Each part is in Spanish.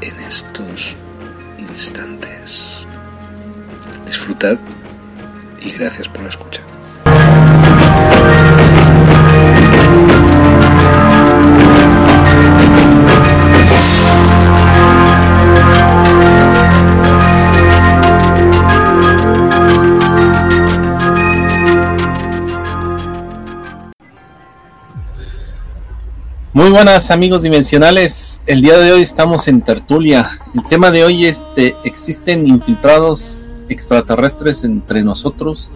en estos instantes. Disfrutad y gracias por la escucha. Muy buenas amigos dimensionales, el día de hoy estamos en tertulia. El tema de hoy es de, ¿existen infiltrados extraterrestres entre nosotros?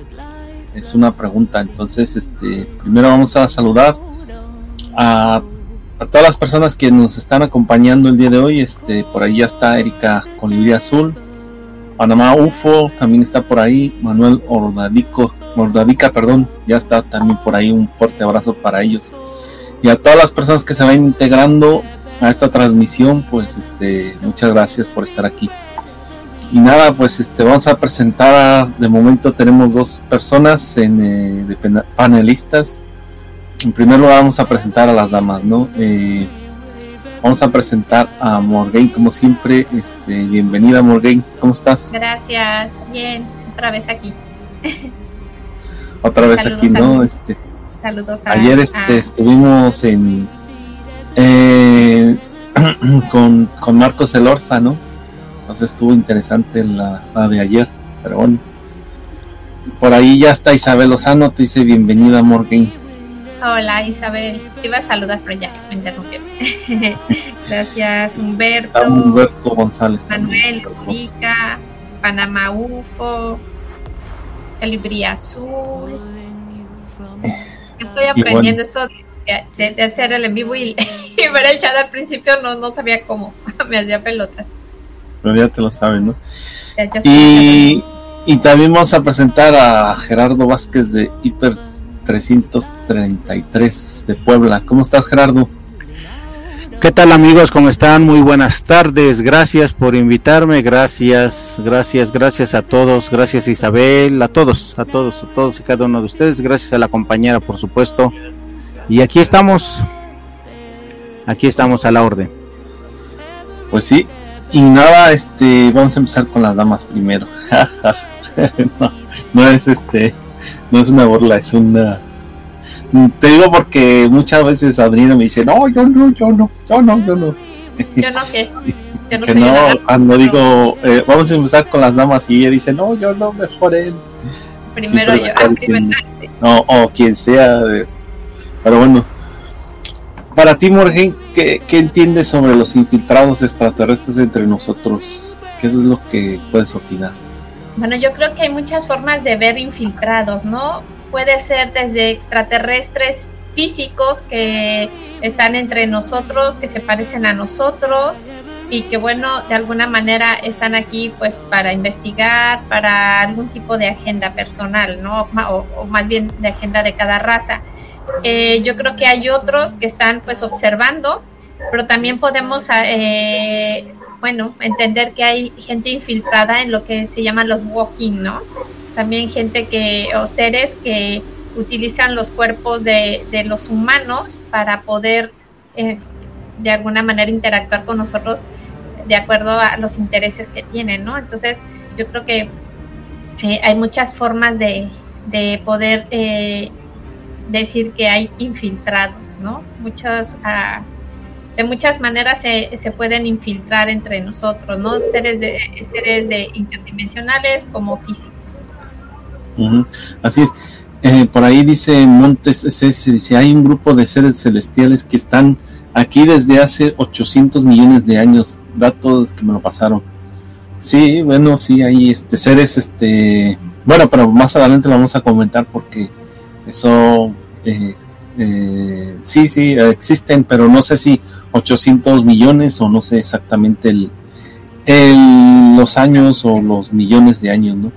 Es una pregunta, entonces este, primero vamos a saludar a, a, todas las personas que nos están acompañando el día de hoy. Este, por ahí ya está Erika Colibrí Azul, Panamá UFO, también está por ahí Manuel Ordadico, Ordadica, perdón, ya está también por ahí. Un fuerte abrazo para ellos y a todas las personas que se van integrando a esta transmisión, pues este, muchas gracias por estar aquí. Y nada, pues este, vamos a presentar, de momento tenemos dos personas en, eh, de panelistas. En primer lugar vamos a presentar a las damas, ¿no? Eh, vamos a presentar a Morgan, como siempre. Este, bienvenida Morgan, ¿cómo estás? Gracias, bien, otra vez aquí. otra vez aquí, ¿no? Este, Saludos a, Ayer este, estuvimos en eh, con, con Marcos Elorza, ¿no? Entonces estuvo interesante la, la, de ayer, pero bueno. Por ahí ya está Isabel Lozano, te dice bienvenida Morgan. Hola Isabel, te iba a saludar pero ya me interrumpieron. Gracias Humberto. Humberto González. Manuel, Panamá UFO, Calibrí Azul. Estoy aprendiendo eso de, de, hacer el en vivo y, y, ver el chat al principio no, no sabía cómo, me hacía pelotas. Pero ya te lo saben, ¿no? Ya, ya y, y, también vamos a presentar a Gerardo Vázquez de Hiper 333 de Puebla. ¿Cómo estás, Gerardo? ¿Qué tal amigos? ¿Cómo están? Muy buenas tardes. Gracias por invitarme. Gracias, gracias, gracias a todos. Gracias Isabel, a todos, a todos, a todos y cada uno de ustedes. Gracias a la compañera, por supuesto. Y aquí estamos. Aquí estamos a la orden. Pues sí. Y nada, este, vamos a empezar con las damas primero. no, no es este, no es una burla, es una te digo porque muchas veces Adriana me dice, no, yo no, yo no, yo no, yo no. Yo no, ¿qué? Yo no que no, cuando digo, eh, vamos a empezar con las damas y ella dice, no, yo no, mejor él. Primero yo, ah, diciendo, No, o quien sea. Pero bueno, para ti, Morgan, ¿qué, ¿qué entiendes sobre los infiltrados extraterrestres entre nosotros? ¿Qué es lo que puedes opinar? Bueno, yo creo que hay muchas formas de ver infiltrados, ¿no? puede ser desde extraterrestres físicos que están entre nosotros, que se parecen a nosotros y que bueno, de alguna manera están aquí pues para investigar, para algún tipo de agenda personal, ¿no? O más bien de agenda de cada raza. Eh, yo creo que hay otros que están pues observando, pero también podemos, eh, bueno, entender que hay gente infiltrada en lo que se llaman los walking, ¿no? también gente que, o seres que utilizan los cuerpos de, de los humanos para poder eh, de alguna manera interactuar con nosotros de acuerdo a los intereses que tienen, ¿no? Entonces, yo creo que eh, hay muchas formas de, de poder eh, decir que hay infiltrados, ¿no? Muchas, ah, de muchas maneras se, se, pueden infiltrar entre nosotros, ¿no? Seres, de, seres de interdimensionales como físicos. Así es. Eh, por ahí dice Montes SS, dice, hay un grupo de seres celestiales que están aquí desde hace 800 millones de años, datos que me lo pasaron. Sí, bueno, sí, hay este, seres, este, bueno, pero más adelante lo vamos a comentar porque eso, eh, eh, sí, sí, existen, pero no sé si 800 millones o no sé exactamente el, el, los años o los millones de años, ¿no?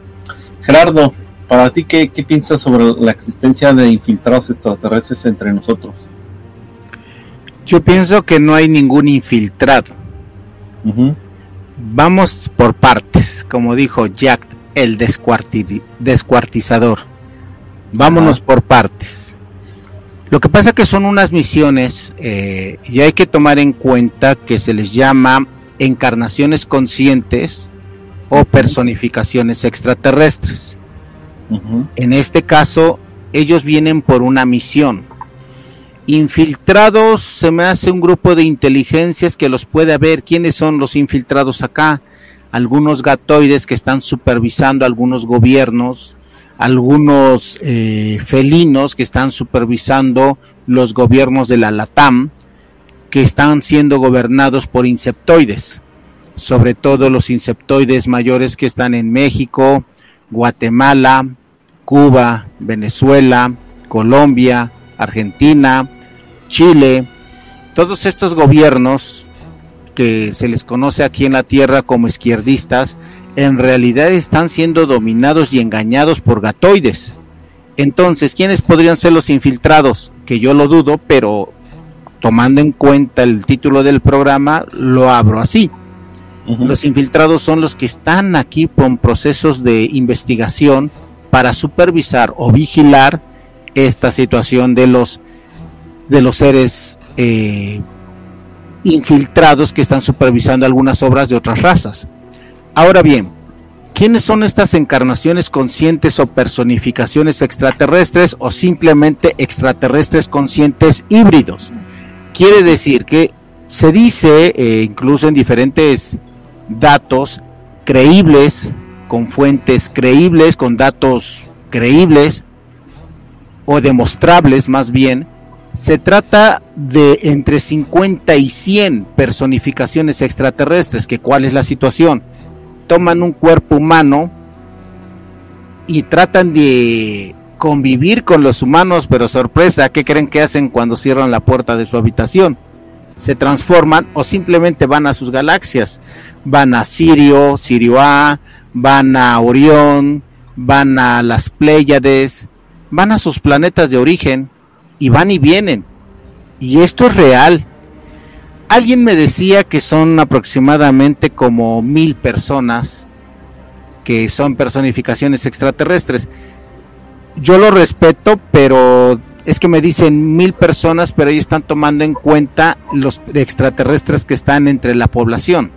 Gerardo, para ti, ¿qué, ¿qué, piensas sobre la existencia de infiltrados extraterrestres entre nosotros? Yo pienso que no hay ningún infiltrado. Vamos por partes, como dijo Jack, el descuartizador. Vámonos por partes. Lo que pasa que son unas misiones eh, y hay que tomar en cuenta que se les llama encarnaciones conscientes o personificaciones extraterrestres. En este caso, ellos vienen por una misión. Infiltrados, se me hace un grupo de inteligencias que los puede ver. ¿Quiénes son los infiltrados acá? Algunos gatoides que están supervisando algunos gobiernos, algunos eh, felinos que están supervisando los gobiernos de la LATAM, que están siendo gobernados por insectoides, sobre todo los insectoides mayores que están en México, Guatemala, Cuba, Venezuela, Colombia, Argentina, Chile, todos estos gobiernos que se les conoce aquí en la tierra como izquierdistas, en realidad están siendo dominados y engañados por gatoides. Entonces, ¿quiénes podrían ser los infiltrados? Que yo lo dudo, pero tomando en cuenta el título del programa, lo abro así. Los infiltrados son los que están aquí con procesos de investigación para supervisar o vigilar esta situación de los de los seres eh, infiltrados que están supervisando algunas obras de otras razas. Ahora bien, ¿quiénes son estas encarnaciones conscientes o personificaciones extraterrestres o simplemente extraterrestres conscientes híbridos? Quiere decir que se dice, eh, incluso en diferentes datos creíbles, con fuentes creíbles, con datos creíbles o demostrables más bien, se trata de entre 50 y 100 personificaciones extraterrestres, que cuál es la situación. Toman un cuerpo humano y tratan de convivir con los humanos, pero sorpresa, ¿qué creen que hacen cuando cierran la puerta de su habitación? Se transforman o simplemente van a sus galaxias. Van a Sirio, Sirio A, van a Orión, van a las Pléyades, van a sus planetas de origen y van y vienen. Y esto es real. Alguien me decía que son aproximadamente como mil personas que son personificaciones extraterrestres. Yo lo respeto, pero es que me dicen mil personas, pero ellos están tomando en cuenta los extraterrestres que están entre la población.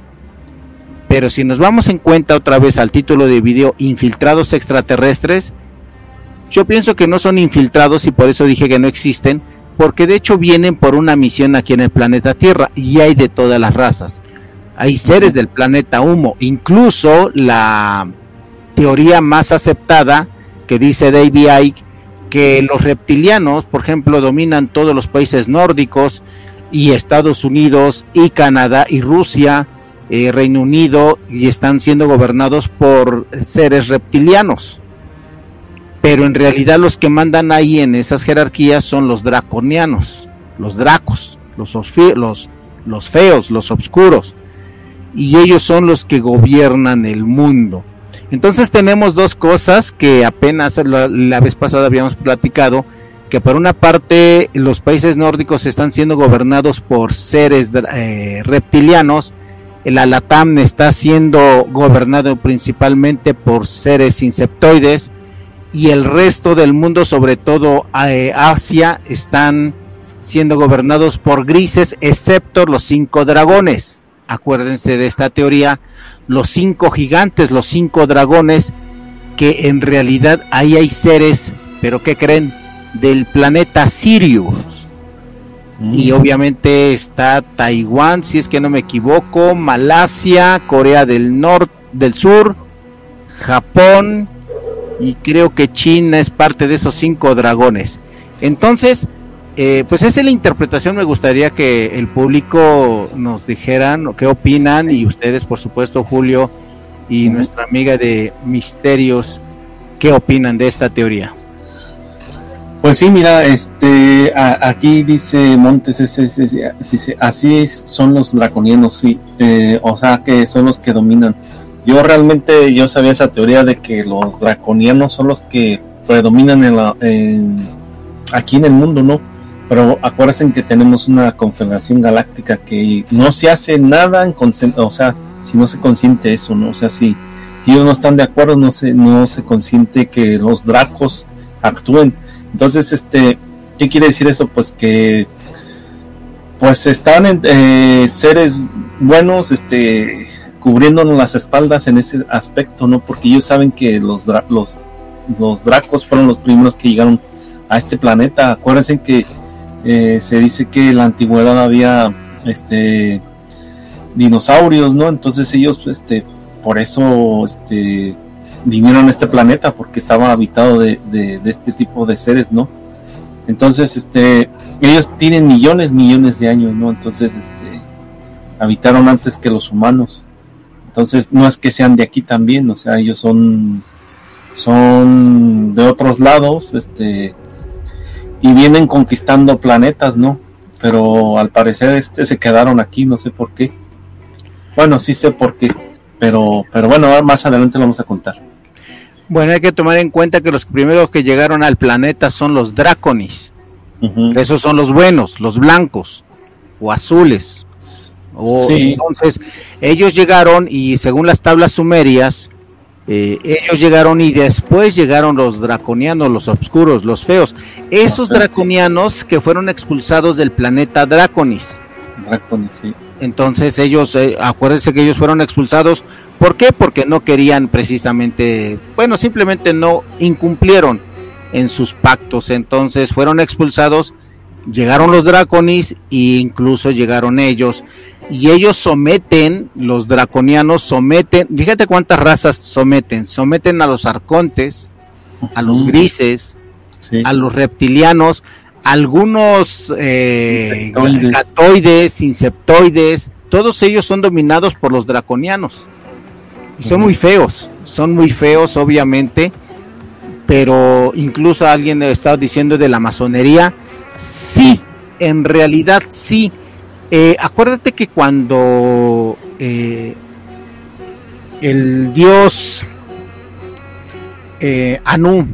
Pero si nos vamos en cuenta otra vez al título de video Infiltrados extraterrestres, yo pienso que no son infiltrados y por eso dije que no existen, porque de hecho vienen por una misión aquí en el planeta Tierra y hay de todas las razas. Hay seres del planeta Humo, incluso la teoría más aceptada que dice David Icke que los reptilianos, por ejemplo, dominan todos los países nórdicos y Estados Unidos y Canadá y Rusia eh, Reino Unido y están siendo gobernados por seres reptilianos. Pero en realidad los que mandan ahí en esas jerarquías son los draconianos, los dracos, los, los, feos, los oscuros. Y ellos son los que gobiernan el mundo. Entonces tenemos dos cosas que apenas la, vez pasada habíamos platicado, que por una parte los países nórdicos están siendo gobernados por seres eh, reptilianos el Alatam está siendo gobernado principalmente por seres insectoides y el resto del mundo, sobre todo eh, Asia, están siendo gobernados por grises, excepto los cinco dragones. Acuérdense de esta teoría, los cinco gigantes, los cinco dragones, que en realidad ahí hay seres, pero ¿qué creen? Del planeta Sirius. Y mm. obviamente está Taiwán, si es que no me equivoco, Malasia, Corea del Norte, del Sur, Japón y creo que China es parte de esos cinco dragones. Entonces, eh, pues esa es la interpretación. Me gustaría que el público nos dijeran qué opinan y ustedes, por supuesto, Julio y nuestra amiga de Misterios, qué opinan de esta teoría. Pues sí, mira, este, aquí dice Montes, así son los draconianos, sí, eh, o sea que son los que dominan. Yo realmente, yo sabía esa teoría de que los draconianos son los que predominan en la, aquí en el mundo, ¿no? Pero acuérdense que tenemos una confederación galáctica que no se hace nada en o sea, si no se consiente eso, ¿no? O sea, si, ellos no están de acuerdo, no se, no se consiente que los dracos actúen. Entonces, este, ¿qué quiere decir eso? Pues que pues están en, eh, seres buenos, este, cubriéndonos las espaldas en ese aspecto, ¿no? Porque ellos saben que los, los, los dracos fueron los primeros que llegaron a este planeta. Acuérdense que eh, se dice que en la antigüedad había este dinosaurios, ¿no? Entonces ellos, este, por eso, este, vinieron a este planeta porque estaba habitado de, este tipo de seres, ¿no? Entonces, este, ellos tienen millones, millones de años, ¿no? Entonces, este, habitaron antes que los humanos. Entonces, no es que sean de aquí también, o sea, ellos son, son de otros lados, este, y vienen conquistando planetas, ¿no? Pero al parecer este se quedaron aquí, no sé por qué. Bueno, sí sé por qué, pero, pero bueno, más adelante lo vamos a contar. Bueno, hay que tomar en cuenta que los primeros que llegaron al planeta son los Draconis. Esos son los buenos, los blancos o azules. Entonces, ellos llegaron y según las tablas sumerias, eh, ellos llegaron y después llegaron los draconianos, los oscuros, los feos. Esos draconianos que fueron expulsados del planeta Draconis. Draconis, sí. Entonces ellos, eh, acuérdense que ellos fueron expulsados. ¿Por qué? Porque no querían precisamente, bueno, simplemente no incumplieron en sus pactos. Entonces fueron expulsados, llegaron los draconis e incluso llegaron ellos. Y ellos someten, los draconianos someten, fíjate cuántas razas someten. Someten a los arcontes, a los grises, a los reptilianos, algunos eh, insectoides. insectoides, todos ellos son dominados por los draconianos. Y son muy feos, son muy feos obviamente, pero incluso alguien ha estado diciendo de la masonería, sí, en realidad sí. Eh, acuérdate que cuando eh, el dios eh, Anu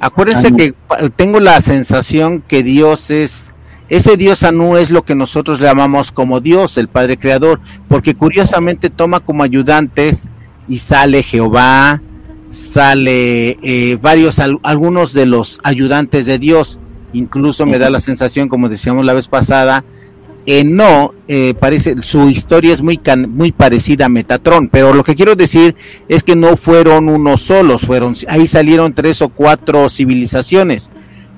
Acuérdense que tengo la sensación que Dios es, ese Dios Anú es lo que nosotros llamamos como Dios, el Padre Creador, porque curiosamente toma como ayudantes y sale Jehová, sale eh, varios, algunos de los ayudantes de Dios, incluso me da la sensación, como decíamos la vez pasada, eh, no, eh, parece, su historia es muy, muy parecida a Metatron, pero lo que quiero decir es que no fueron unos solos, fueron, ahí salieron tres o cuatro civilizaciones.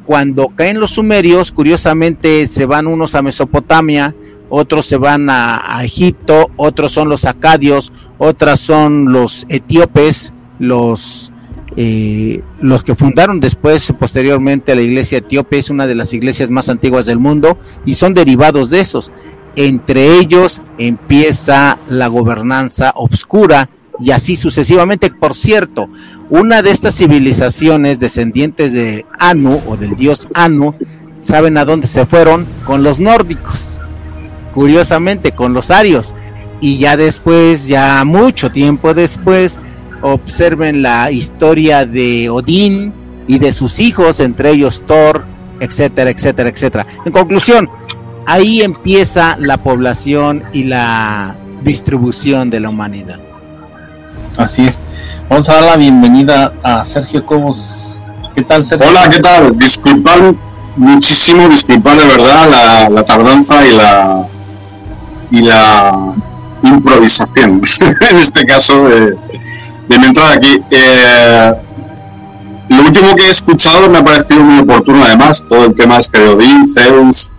Cuando caen los sumerios, curiosamente se van unos a Mesopotamia, otros se van a, a Egipto, otros son los acadios, otras son los etíopes, los eh, los que fundaron después, posteriormente, la iglesia etíope es una de las iglesias más antiguas del mundo y son derivados de esos. Entre ellos empieza la gobernanza obscura y así sucesivamente. Por cierto, una de estas civilizaciones descendientes de Anu o del dios Anu, ¿saben a dónde se fueron? Con los nórdicos. Curiosamente, con los arios. Y ya después, ya mucho tiempo después, observen la historia de Odín y de sus hijos, entre ellos Thor, etcétera, etcétera, etcétera. En conclusión, ahí empieza la población y la distribución de la humanidad. Así es. Vamos a dar la bienvenida a Sergio Cobos. ¿Qué tal, Sergio? Hola, ¿qué tal? Disculpar muchísimo, disculpar de verdad la, tardanza y la y la improvisación. en este caso, de mi entrada aquí. Eh, lo último que he escuchado me ha parecido muy oportuno, además, todo el tema este de Odín, Zeus.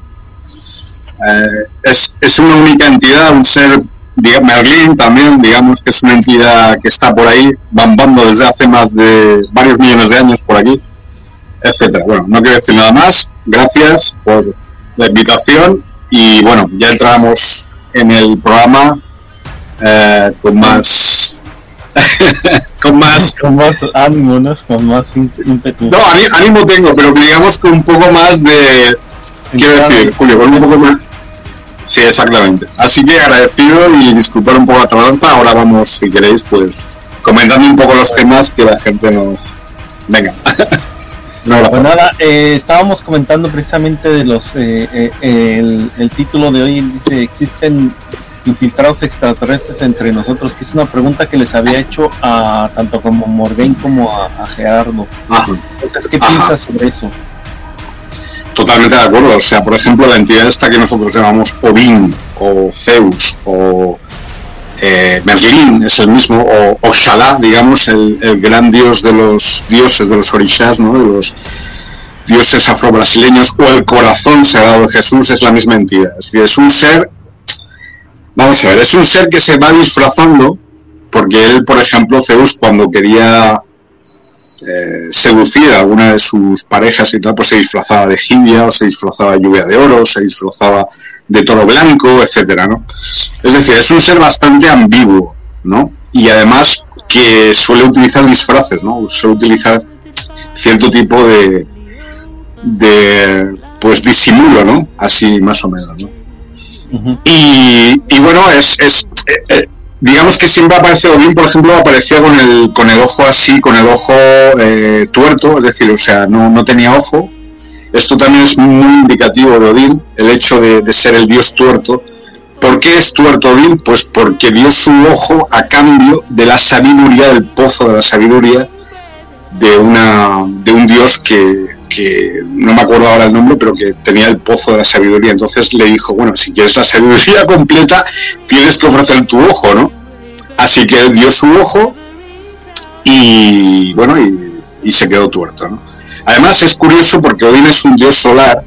Eh, es, es, una única entidad, un ser, digamos, Merlín también, digamos que es una entidad que está por ahí, bambando desde hace más de varios millones de años por aquí, etcétera. Bueno, no quiero decir nada más. Gracias por la invitación y bueno, ya entramos en el programa eh, con más con más con más ánimo, ¿no? Con más ímpetu. No, ánimo tengo, pero digamos con un poco más de quiero decir, Julio, con un poco más Sí, exactamente. Así que agradecido y disculpar un poco la tardanza. Ahora vamos, si queréis, pues comentando un poco los temas que la gente nos. Venga. no, pues nada, eh, estábamos comentando precisamente de los. Eh, eh, el, el, título de hoy dice: existen infiltrados extraterrestres entre nosotros, que es una pregunta que les había hecho a tanto como Morgan como a, Gerardo. Entonces, ¿qué piensas sobre eso? Totalmente de acuerdo. O sea, por ejemplo, la entidad esta que nosotros llamamos Odín o Zeus o eh, Merlín es el mismo, o Oxalá, digamos, el, gran dios de los dioses, de los orishas, ¿no? de los dioses afro-brasileños, o el corazón sagrado de Jesús, es la misma entidad. Es decir, es un ser Vamos a ver, es un ser que se va disfrazando, porque él, por ejemplo, Zeus, cuando quería eh, seducir a alguna de sus parejas y tal, pues se disfrazaba de Gibia, o se disfrazaba de lluvia de oro, se disfrazaba de toro blanco, etcétera, ¿no? Es decir, es un ser bastante ambiguo, ¿no? Y además que suele utilizar disfraces, ¿no? Suele utilizar cierto tipo de, de pues disimulo, ¿no? Así más o menos, ¿no? Y, bueno, es, es eh, eh, digamos que siempre aparece bien, por ejemplo, aparecía con el, con el ojo así, con el ojo eh, tuerto, es decir, o sea, no, no tenía ojo. Esto también es muy indicativo de Odín, el hecho de, ser el dios tuerto. ¿Por qué es tuerto Odín? Pues porque dio su ojo a cambio de la sabiduría, del pozo de la sabiduría de, una, de un dios que, que no me acuerdo ahora el nombre, pero que tenía el pozo de la sabiduría. Entonces le dijo, bueno, si quieres la sabiduría completa, tienes que ofrecer tu ojo, ¿no? Así que él dio su ojo y, bueno, y, se quedó tuerto, ¿no? Además es curioso porque Odín es un dios solar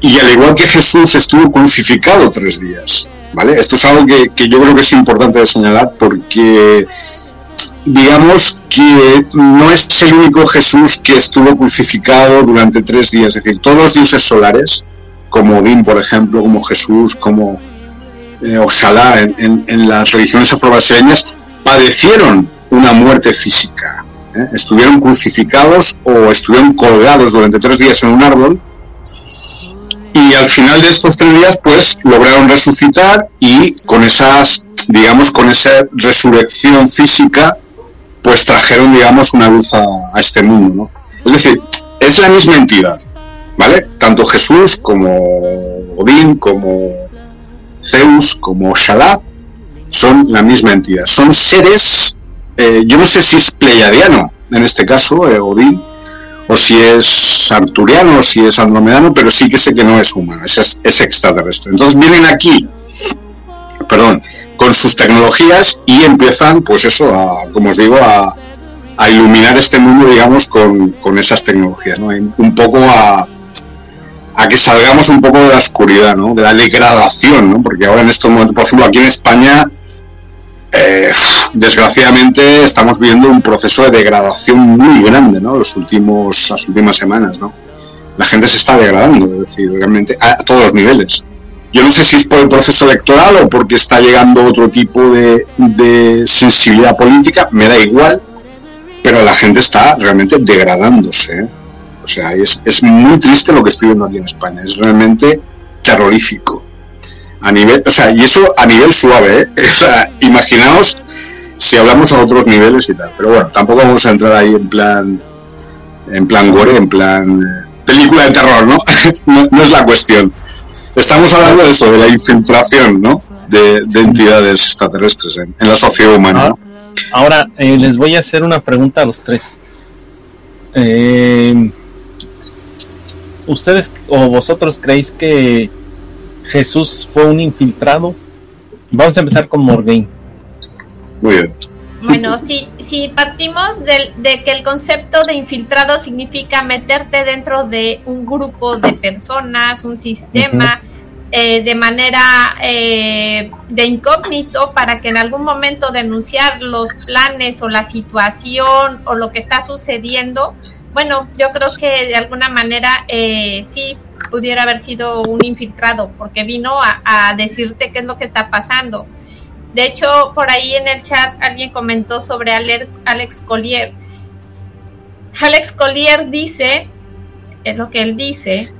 y al igual que Jesús estuvo crucificado tres días, ¿vale? Esto es algo que, que yo creo que es importante de señalar porque digamos que no es el único Jesús que estuvo crucificado durante tres días, es decir, todos los dioses solares, como Odín, por ejemplo, como Jesús, como eh, Oxalá en, las religiones afrobrasileñas, padecieron una muerte física. ¿eh? Estuvieron crucificados o estuvieron colgados durante tres días en un árbol y al final de estos tres días pues lograron resucitar y con esas digamos con esa resurrección física pues trajeron, digamos, una luz a, este mundo, ¿no? Es decir, es la misma entidad, ¿vale? Tanto Jesús como Odín, como Zeus, como Shalá, son la misma entidad. Son seres, eh, yo no sé si es pleiadiano, en este caso, eh, Odín, o si es arturiano, o si es andromedano, pero sí que sé que no es humano, es, es extraterrestre. Entonces vienen aquí, perdón, con sus tecnologías y empiezan, pues eso, a, como os digo, a, iluminar este mundo, digamos, con, esas tecnologías, ¿no? Un poco a, a que salgamos un poco de la oscuridad, ¿no? De la degradación, ¿no? Porque ahora en estos momentos, por ejemplo, aquí en España, eh, desgraciadamente estamos viendo un proceso de degradación muy grande, ¿no? Los últimos, las últimas semanas, ¿no? La gente se está degradando, es decir, realmente a todos los niveles. Yo no sé si es por el proceso electoral o porque está llegando otro tipo de, sensibilidad política, me da igual, pero la gente está realmente degradándose. ¿eh? O sea, es, es, muy triste lo que estoy viendo aquí en España, es realmente terrorífico. A nivel, o sea, y eso a nivel suave, ¿eh? O sea, imaginaos si hablamos a otros niveles y tal. Pero bueno, tampoco vamos a entrar ahí en plan, en plan gore, en plan eh, película de terror, no, no es la cuestión. Estamos hablando de eso, de la infiltración, ¿no? De, entidades extraterrestres en, la sociedad humana. Ahora, eh, les voy a hacer una pregunta a los tres. Eh, ¿Ustedes o vosotros creéis que Jesús fue un infiltrado? Vamos a empezar con Morgaine. Muy bien. Bueno, si, si partimos de, de, que el concepto de infiltrado significa meterte dentro de un grupo de personas, un sistema, eh, de manera eh, de incógnito para que en algún momento denunciar los planes o la situación o lo que está sucediendo, bueno, yo creo que de alguna manera eh, sí pudiera haber sido un infiltrado porque vino a, a decirte qué es lo que está pasando. De hecho, por ahí en el chat alguien comentó sobre Alex Collier. Alex Collier dice, es lo que él dice,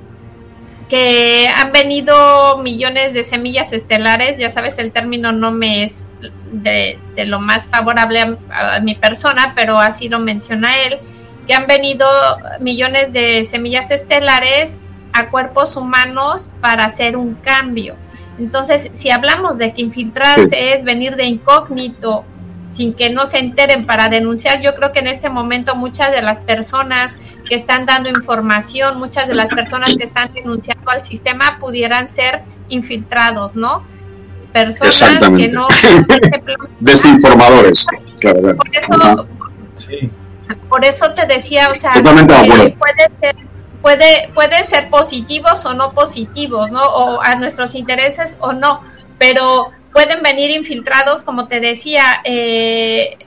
que han venido millones de semillas estelares, ya sabes, el término no me es de, lo más favorable a, mi persona, pero así lo menciona él, que han venido millones de semillas estelares a cuerpos humanos para hacer un cambio. Entonces, si hablamos de que infiltrarse es venir de incógnito sin que no se enteren para denunciar. Yo creo que en este momento muchas de las personas que están dando información, muchas de las personas que están denunciando al sistema pudieran ser infiltrados, ¿no? Personas que no... Desinformadores, claro. Por eso, por eso te decía, o sea, puede ser puede, puede ser positivos o no positivos, ¿no? O a nuestros intereses o no, pero pueden venir infiltrados, como te decía, eh,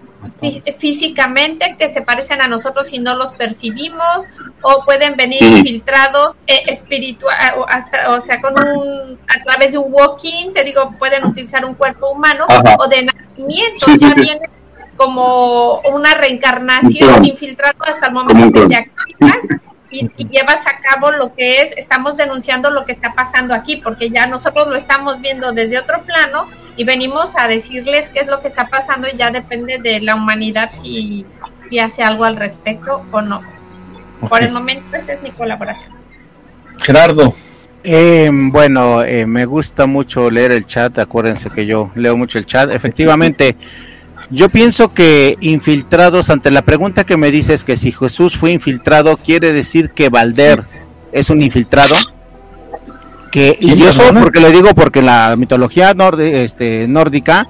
físicamente que se parecen a nosotros y no los percibimos o pueden venir infiltrados eh, espiritual o hasta o sea con un a través de un walking te digo pueden utilizar un cuerpo humano o de nacimiento ya viene como una reencarnación infiltrado hasta el momento que te activas y, llevas a cabo lo que es, estamos denunciando lo que está pasando aquí, porque ya nosotros lo estamos viendo desde otro plano y venimos a decirles qué es lo que está pasando y ya depende de la humanidad si, hace algo al respecto o no. Por el momento esa es mi colaboración. Gerardo. Eh, bueno, eh, me gusta mucho leer el chat, acuérdense que yo leo mucho el chat. Efectivamente, yo pienso que infiltrados, ante la pregunta que me dices que si Jesús fue infiltrado, quiere decir que Valder es un infiltrado. Que, y yo eso porque le digo porque en la mitología este, nórdica,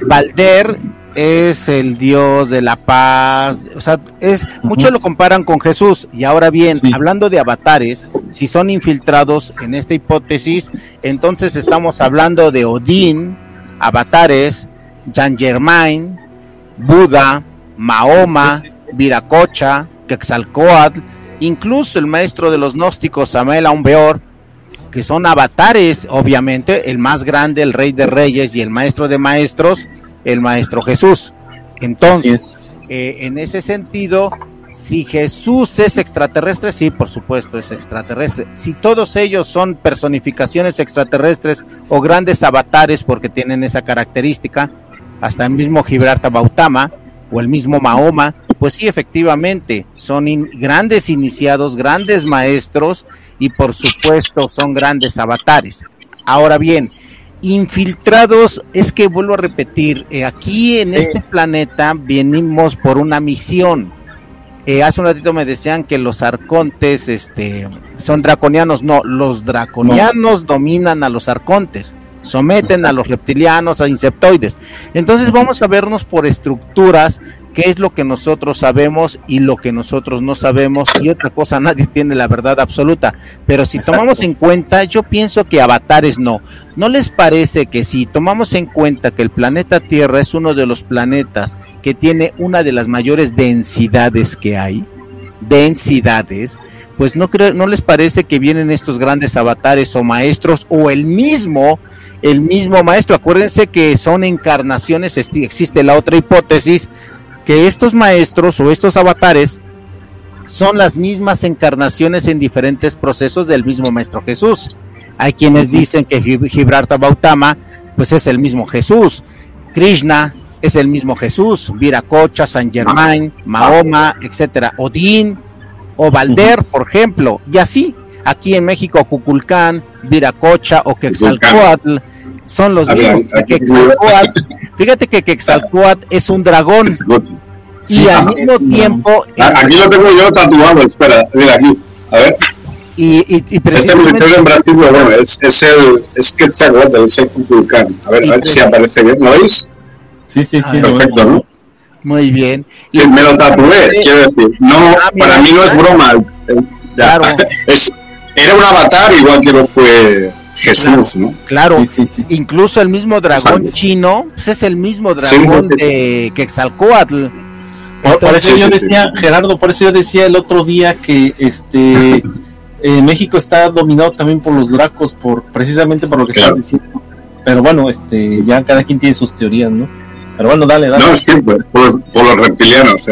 Valder es el dios de la paz, o sea, es muchos lo comparan con Jesús. Y ahora bien, hablando de avatares, si son infiltrados en esta hipótesis, entonces estamos hablando de Odín, avatares, Jean Germain, Buda, Mahoma, Viracocha, Quetzalcoatl, incluso el maestro de los gnósticos Samuel Aumbeor, que son avatares, obviamente, el más grande, el rey de reyes y el maestro de maestros, el maestro Jesús. Entonces, eh, en ese sentido, si Jesús es extraterrestre, sí, por supuesto es extraterrestre. Si todos ellos son personificaciones extraterrestres o grandes avatares porque tienen esa característica, hasta el mismo Gibraltar Bautama o el mismo Mahoma, pues sí, efectivamente, son grandes iniciados, grandes maestros y por supuesto son grandes avatares. Ahora bien, infiltrados, es que vuelvo a repetir, eh, aquí en este planeta venimos por una misión. Eh, hace un ratito me decían que los arcontes este, son draconianos. No, los draconianos dominan a los arcontes someten a los reptilianos, a insectoides. Entonces vamos a vernos por estructuras, qué es lo que nosotros sabemos y lo que nosotros no sabemos. Y otra cosa, nadie tiene la verdad absoluta. Pero si tomamos en cuenta, yo pienso que avatares no. ¿No les parece que si tomamos en cuenta que el planeta Tierra es uno de los planetas que tiene una de las mayores densidades que hay? Densidades, pues no creo, no les parece que vienen estos grandes avatares o maestros o el mismo el mismo maestro. Acuérdense que son encarnaciones, existe la otra hipótesis, que estos maestros o estos avatares son las mismas encarnaciones en diferentes procesos del mismo maestro Jesús. Hay quienes dicen que Gibraltar Bautama pues es el mismo Jesús. Krishna es el mismo Jesús, Viracocha, San Germain, Mahoma, etcétera, Odín o Valder, por ejemplo, y así. Aquí en México, Juculcán, Viracocha o Quetzalcoatl son los mismos. fíjate que Quetzalcoatl es un dragón. y al mismo tiempo. Ah, aquí lo tengo yo tatuado, espera, mira aquí. A ver. Y, y, y precisamente... Este en Brasil, bueno, es, es el es Quetzalcoatl, es el Kukulkan. A ver, a ver si aparece bien, ¿lo veis? Sí, sí, sí. perfecto, ¿no? Muy bien. Y me lo tatué, quiero decir. No, ah, para mí no es broma. Claro. Es, era un avatar igual que lo fue Jesús, ¿no? Claro, incluso el mismo dragón chino pues es el mismo dragón de Quetzalcóatl. Por, eso yo decía, Gerardo, por eso yo decía el otro día que este eh, México está dominado también por los dracos, por precisamente por lo que estás diciendo. Pero bueno, este, ya cada quien tiene sus teorías, ¿no? Pero bueno, dale, dale. No, es cierto, por, los reptilianos.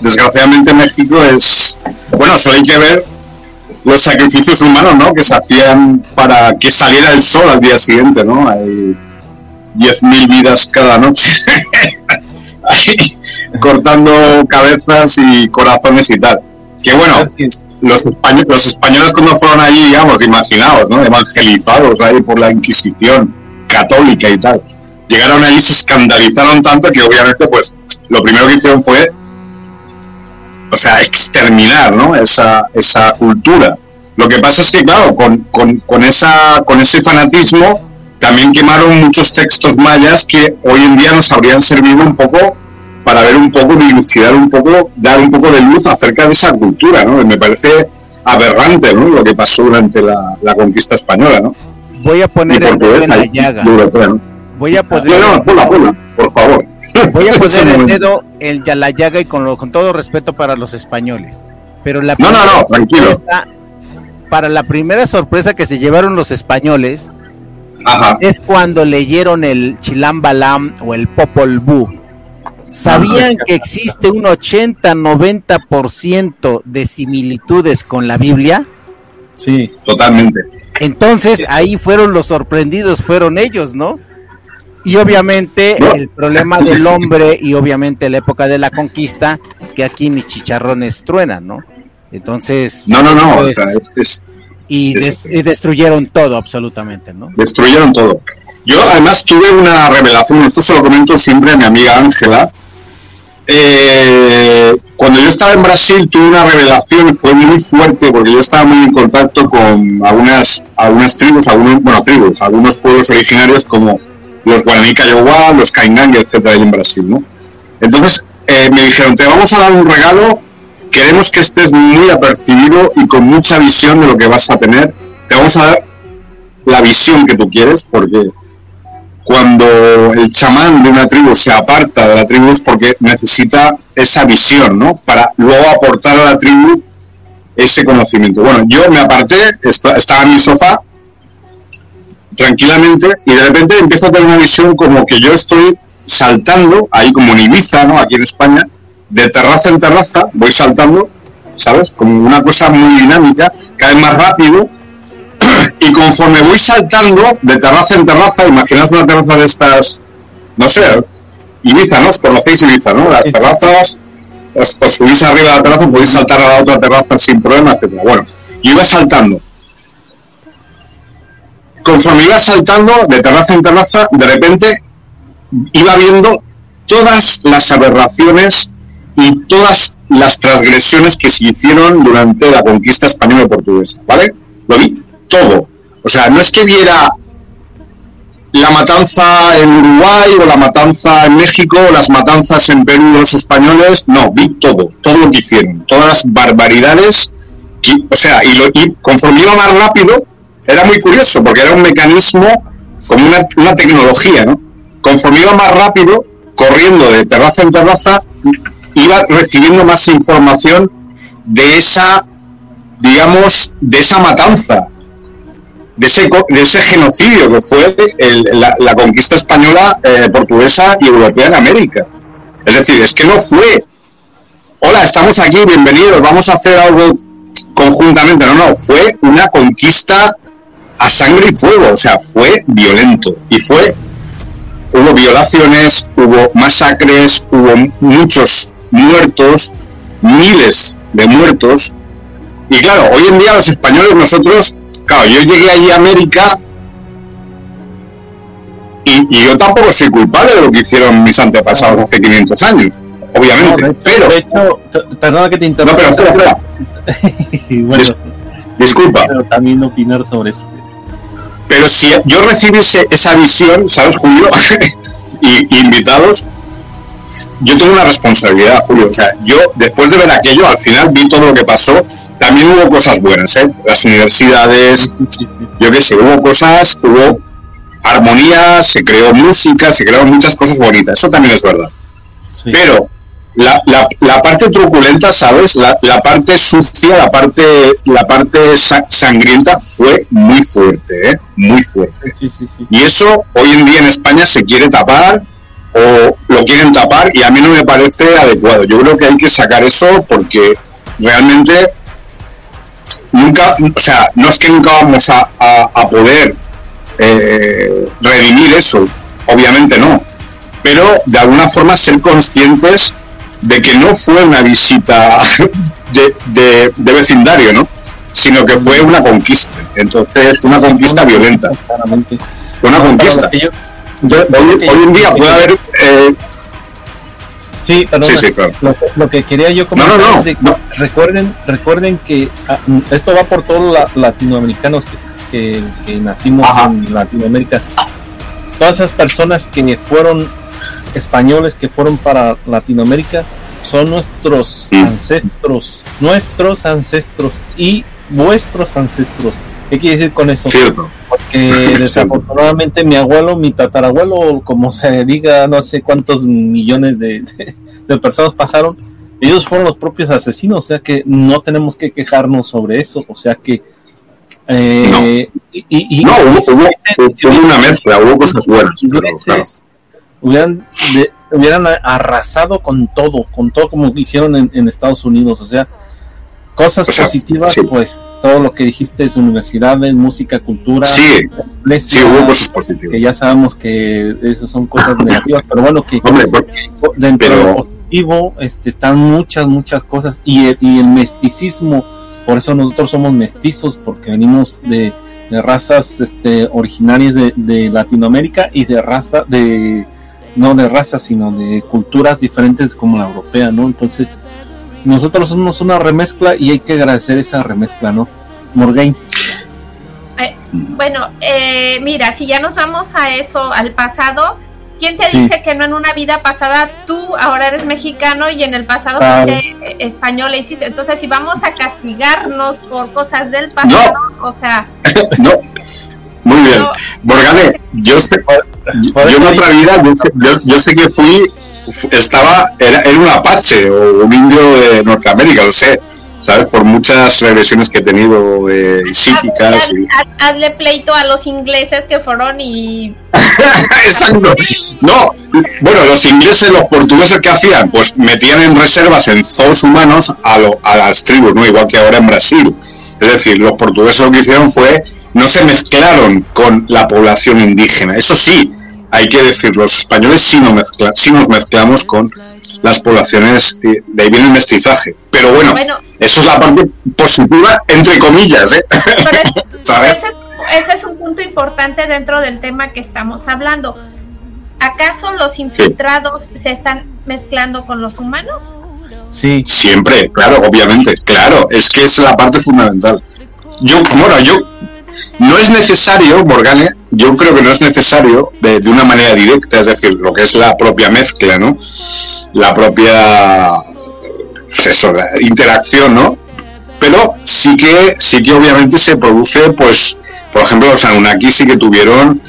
desgraciadamente México es, bueno, solo hay que ver los sacrificios humanos, ¿no? Que se hacían para que saliera el sol al día siguiente, ¿no? Hay 10.000 vidas cada noche. cortando cabezas y corazones y tal. Que bueno, los, españoles, los españoles cuando fueron allí, digamos, imaginados, ¿no? Evangelizados ahí por la Inquisición católica y tal. Llegaron allí, se escandalizaron tanto que obviamente, pues, lo primero que hicieron fue o sea, exterminar ¿no? esa, esa cultura. Lo que pasa es que, claro, con, con, con, esa, con ese fanatismo también quemaron muchos textos mayas que hoy en día nos habrían servido un poco para ver un poco, dilucidar un poco, dar un poco de luz acerca de esa cultura, ¿no? Me parece aberrante, ¿no? Lo que pasó durante la, la conquista española, ¿no? Voy a poner el dedo en la llaga. Voy a poner... No, no, por favor. Voy a poner el dedo en la llaga y con, con todo respeto para los españoles. Pero la no, no, no, tranquilo. Para la primera sorpresa que se llevaron los españoles es cuando leyeron el Chilam Balam o el Popol Vuh. ¿Sabían que existe un 80-90% de similitudes con la Biblia? Sí, totalmente. Entonces ahí fueron los sorprendidos, fueron ellos, ¿no? Y obviamente el problema del hombre y obviamente la época de la conquista, que aquí mis chicharrones truenan, ¿no? Entonces... No, no, no, o sea, es, y, destruyeron todo absolutamente, ¿no? Destruyeron todo. Yo además tuve una revelación, esto se lo comento siempre a mi amiga Ángela. Eh, cuando yo estaba en Brasil tuve una revelación, fue muy fuerte porque yo estaba muy en contacto con algunas, algunas tribus, algunos, bueno, tribus, algunos pueblos originarios como los Guaraní Kayowá, los Kaingang, etcétera, ahí en Brasil, ¿no? Entonces eh, me dijeron, te vamos a dar un regalo, queremos que estés muy apercibido y con mucha visión de lo que vas a tener. Te vamos a dar la visión que tú quieres, porque cuando el chamán de una tribu se aparta de la tribu es porque necesita esa visión, ¿no? Para luego aportar a la tribu ese conocimiento. Bueno, yo me aparté, estaba en mi sofá tranquilamente y de repente empiezo a tener una visión como que yo estoy saltando, ahí como en Ibiza, ¿no? Aquí en España, de terraza en terraza, voy saltando, ¿sabes? Como una cosa muy dinámica, cada vez más rápido, y conforme voy saltando de terraza en terraza, imaginad una terraza de estas, no sé, Ibiza, ¿no? Os conocéis Ibiza, ¿no? Las terrazas, os, subís arriba de la terraza, podéis saltar a la otra terraza sin problema, etcétera. Bueno, yo iba saltando conforme iba saltando de terraza en terraza, de repente iba viendo todas las aberraciones y todas las transgresiones que se hicieron durante la conquista española portuguesa, ¿vale? Lo vi todo. O sea, no es que viera la matanza en Uruguay o la matanza en México o las matanzas en Perú de los españoles, no, vi todo, todo lo que hicieron, todas las barbaridades, o sea, y conforme iba más rápido, era muy curioso porque era un mecanismo como una, tecnología, ¿no? Conforme iba más rápido, corriendo de terraza en terraza, iba recibiendo más información de esa, digamos, de esa matanza, de ese, de ese genocidio que fue la, conquista española, eh, portuguesa y europea en América. Es decir, es que no fue, hola, estamos aquí, bienvenidos, vamos a hacer algo conjuntamente, no, no, fue una conquista a sangre y fuego, o sea, fue violento y fue, hubo violaciones, hubo masacres, hubo muchos muertos, miles de muertos. Y claro, hoy en día los españoles, nosotros, claro, yo llegué allí a América y, yo tampoco soy culpable de lo que hicieron mis antepasados hace 500 años, obviamente. pero, de hecho, perdona que te interrumpa. No, pero espera, bueno, disculpa. Pero también opinar sobre eso. Pero si yo recibiese esa visión, ¿sabes, Julio? y, invitados, yo tengo una responsabilidad, Julio. O sea, yo después de ver aquello, al final vi todo lo que pasó. También hubo cosas buenas, ¿eh? Las universidades, yo qué sé, hubo cosas, hubo armonía, se creó música, se crearon muchas cosas bonitas. Eso también es verdad. Pero la, la, parte truculenta, ¿sabes? La, la, parte sucia, la parte, la parte sangrienta fue muy fuerte, ¿eh? Muy fuerte. y eso hoy en día en España se quiere tapar o lo quieren tapar y a mí no me parece adecuado. Yo creo que hay que sacar eso porque realmente nunca, o sea, no es que nunca vamos a, a, poder eh, redimir eso, obviamente no, pero de alguna forma ser conscientes de que no fue una visita de, de, vecindario, ¿no? Sino que fue una conquista. Entonces, una conquista violenta. Fue una conquista. hoy, en día puede haber... Eh, sí, perdón, lo, que quería yo comentar es de que recuerden, recuerden que ah, esto va por todos los latinoamericanos que, que, nacimos en Latinoamérica. Todas esas personas que fueron españoles que fueron para Latinoamérica son nuestros ancestros, nuestros ancestros y vuestros ancestros. ¿Qué quiere decir con eso? Porque desafortunadamente mi abuelo, mi tatarabuelo, como se diga, no sé cuántos millones de, personas pasaron, ellos fueron los propios asesinos, o sea que no tenemos que quejarnos sobre eso, o sea que... Eh, no, y, no hubo, una mezcla, hubo cosas buenas hubieran, hubieran arrasado con todo, con todo como hicieron en, Estados Unidos, o sea, cosas positivas, pues todo lo que dijiste es universidades, música, cultura, sí, sí hubo cosas positivas. Que ya sabemos que esas son cosas negativas, pero bueno, que, dentro de lo positivo este, están muchas, muchas cosas y el, y el mesticismo, por eso nosotros somos mestizos, porque venimos de, de razas este, originarias de, de Latinoamérica y de raza de no de raza, sino de culturas diferentes como la europea, ¿no? Entonces, nosotros somos una remezcla y hay que agradecer esa remezcla, ¿no? Morgain. Eh, bueno, eh, mira, si ya nos vamos a eso, al pasado, ¿quién te dice que no en una vida pasada tú ahora eres mexicano y en el pasado fuiste español e hiciste? Entonces, si vamos a castigarnos por cosas del pasado, o sea... no, bien. Morgane, yo sé, yo en otra vida, yo sé, que fui, estaba, era, era, un apache o un indio de Norteamérica, lo sé, ¿sabes? Por muchas regresiones que he tenido eh, psíquicas. y... hazle pleito a los ingleses que fueron y... Exacto. No, bueno, los ingleses, los portugueses, ¿qué hacían? Pues metían en reservas en zoos humanos a, lo, a las tribus, ¿no? Igual que ahora en Brasil. Es decir, los portugueses lo que hicieron fue no se mezclaron con la población indígena. Eso sí, hay que decir, los españoles sí, no mezcla, sí nos mezclamos con las poblaciones, de ahí viene el mestizaje. Pero bueno, eso es la parte positiva, entre comillas. ¿eh? Ese, es un punto importante dentro del tema que estamos hablando. ¿Acaso los infiltrados se están mezclando con los humanos? Sí. Siempre, claro, obviamente, claro, es que es la parte fundamental. Yo, bueno, yo no es necesario, Morgane, yo creo que no es necesario de, una manera directa, es decir, lo que es la propia mezcla, ¿no? La propia pues interacción, ¿no? Pero sí que, sí que obviamente se produce, pues, por ejemplo, los Anunnaki sí que tuvieron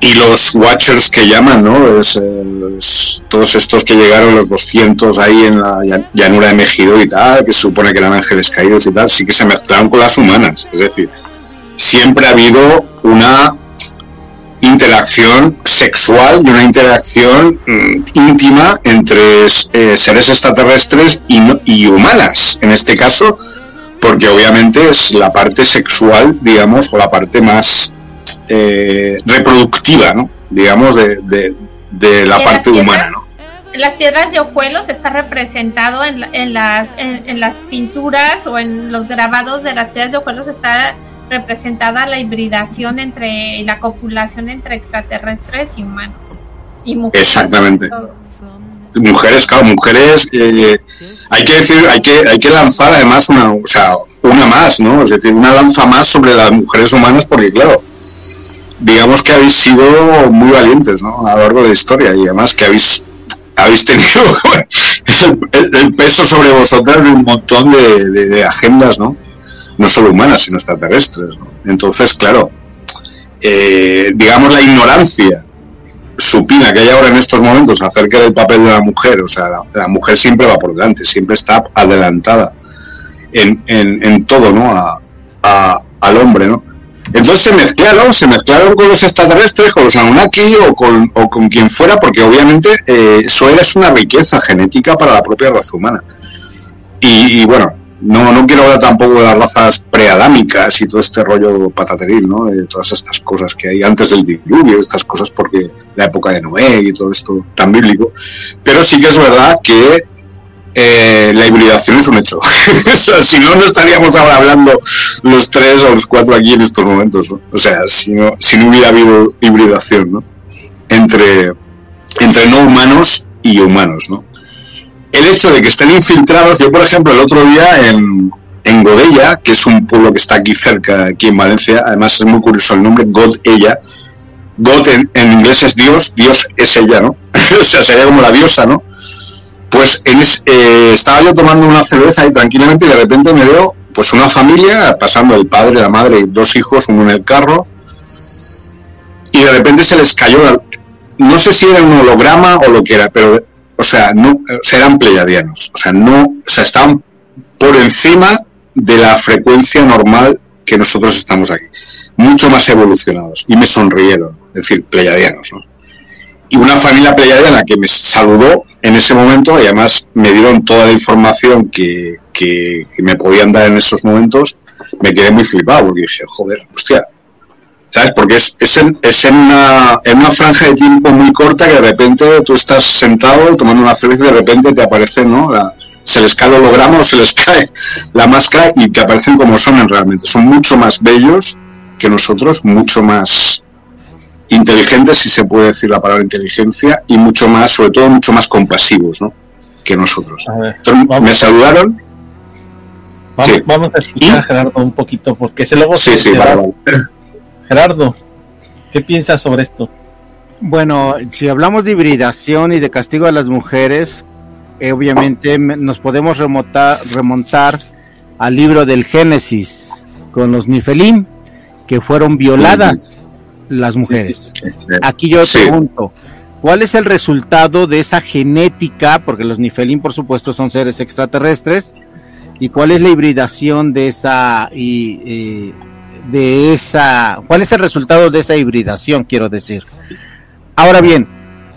y los Watchers que llaman, ¿no? Es, todos estos que llegaron, los 200 ahí en la llanura de Mejido y tal, que se supone que eran ángeles caídos y tal, sí que se mezclaron con las humanas. Es decir, siempre ha habido una interacción sexual y una interacción mm, íntima entre eh, seres extraterrestres y, y, humanas, en este caso, porque obviamente es la parte sexual, digamos, o la parte más eh, reproductiva, ¿no? digamos, de, de, la parte humana. ¿no? las piedras de ojuelos está representado en, en las, en, las pinturas o en los grabados de las piedras de ojuelos está representada la hibridación entre la copulación entre extraterrestres y humanos y mujeres. Exactamente. Mujeres, claro, mujeres. Eh, hay que decir, hay que hay que lanzar además una, o sea, una más, ¿no? Es decir, una lanza más sobre las mujeres humanas, porque claro, digamos que habéis sido muy valientes, ¿no? A lo largo de la historia y además que habéis habéis tenido el, peso sobre vosotras de un montón de, agendas, ¿no? No solo humanas, sino extraterrestres, ¿no? Entonces, claro, eh, digamos la ignorancia supina que hay ahora en estos momentos acerca del papel de la mujer, o sea, la, mujer siempre va por delante, siempre está adelantada en, en, todo, ¿no? A, al hombre, ¿no? Entonces se mezclaron, se mezclaron con los extraterrestres, con los Anunnaki o con, o con quien fuera, porque obviamente eh, es una riqueza genética para la propia raza humana. Y, bueno, no, no quiero hablar tampoco de las razas preadámicas y todo este rollo patateril, ¿no? De todas estas cosas que hay antes del diluvio, estas cosas porque la época de Noé y todo esto tan bíblico. Pero sí que es verdad que eh, la hibridación es un hecho. si no, no estaríamos ahora hablando los tres o los cuatro aquí en estos momentos. O sea, si no, si no hubiera habido hibridación ¿no? entre, entre no humanos y humanos. ¿no? El hecho de que estén infiltrados, yo por ejemplo el otro día en, en Godella, que es un pueblo que está aquí cerca, aquí en Valencia, además es muy curioso el nombre, God ella. God en, en inglés es Dios, Dios es ella, ¿no? o sea, sería como la diosa, ¿no? Pues eh, estaba yo tomando una cerveza y tranquilamente y de repente me veo pues una familia pasando el padre, la madre dos hijos, uno en el carro y de repente se les cayó, no sé si era un holograma o lo que era, pero o sea, no, o sea, eran pleiadianos, o sea, no, o sea, estaban por encima de la frecuencia normal que nosotros estamos aquí, mucho más evolucionados. Y me sonrieron, es decir, pleiadianos, ¿no? y una familia pleiadiana que me saludó en ese momento y además me dieron toda la información que, que, me podían dar en esos momentos, me quedé muy flipado porque dije, joder, hostia, ¿sabes? Porque es, es, en, es en, una, en una franja de tiempo muy corta que de repente tú estás sentado tomando una cerveza y de repente te aparece, ¿no? se les cae el holograma o se les cae la máscara y te aparecen como son realmente. Son mucho más bellos que nosotros, mucho más inteligentes, si se puede decir la palabra inteligencia, y mucho más, sobre todo, mucho más compasivos, ¿no? Que nosotros. me saludaron. Vamos, a escuchar a Gerardo un poquito, porque se luego. Sí, sí, Gerardo, ¿qué piensas sobre esto? Bueno, si hablamos de hibridación y de castigo a las mujeres, eh, obviamente nos podemos remontar, remontar al libro del Génesis con los Nifelim, que fueron violadas las mujeres. Aquí yo pregunto, ¿cuál es el resultado de esa genética? Porque los Nifelín, por supuesto, son seres extraterrestres. ¿Y cuál es la hibridación de esa y eh, de esa? ¿Cuál es el resultado de esa hibridación? Quiero decir. Ahora bien,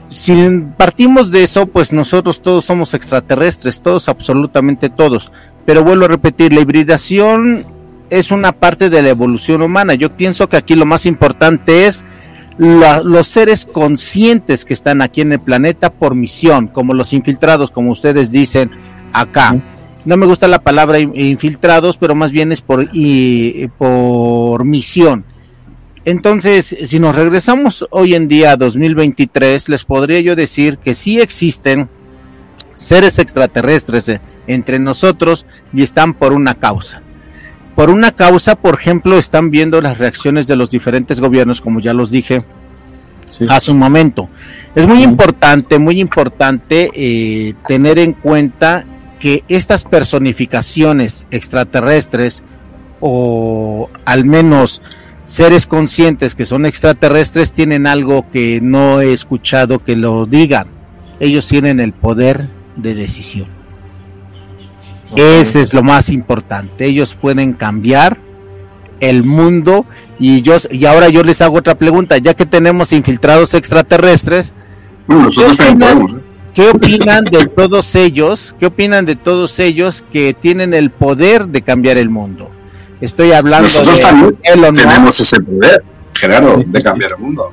si partimos de eso, pues nosotros todos somos extraterrestres, todos, absolutamente todos. Pero vuelvo a repetir, la hibridación es una parte de la evolución humana. Yo pienso que aquí lo más importante es los seres conscientes que están aquí en el planeta por misión, como los infiltrados, como ustedes dicen acá. No me gusta la palabra infiltrados, pero más bien es por, y, por misión. Entonces, si nos regresamos hoy en día a 2023, les podría yo decir que sí existen seres extraterrestres eh, entre nosotros y están por una causa por una causa, por ejemplo, están viendo las reacciones de los diferentes gobiernos, como ya los dije hace un momento. Es muy importante, muy importante eh, tener en cuenta que estas personificaciones extraterrestres o al menos seres conscientes que son extraterrestres tienen algo que no he escuchado que lo digan. Ellos tienen el poder de decisión. Ese es lo más importante. Ellos pueden cambiar el mundo y yo y ahora yo les hago otra pregunta, ya que tenemos infiltrados extraterrestres, ¿qué, opinan, de todos ellos? ¿Qué opinan de todos ellos que tienen el poder de cambiar el mundo? Estoy hablando Nosotros de también Elon tenemos ese poder, Gerardo, de cambiar el mundo.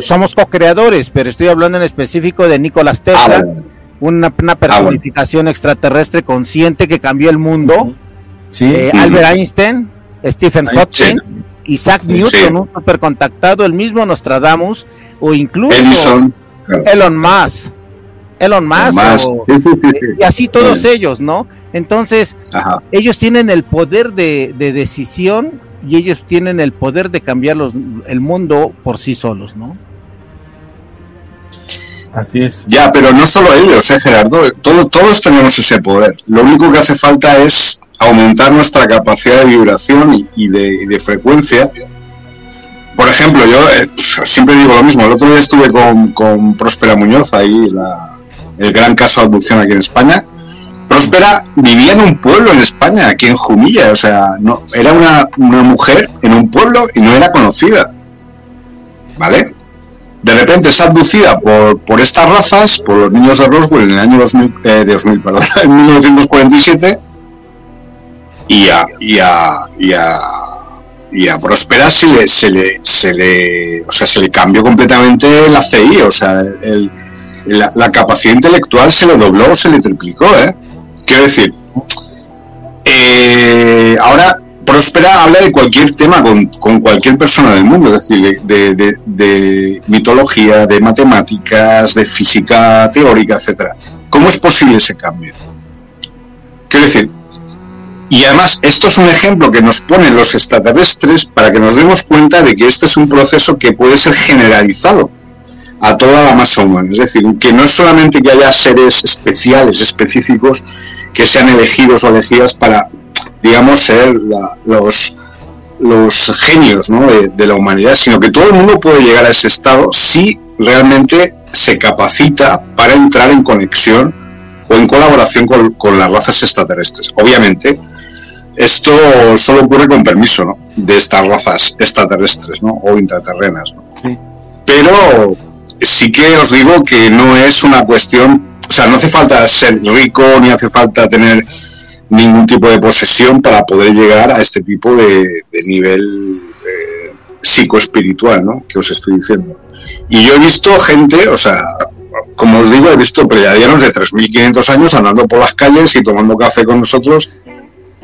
Somos co-creadores, pero estoy hablando en específico de Nicolás Tesla. Ah, una, ah, personificación extraterrestre consciente que cambió el mundo. Eh, Albert Einstein, Stephen Hawking, Isaac Newton, un supercontactado, el mismo Nostradamus, o incluso Elon Musk. Elon Musk, y así todos ellos, ¿no? Entonces, ellos tienen el poder de, decisión y ellos tienen el poder de cambiar el mundo por sí solos, ¿no? Así es. Ya, pero no solo ellos, ¿eh, Gerardo? Todo, todos tenemos ese poder. Lo único que hace falta es aumentar nuestra capacidad de vibración y, de, frecuencia. Por ejemplo, yo eh, siempre digo lo mismo. El otro día estuve con, con Próspera Muñoz, ahí el gran caso de abducción aquí en España. Próspera vivía en un pueblo en España, aquí en Jumilla. O sea, no, era una, una mujer en un pueblo y no era conocida. ¿Vale? de repente es abducida por, por estas razas, por los niños de Roswell en el año 2000, eh, 2000 perdón, en 1947 y a, y a, y a, y a Prospera se le, se le, se le, o sea, se le cambió completamente la CI, o sea, el, la, capacidad intelectual se le dobló, se le triplicó, ¿eh? Quiero decir, eh, ahora Próspera habla de cualquier tema con, cualquier persona del mundo, es decir, de, mitología, de matemáticas, de física teórica, etcétera. ¿Cómo es posible ese cambio? Quiero decir, y además esto es un ejemplo que nos ponen los extraterrestres para que nos demos cuenta de que este es un proceso que puede ser generalizado a toda la masa humana. Es decir, que no es solamente que haya seres especiales, específicos, que sean elegidos o elegidas para digamos, ser los, los genios de, la humanidad, sino que todo el mundo puede llegar a ese estado si realmente se capacita para entrar en conexión o en colaboración con, las razas extraterrestres. Obviamente, esto solo ocurre con permiso ¿no? de estas razas extraterrestres ¿no? o intraterrenas. Pero sí que os digo que no es una cuestión, o sea, no hace falta ser rico ni hace falta tener ningún tipo de posesión para poder llegar a este tipo de, nivel eh, psicoespiritual, ¿no? Que os estoy diciendo. Y yo he visto gente, o sea, como os digo, he visto predianos de 3.500 años andando por las calles y tomando café con nosotros,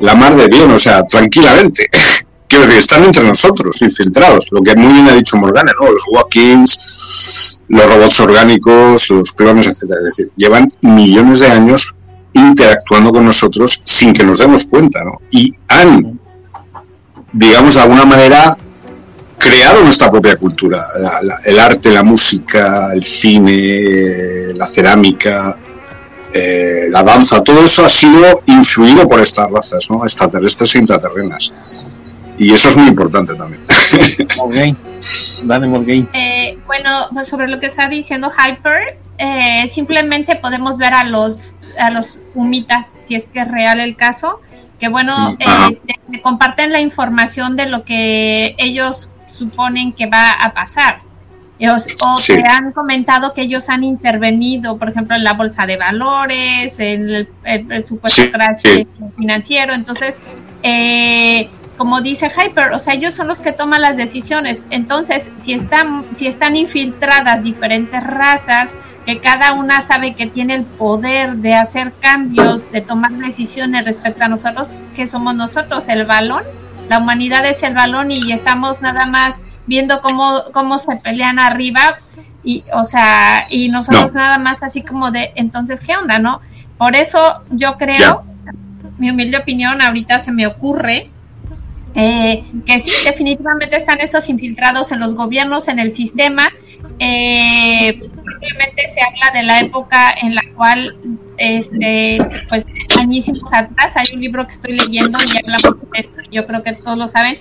la mar de bien, o sea, tranquilamente. Quiero decir, están entre nosotros, infiltrados, lo que muy bien ha dicho Morgana, ¿no? Los walk-ins, los robots orgánicos, los clones, etcétera. Es decir, llevan millones de años interactuando con nosotros sin que nos demos cuenta, ¿no? Y han, digamos, de alguna manera creado nuestra propia cultura, el arte, la música, el cine, la cerámica, eh, la danza, todo eso ha sido influido por estas razas, ¿no? extraterrestres e intraterrenas. Y eso es muy importante también. Dale, eh, bueno, pues sobre lo que está diciendo Hyper, eh, simplemente podemos ver a los a los humitas, si es que es real el caso, que bueno, eh, te, comparten la información de lo que ellos suponen que va a pasar. O te han comentado que ellos han intervenido, por ejemplo, en la bolsa de valores, en el, supuesto financiero. Entonces, eh, como dice Hyper, o sea, ellos son los que toman las decisiones. Entonces, si están, si están infiltradas diferentes razas, que cada una sabe que tiene el poder de hacer cambios, de tomar decisiones respecto a nosotros, que somos nosotros, el balón. La humanidad es el balón y estamos nada más viendo cómo, cómo se pelean arriba y, o sea, y nosotros nada más así como de, entonces, ¿qué onda, no? Por eso yo creo, mi humilde opinión, ahorita se me ocurre eh, que sí, definitivamente están estos infiltrados en los gobiernos, en el sistema. Eh, simplemente se habla de la época en la cual, este, pues, añísimos atrás, hay un libro que estoy leyendo y hablamos de esto, yo creo que todos lo saben,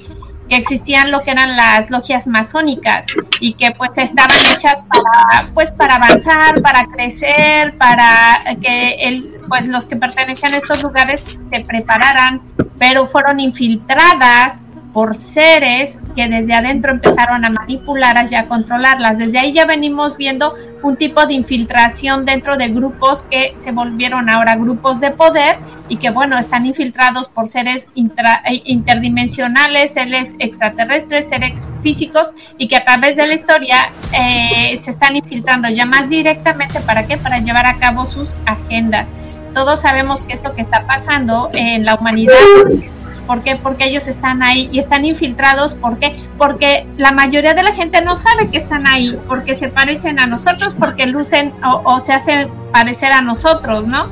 existían lo que eran las logias masónicas y que pues estaban hechas para pues para avanzar, para crecer, para que el, pues los que pertenecían a estos lugares se prepararan, pero fueron infiltradas por seres que desde adentro empezaron a manipularlas y a controlarlas. Desde ahí ya venimos viendo un tipo de infiltración dentro de grupos que se volvieron ahora grupos de poder y que, bueno, están infiltrados por seres eh, interdimensionales, seres extraterrestres, seres físicos y que a través de la historia eh, se están infiltrando ya más directamente. ¿Para qué? Para llevar a cabo sus agendas. Todos sabemos que esto que está pasando en la humanidad ¿Por qué? Porque ellos están ahí y están infiltrados. ¿Por qué? Porque la mayoría de la gente no sabe que están ahí, porque se parecen a nosotros, porque lucen o, se hacen parecer a nosotros, ¿no?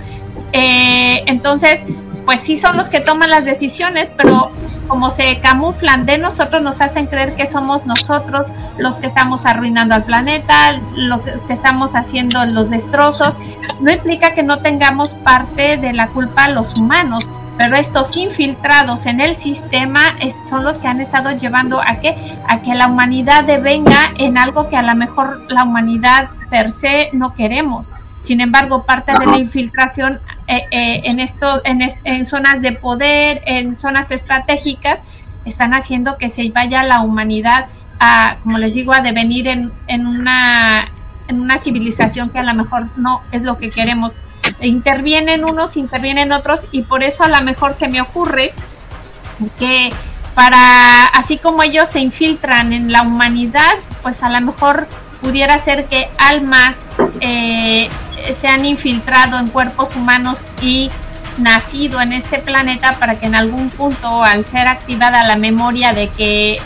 Eh, entonces, pues sí son los que toman las decisiones, pero como se camuflan de nosotros, nos hacen creer que somos nosotros los que estamos arruinando al planeta, los que estamos haciendo los destrozos. No implica que no tengamos parte de la culpa los humanos, pero estos infiltrados en el sistema son los que han estado llevando a que, a que la humanidad devenga en algo que a lo mejor la humanidad per se no queremos. Sin embargo, parte de la infiltración eh, eh, en, esto, en, en, zonas de poder, en zonas estratégicas, están haciendo que se vaya la humanidad a, como les digo, a devenir en, en, una, en una civilización que a lo mejor no es lo que queremos. Intervienen unos, intervienen otros y por eso a lo mejor se me ocurre que para, así como ellos se infiltran en la humanidad, pues a lo mejor pudiera ser que almas eh, se han infiltrado en cuerpos humanos y nacido en este planeta para que en algún punto, al ser activada la memoria de que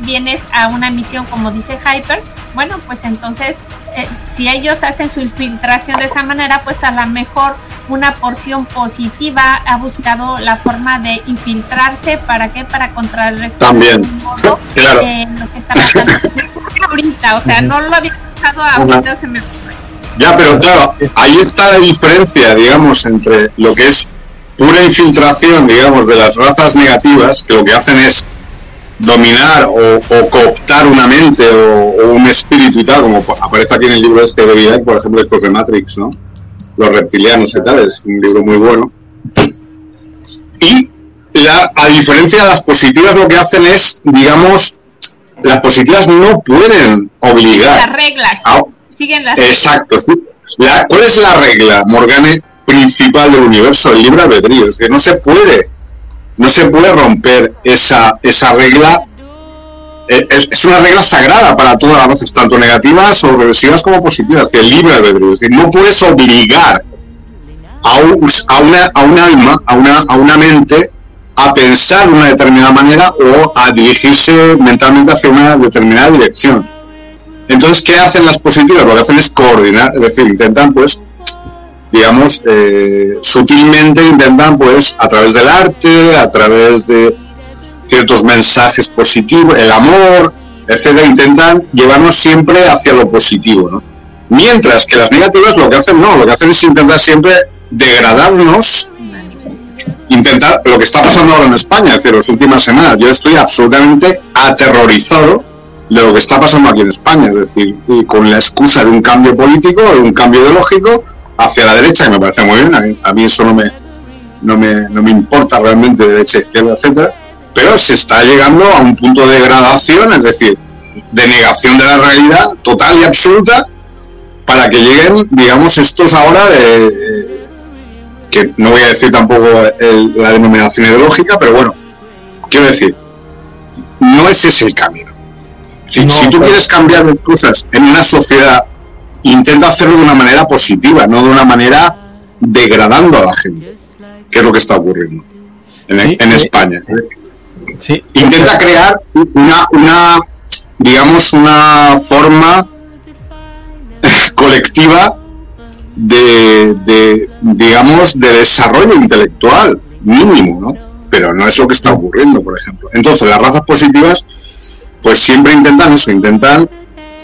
vienes a una misión como dice Hyper, bueno, pues entonces eh, si ellos hacen su infiltración de esa manera, pues a lo mejor una porción positiva ha buscado la forma de infiltrarse para qué para contrarrestar también. claro. Eh, lo que está pasando ahorita, o sea, no lo había pensado ahorita se me ya, pero claro, ahí está la diferencia, digamos, entre lo que es pura infiltración, digamos, de las razas negativas, que lo que hacen es dominar o, cooptar una mente o, un espíritu y tal, como aparece aquí en el libro este de por ejemplo, de Matrix, ¿no? Los reptilianos y tal, es un libro muy bueno. Y la, a diferencia de las positivas, lo que hacen es, digamos, las positivas no pueden obligar. Las reglas. siguen las Exacto. ¿Cuál es la regla, Morgane, principal del universo? El libre albedrío. Es que no se puede no se puede romper esa, esa regla. Eh, es, una regla sagrada para todas las voces, tanto negativas o regresivas como positivas, el libre albedrío. Es decir, no puedes obligar a, un, a, una, alma, a una, a una mente, a pensar de una determinada manera o a dirigirse mentalmente hacia una determinada dirección. Entonces, ¿qué hacen las positivas? Lo que hacen es coordinar, es decir, intentan pues digamos, eh, sutilmente intentan, pues, a través del arte, a través de ciertos mensajes positivos, el amor, etcétera, intentan llevarnos siempre hacia lo positivo. Mientras que las negativas lo que hacen no, lo que hacen es intentar siempre degradarnos, intentar lo que está pasando ahora en España, es decir, las últimas semanas, yo estoy absolutamente aterrorizado de lo que está pasando aquí en España, es decir, con la excusa de un cambio político, de un cambio ideológico, hacia la derecha, que me parece muy bien, a mí, eso no me, no me, no me importa realmente derecha, izquierda, etcétera, pero se está llegando a un punto de degradación, es decir, de negación de la realidad total y absoluta, para que lleguen, digamos, estos ahora de, que no voy a decir tampoco la denominación ideológica, pero bueno, quiero decir, no es ese el camino. Si, si tú quieres cambiar las cosas en una sociedad intenta hacerlo de una manera positiva, no de una manera degradando a la gente, que es lo que está ocurriendo en, España. Sí, intenta crear una, una, digamos, una forma colectiva de, de, digamos, de desarrollo intelectual mínimo, ¿no? Pero no es lo que está ocurriendo, por ejemplo. Entonces, las razas positivas, pues siempre intentan eso, intentan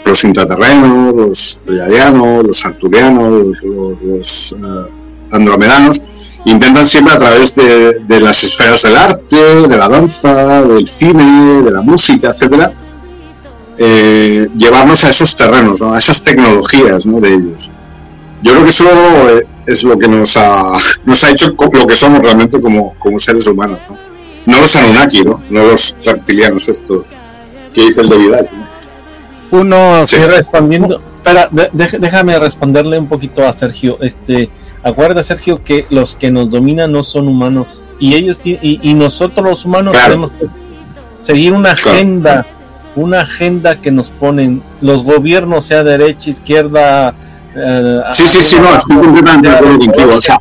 los intraterrenos, los pleiadianos, los arturianos, los, eh, andromedanos, intentan siempre a través de, las esferas del arte, de la danza, del cine, de la música, etcétera, eh, llevarnos a esos terrenos, a esas tecnologías de ellos. Yo creo que eso eh, es lo que nos ha, nos ha hecho lo que somos realmente como, como seres humanos. No, los Anunnaki, ¿no? no los reptilianos estos que dice el David uno sí, respondiendo. Espera, déjame responderle un poquito a Sergio. Este, acuerda Sergio que los que nos dominan no son humanos y ellos y, y nosotros los humanos tenemos que seguir una agenda, una agenda que nos ponen los gobiernos, sea derecha, izquierda. Eh, sí, sí, sí, no, estoy completamente de acuerdo contigo. O sea,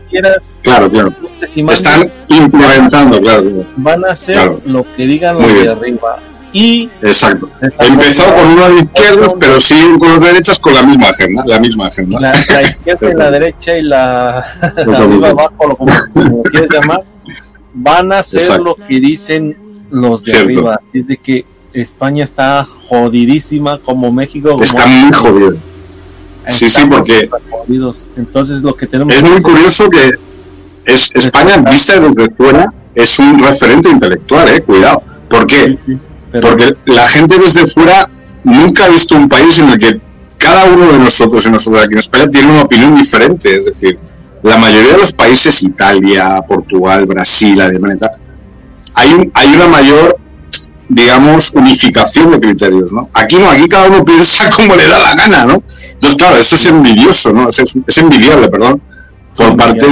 claro, claro. Están implementando, claro. Van a hacer lo que digan los de arriba y Exacto. Empezó con uno de izquierdos, pero siguen con los derechas con la misma agenda, la misma agenda. La, izquierda y la derecha y la, abajo, como, quieres llamar, van a hacer lo que dicen los de arriba. Así es de que España está jodidísima como México. está muy jodido. Sí, sí, porque. Entonces lo que tenemos. Es muy curioso que es, España, vista desde fuera, es un referente intelectual, eh, cuidado. ¿Por qué? Porque la gente desde fuera nunca ha visto un país en el que cada uno de nosotros y nosotros aquí en España tiene una opinión diferente. Es decir, la mayoría de los países, Italia, Portugal, Brasil, Alemania, hay, hay una mayor, digamos, unificación de criterios, ¿no? Aquí no, aquí cada uno piensa como le da la gana, ¿no? Entonces, claro, eso es envidioso, ¿no? Es, es envidiable, perdón, por parte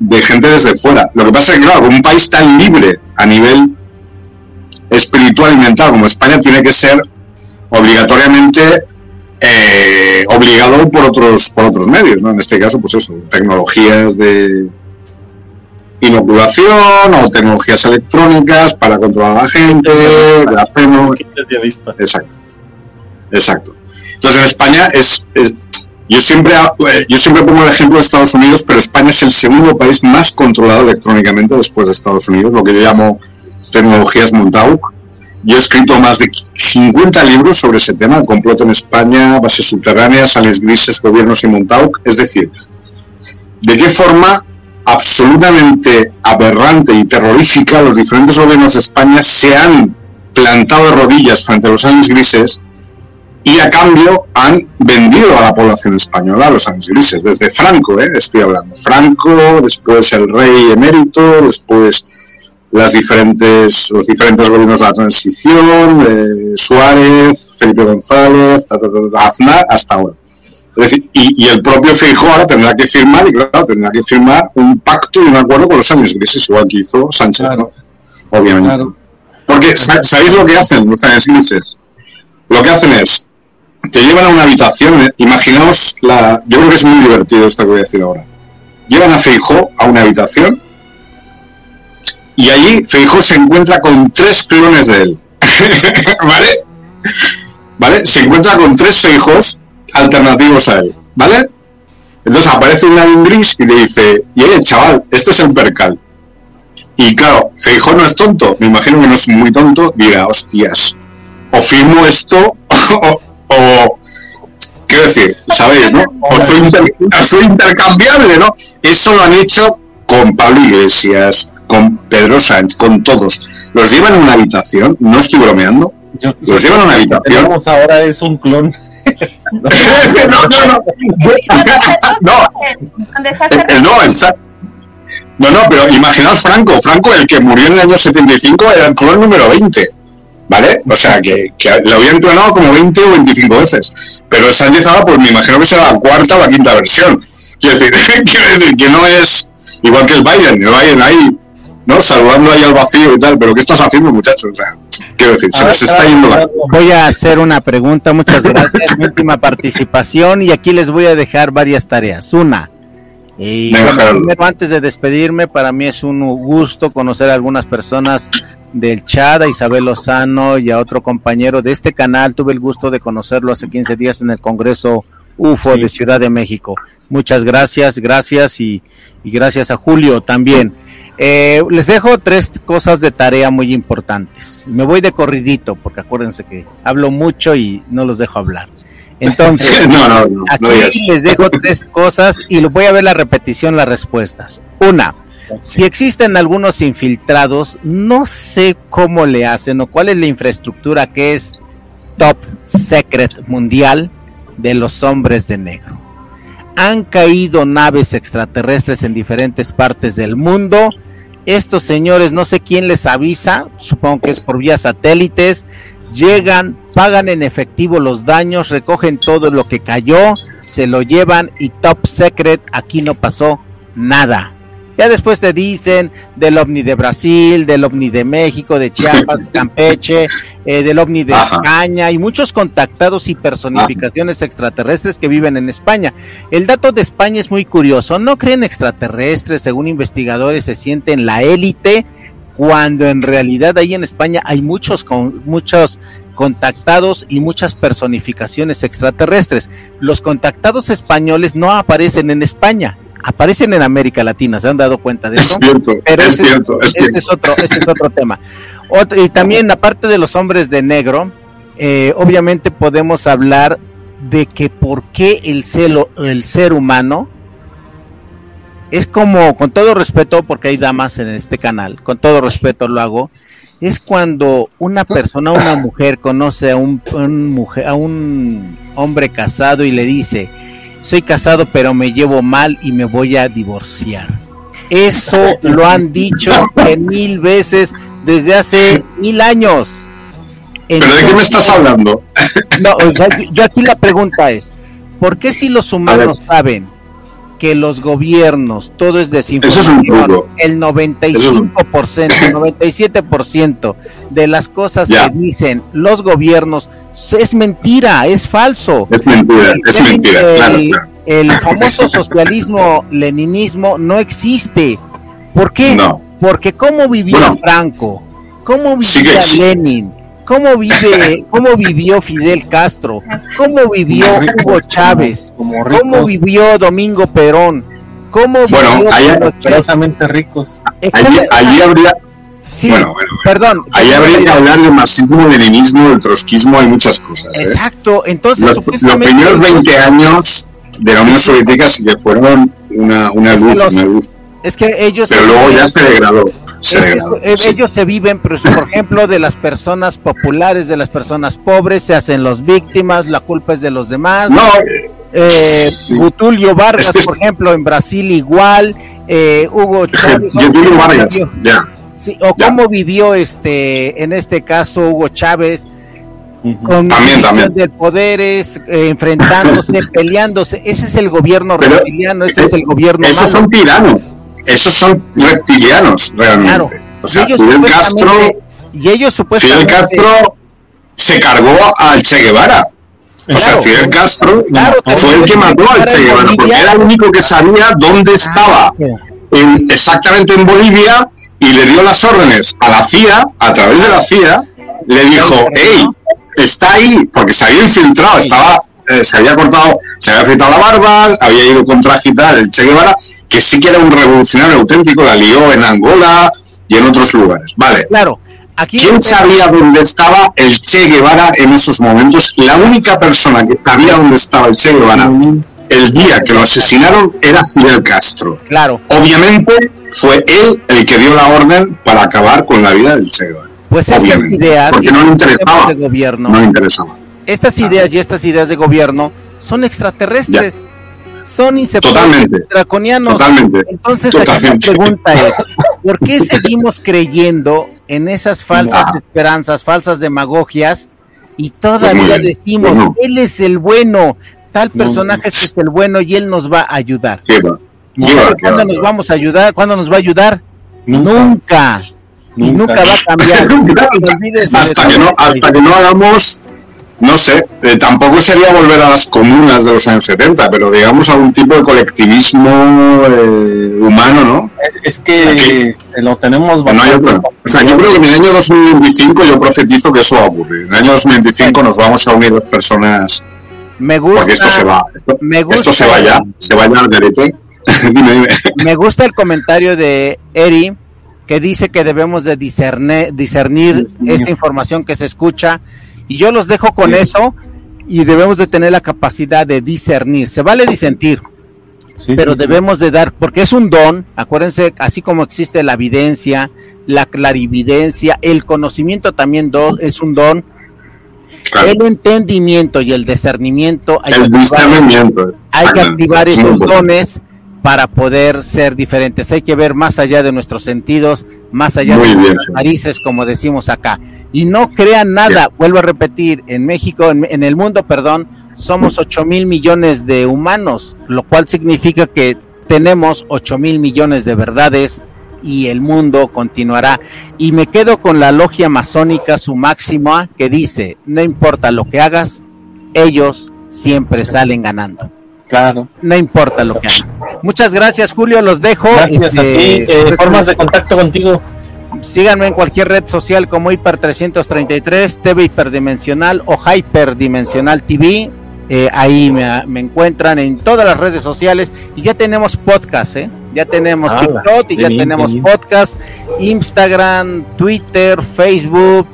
de, gente desde fuera. Lo que pasa es que, claro, un país tan libre a nivel espiritual y mental como España tiene que ser obligatoriamente eh, obligado por otros por otros medios, ¿no? En este caso, pues eso, tecnologías de inoculación o tecnologías electrónicas para controlar a la gente, grafeno. Exacto. Exacto. Entonces en España es, yo siempre eh, yo siempre pongo el ejemplo de Estados Unidos, pero España es el segundo país más controlado electrónicamente después de Estados Unidos, lo que yo llamo tecnologías Montauk yo he escrito más de 50 libros sobre ese tema, el complot en España, bases subterráneas, sales grises, gobiernos y Montauk. Es decir, de qué forma absolutamente aberrante y terrorífica los diferentes gobiernos de España se han plantado de rodillas frente a los años grises y a cambio han vendido a la población española los años grises, desde Franco, ¿eh? estoy hablando. Franco, después el rey emérito, después las diferentes, los diferentes gobiernos de la transición, eh, Suárez, Felipe González, Aznar, hasta ahora. Es decir, y, el propio Feijóo ahora tendrá que firmar, y claro, tendrá que firmar un pacto y un acuerdo con los años grises, igual que hizo Sánchez, obviamente. Porque, ¿sabéis lo que hacen los años grises? Lo que hacen es, te llevan a una habitación, eh, imaginaos la, yo creo que es muy divertido esto que voy a decir ahora. Llevan a Feijóo a una habitación y allí Feijóo se encuentra con tres clones de él. ¿Vale? ¿Vale? Se encuentra con tres Feijos alternativos a él. ¿Vale? Entonces aparece un alien gris y le dice, y oye, chaval, este es el percal. Y claro, Feijó no es tonto, me imagino que no es muy tonto, dirá, hostias, o firmo esto o, quiero decir, ¿sabéis, no? O soy, soy intercambiable, ¿no? Eso lo han hecho con Pablo Iglesias, con Pedro Sánchez, con todos. Los llevan a una habitación, no estoy bromeando, los llevan a una habitación. ahora es un clon. no, no, no. no. exacto. No, no, pero imaginaos Franco. Franco, el que murió en el año 75, era el clon número 20. ¿Vale? O sea, que, que lo habían clonado como 20 o 25 veces. Pero Sánchez ahora, pues me imagino que será la cuarta o la quinta versión. Quiero decir, quiero decir que no es igual que el Biden. El Biden ahí ¿no? Saludando ahí al vacío y tal, pero ¿qué estás haciendo, muchachos? O sea, quiero decir, se les está yendo la... Voy a hacer una pregunta, muchas gracias, mi última participación, y aquí les voy a dejar varias tareas. Una, y primero, antes de despedirme, para mí es un gusto conocer a algunas personas del chat, a Isabel Lozano y a otro compañero de este canal. Tuve el gusto de conocerlo hace 15 días en el Congreso UFO de Ciudad de México. Muchas gracias, gracias y, y gracias a Julio también. Eh, les dejo tres cosas de tarea muy importantes. Me voy de corridito porque acuérdense que hablo mucho y no los dejo hablar. Entonces, aquí les dejo tres cosas y voy a ver la repetición, las respuestas. Una, si existen algunos infiltrados, no sé cómo le hacen o cuál es la infraestructura que es top secret mundial de los hombres de negro han caído naves extraterrestres en diferentes partes del mundo. Estos señores, no sé quién les avisa, supongo que es por vía satélites, llegan, pagan en efectivo los daños, recogen todo lo que cayó, se lo llevan y top secret, aquí no pasó nada. Ya después te dicen del ovni de Brasil, del ovni de México, de Chiapas, de Campeche, eh, del ovni de España y muchos contactados y personificaciones extraterrestres que viven en España. El dato de España es muy curioso. No creen extraterrestres, según investigadores, se sienten la élite cuando en realidad ahí en España hay muchos, con, muchos contactados y muchas personificaciones extraterrestres. Los contactados españoles no aparecen en España aparecen en América Latina, ¿se han dado cuenta de eso? Es cierto, Pero es ese, cierto, es ese cierto. es otro, ese es otro tema. Otro- y también, aparte de los hombres de negro, eh, obviamente podemos hablar de que por qué el, celo, el ser humano es como, con todo respeto, porque hay damas en este canal, con todo respeto lo hago, es cuando una persona, una mujer conoce a un, un mujer, a un hombre casado y le dice, soy casado pero me llevo mal y me voy a divorciar. Eso lo han dicho mil veces desde hace mil años. ¿Pero de qué me estás hablando? No, o sea, yo aquí la pregunta es, ¿por qué si los humanos saben que los gobiernos, todo es Eso es desinformación, el 95%, el 97% de las cosas que dicen los gobiernos es mentira, es falso? Es mentira, es El- mentira, el- claro, claro. El famoso socialismo, leninismo no existe. ¿Por qué? No. Porque cómo vivía Bueno, Franco, cómo vivía. Lenin, cómo vive, cómo vivió Fidel Castro, cómo vivió ricos, Hugo Chávez, como, como cómo vivió Domingo Perón, cómo Bueno, vivió ahí- Pinochet. asquerosamente ricos. Allí, allí habría, sí, bueno, bueno, perdón. allí habría que hablar de marxismo, leninismo, del trotskismo, hay muchas cosas. ¿eh? Exacto, entonces Los, los primeros ellos- 20 años de la Unión Soviética sí que fueron una, una luz, los- una luz. Es que ellos Pero luego ya se degradó. Se Es que degradó. eh, sí. ellos se viven, pero por ejemplo, de las personas populares, de las personas pobres, se hacen los víctimas, la culpa es de los demás. No, Eh, Sí. Getúlio Vargas, Es que- por ejemplo, en Brasil igual. Eh, Hugo Chávez. Getúlio ¿cómo Vargas, vivió? ya. Sí, o Ya. cómo vivió este, en este caso, Hugo Chávez, con También, división también. de poderes, eh, enfrentándose, peleándose. Ese es el gobierno reptiliano, ese es el gobierno Esos malo. son tiranos. Esos son reptilianos, realmente. O sea, Fidel Castro, y ellos Fidel supuestamente Castro se cargó al Che Guevara. O sea. Fidel Castro Claro, fue el que mató al Che Guevara, porque era el único que sabía dónde estaba en- exactamente en Bolivia y le dio las órdenes a la CIA, a través de la CIA, le dijo, hey, está ahí, porque se había infiltrado, estaba, eh, se había cortado, se había afeitado la barba, había ido con traje y tal, el Che Guevara, que sí que era un revolucionario auténtico, la lió en Angola y en otros lugares. Vale, Claro, aquí ¿Quién sabía dónde estaba el Che Guevara en esos momentos? La única persona que sabía dónde estaba el Che Guevara el día que lo asesinaron era Fidel Castro. Claro, Obviamente fue él el que dio la orden para acabar con la vida del Che Guevara. pues estas Obviamente, ideas porque no le interesaba. de gobierno, No le interesaba. estas ideas y estas ideas de gobierno son extraterrestres, son inseparables, Totalmente. draconianos. Totalmente. Entonces aquí la pregunta es, ¿por qué seguimos creyendo en esas falsas Ah. esperanzas, falsas demagogias y Pues todavía bien. decimos, Bueno. él es el bueno, tal No, personaje pues es el bueno y él nos va a ayudar? ¿Qué va? ¿Y ¿Qué va? sabe ¿Qué cuándo va? nos vamos a ayudar? ¿Cuándo nos va a ayudar? Nunca. Nunca. Y nunca va a cambiar. Hasta que no hasta que no hagamos no sé eh, tampoco sería volver a las comunas de los años 70 pero digamos algún tipo de colectivismo eh, humano no Es, es que Aquí. este, lo tenemos no hay bastante. otro. o sea yo creo que en el año 2025 yo profetizo que eso va a ocurrir en el año 2025 nos vamos a unir las personas Me gusta, porque esto se va esto, me gusta, esto se va ya se va ya al garete dime dime me gusta el comentario de Eri que dice que debemos de discerne- discernir Discernir. esta información que se escucha y yo los dejo con Sí. eso y debemos de tener la capacidad de discernir. Se vale disentir, Sí, pero sí, debemos de dar, porque es un don, acuérdense, así como existe la evidencia, la clarividencia, el conocimiento también es un don, Claro, el entendimiento y el discernimiento, hay que activar- hay que activar esos dones para poder ser diferentes. Hay que ver más allá de nuestros sentidos, más allá Muy de nuestras narices, como decimos acá. Y no crean nada, vuelvo a repetir, en México, en, en el mundo, perdón, somos 8 mil millones de humanos, lo cual significa que tenemos 8 mil millones de verdades y el mundo continuará. Y me quedo con la logia masónica, su máxima, que dice, no importa lo que hagas, ellos siempre salen ganando Claro. no importa lo que hagas. Muchas gracias, Julio. Los dejo. Gracias Este, a ti. Eh, pues, formas de contacto contigo. Síganme en cualquier red social como Hiper333, TV Hiperdimensional o Hyperdimensional TV. Eh, ahí me, me, encuentran en todas las redes sociales y ya tenemos podcast, ¿eh? Ya tenemos TikTok y ya tenemos podcast, Instagram, Twitter, Facebook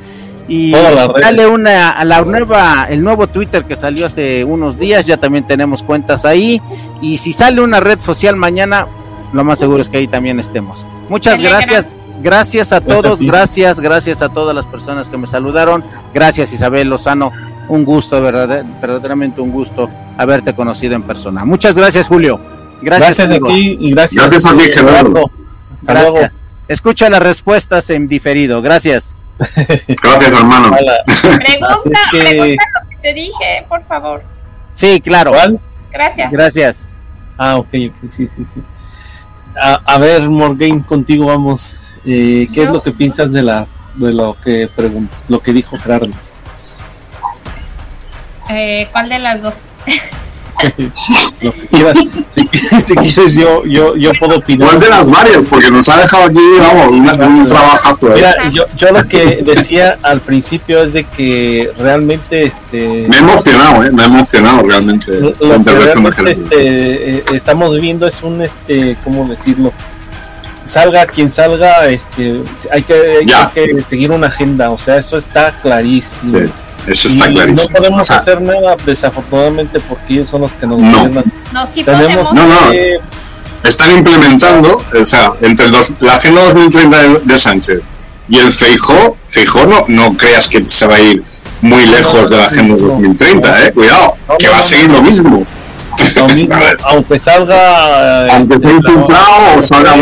y sale una la nueva el nuevo Twitter que salió hace unos días, ya también tenemos cuentas ahí y si sale una red social mañana, lo más seguro es que ahí también estemos. Muchas gracias. Gracias a todos, gracias, gracias a todas las personas que me saludaron. Gracias Isabel Lozano, un gusto, verdaderamente un gusto haberte conocido en persona. Muchas gracias Julio. Gracias, gracias a ti y gracias, gracias a ti, Gracias. Escucha las respuestas en diferido. Gracias. Gracias, hermano. Pregunta, pregunta lo que te dije, por favor. Sí, claro. Gracias. Gracias. Ah, ok, ok, sí, sí, sí. A, a ver, Morgan, contigo vamos. Eh, ¿Qué es lo que piensas de las de lo que lo que dijo Gerardo? Eh, ¿Cuál de las dos? Si, quieres, yo, yo, yo puedo opinar. ¿Cuál de las varias? Porque nos ha dejado aquí, vamos, un, trabajazo. ¿eh? Mira, yo, yo lo que decía al principio es de que realmente este. Me he emocionado, ¿eh? Me ha emocionado realmente la intervención de Gerardo. Este, estamos viviendo es un, este, ¿cómo decirlo? salga quien salga, este, hay que, hay, que seguir una agenda, o sea, eso está clarísimo. Eso está clarísimo. No podemos hacer nada, desafortunadamente, porque ellos son los que nos no. No, sí Tenemos no, no. Están implementando, o sea, entre los, la agenda 2030 de, Sánchez y el Feijó, Feijó no, no creas que se va a ir muy lejos de la agenda 2030, eh, cuidado, que va a seguir lo mismo. Lo mismo, aunque salga. Aunque esté infiltrado o salga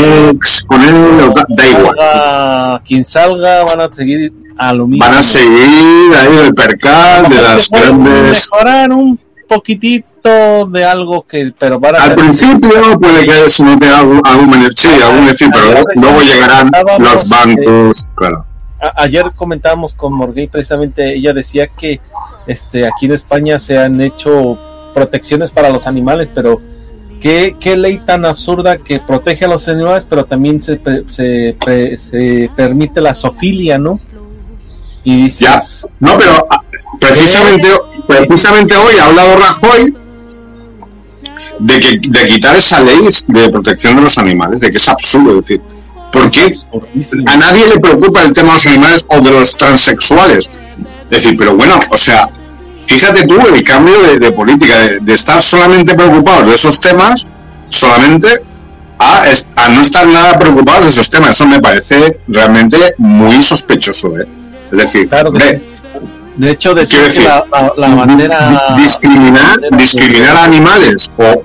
con él, da igual. Quien salga, van a seguir a lo mismo. Van a seguir ahí el percal de las grandes. Mejorar un poquitito de algo que. pero para Al principio puede que se note algún, algún sí, algún decir, pero luego llegarán los bancos. Claro. ayer comentábamos con Morgay precisamente, ella decía que este aquí en España se han hecho protecciones para los animales, pero qué, qué ley tan absurda que protege a los animales, pero también se, se, se permite la sofilia, ¿no? Y dices, no, pero ah, precisamente, precisamente hoy ha hablado Rajoy de, que, de quitar esa ley de protección de los animales, de que es absurdo, es decir, porque a nadie le preocupa el tema de los animales o de los transexuales. Es decir, pero bueno, o sea, fíjate tú el cambio de, política, de, estar solamente preocupados de esos temas, solamente a, a, no estar nada preocupados de esos temas. Eso me parece realmente muy sospechoso. ¿eh? Es decir, de hecho, decir, la, bandera, discriminar, discriminar a animales o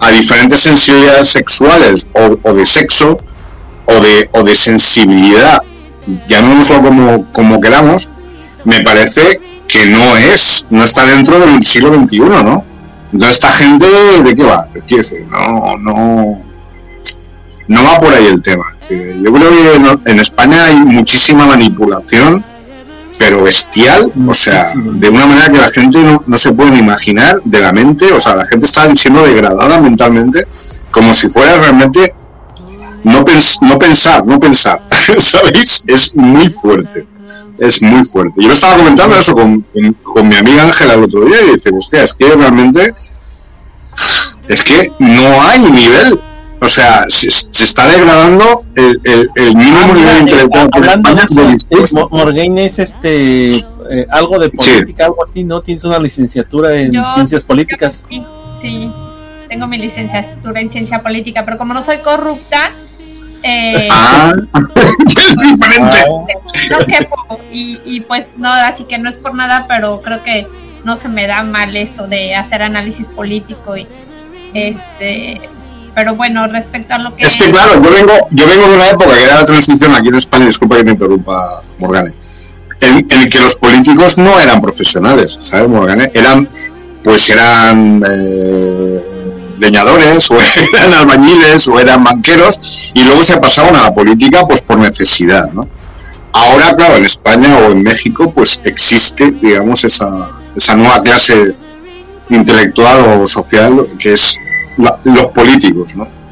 a diferentes sensibilidades sexuales o, de sexo o de, o de sensibilidad, llamémoslo como, como queramos, me parece que no es, no está dentro del siglo XXI, ¿no? Entonces, esta gente, ¿de qué va? ¿Qué decir? No, no, no va por ahí el tema. Yo creo que en España hay muchísima manipulación, pero bestial, o sea, de una manera que la gente no, no se puede imaginar de la mente, o sea, la gente está siendo degradada mentalmente, como si fuera realmente no, no pensar, no pensar, ¿sabéis? Es muy fuerte es muy fuerte. Yo lo estaba comentando eso con, con, mi amiga Ángela el otro día y dice, hostia, es que realmente es que no hay nivel. O sea, se, está degradando el, el, mínimo ah, nivel intelectual. Hablando de Morgan es este eh, algo de política, algo así, ¿no? Tienes una licenciatura en ciencias políticas. Sí, sí, tengo mi licenciatura en ciencia política, pero como no soy corrupta, eh, ah, es diferente. y, y pues no, así que no es por nada, pero creo que no se me da mal eso de hacer análisis político y este pero bueno respecto a lo que es que claro yo vengo yo vengo de una época que era la transición aquí en España disculpa que me interrumpa Morgane en, el que los políticos no eran profesionales ¿sabes Morgane? eran pues eran eh, leñadores o eran albañiles o eran banqueros y luego se pasaban a la política pues por necesidad, ¿no? Ahora, claro, en España o en México pues existe, digamos, esa, esa nueva clase intelectual o social que es los políticos, ¿no?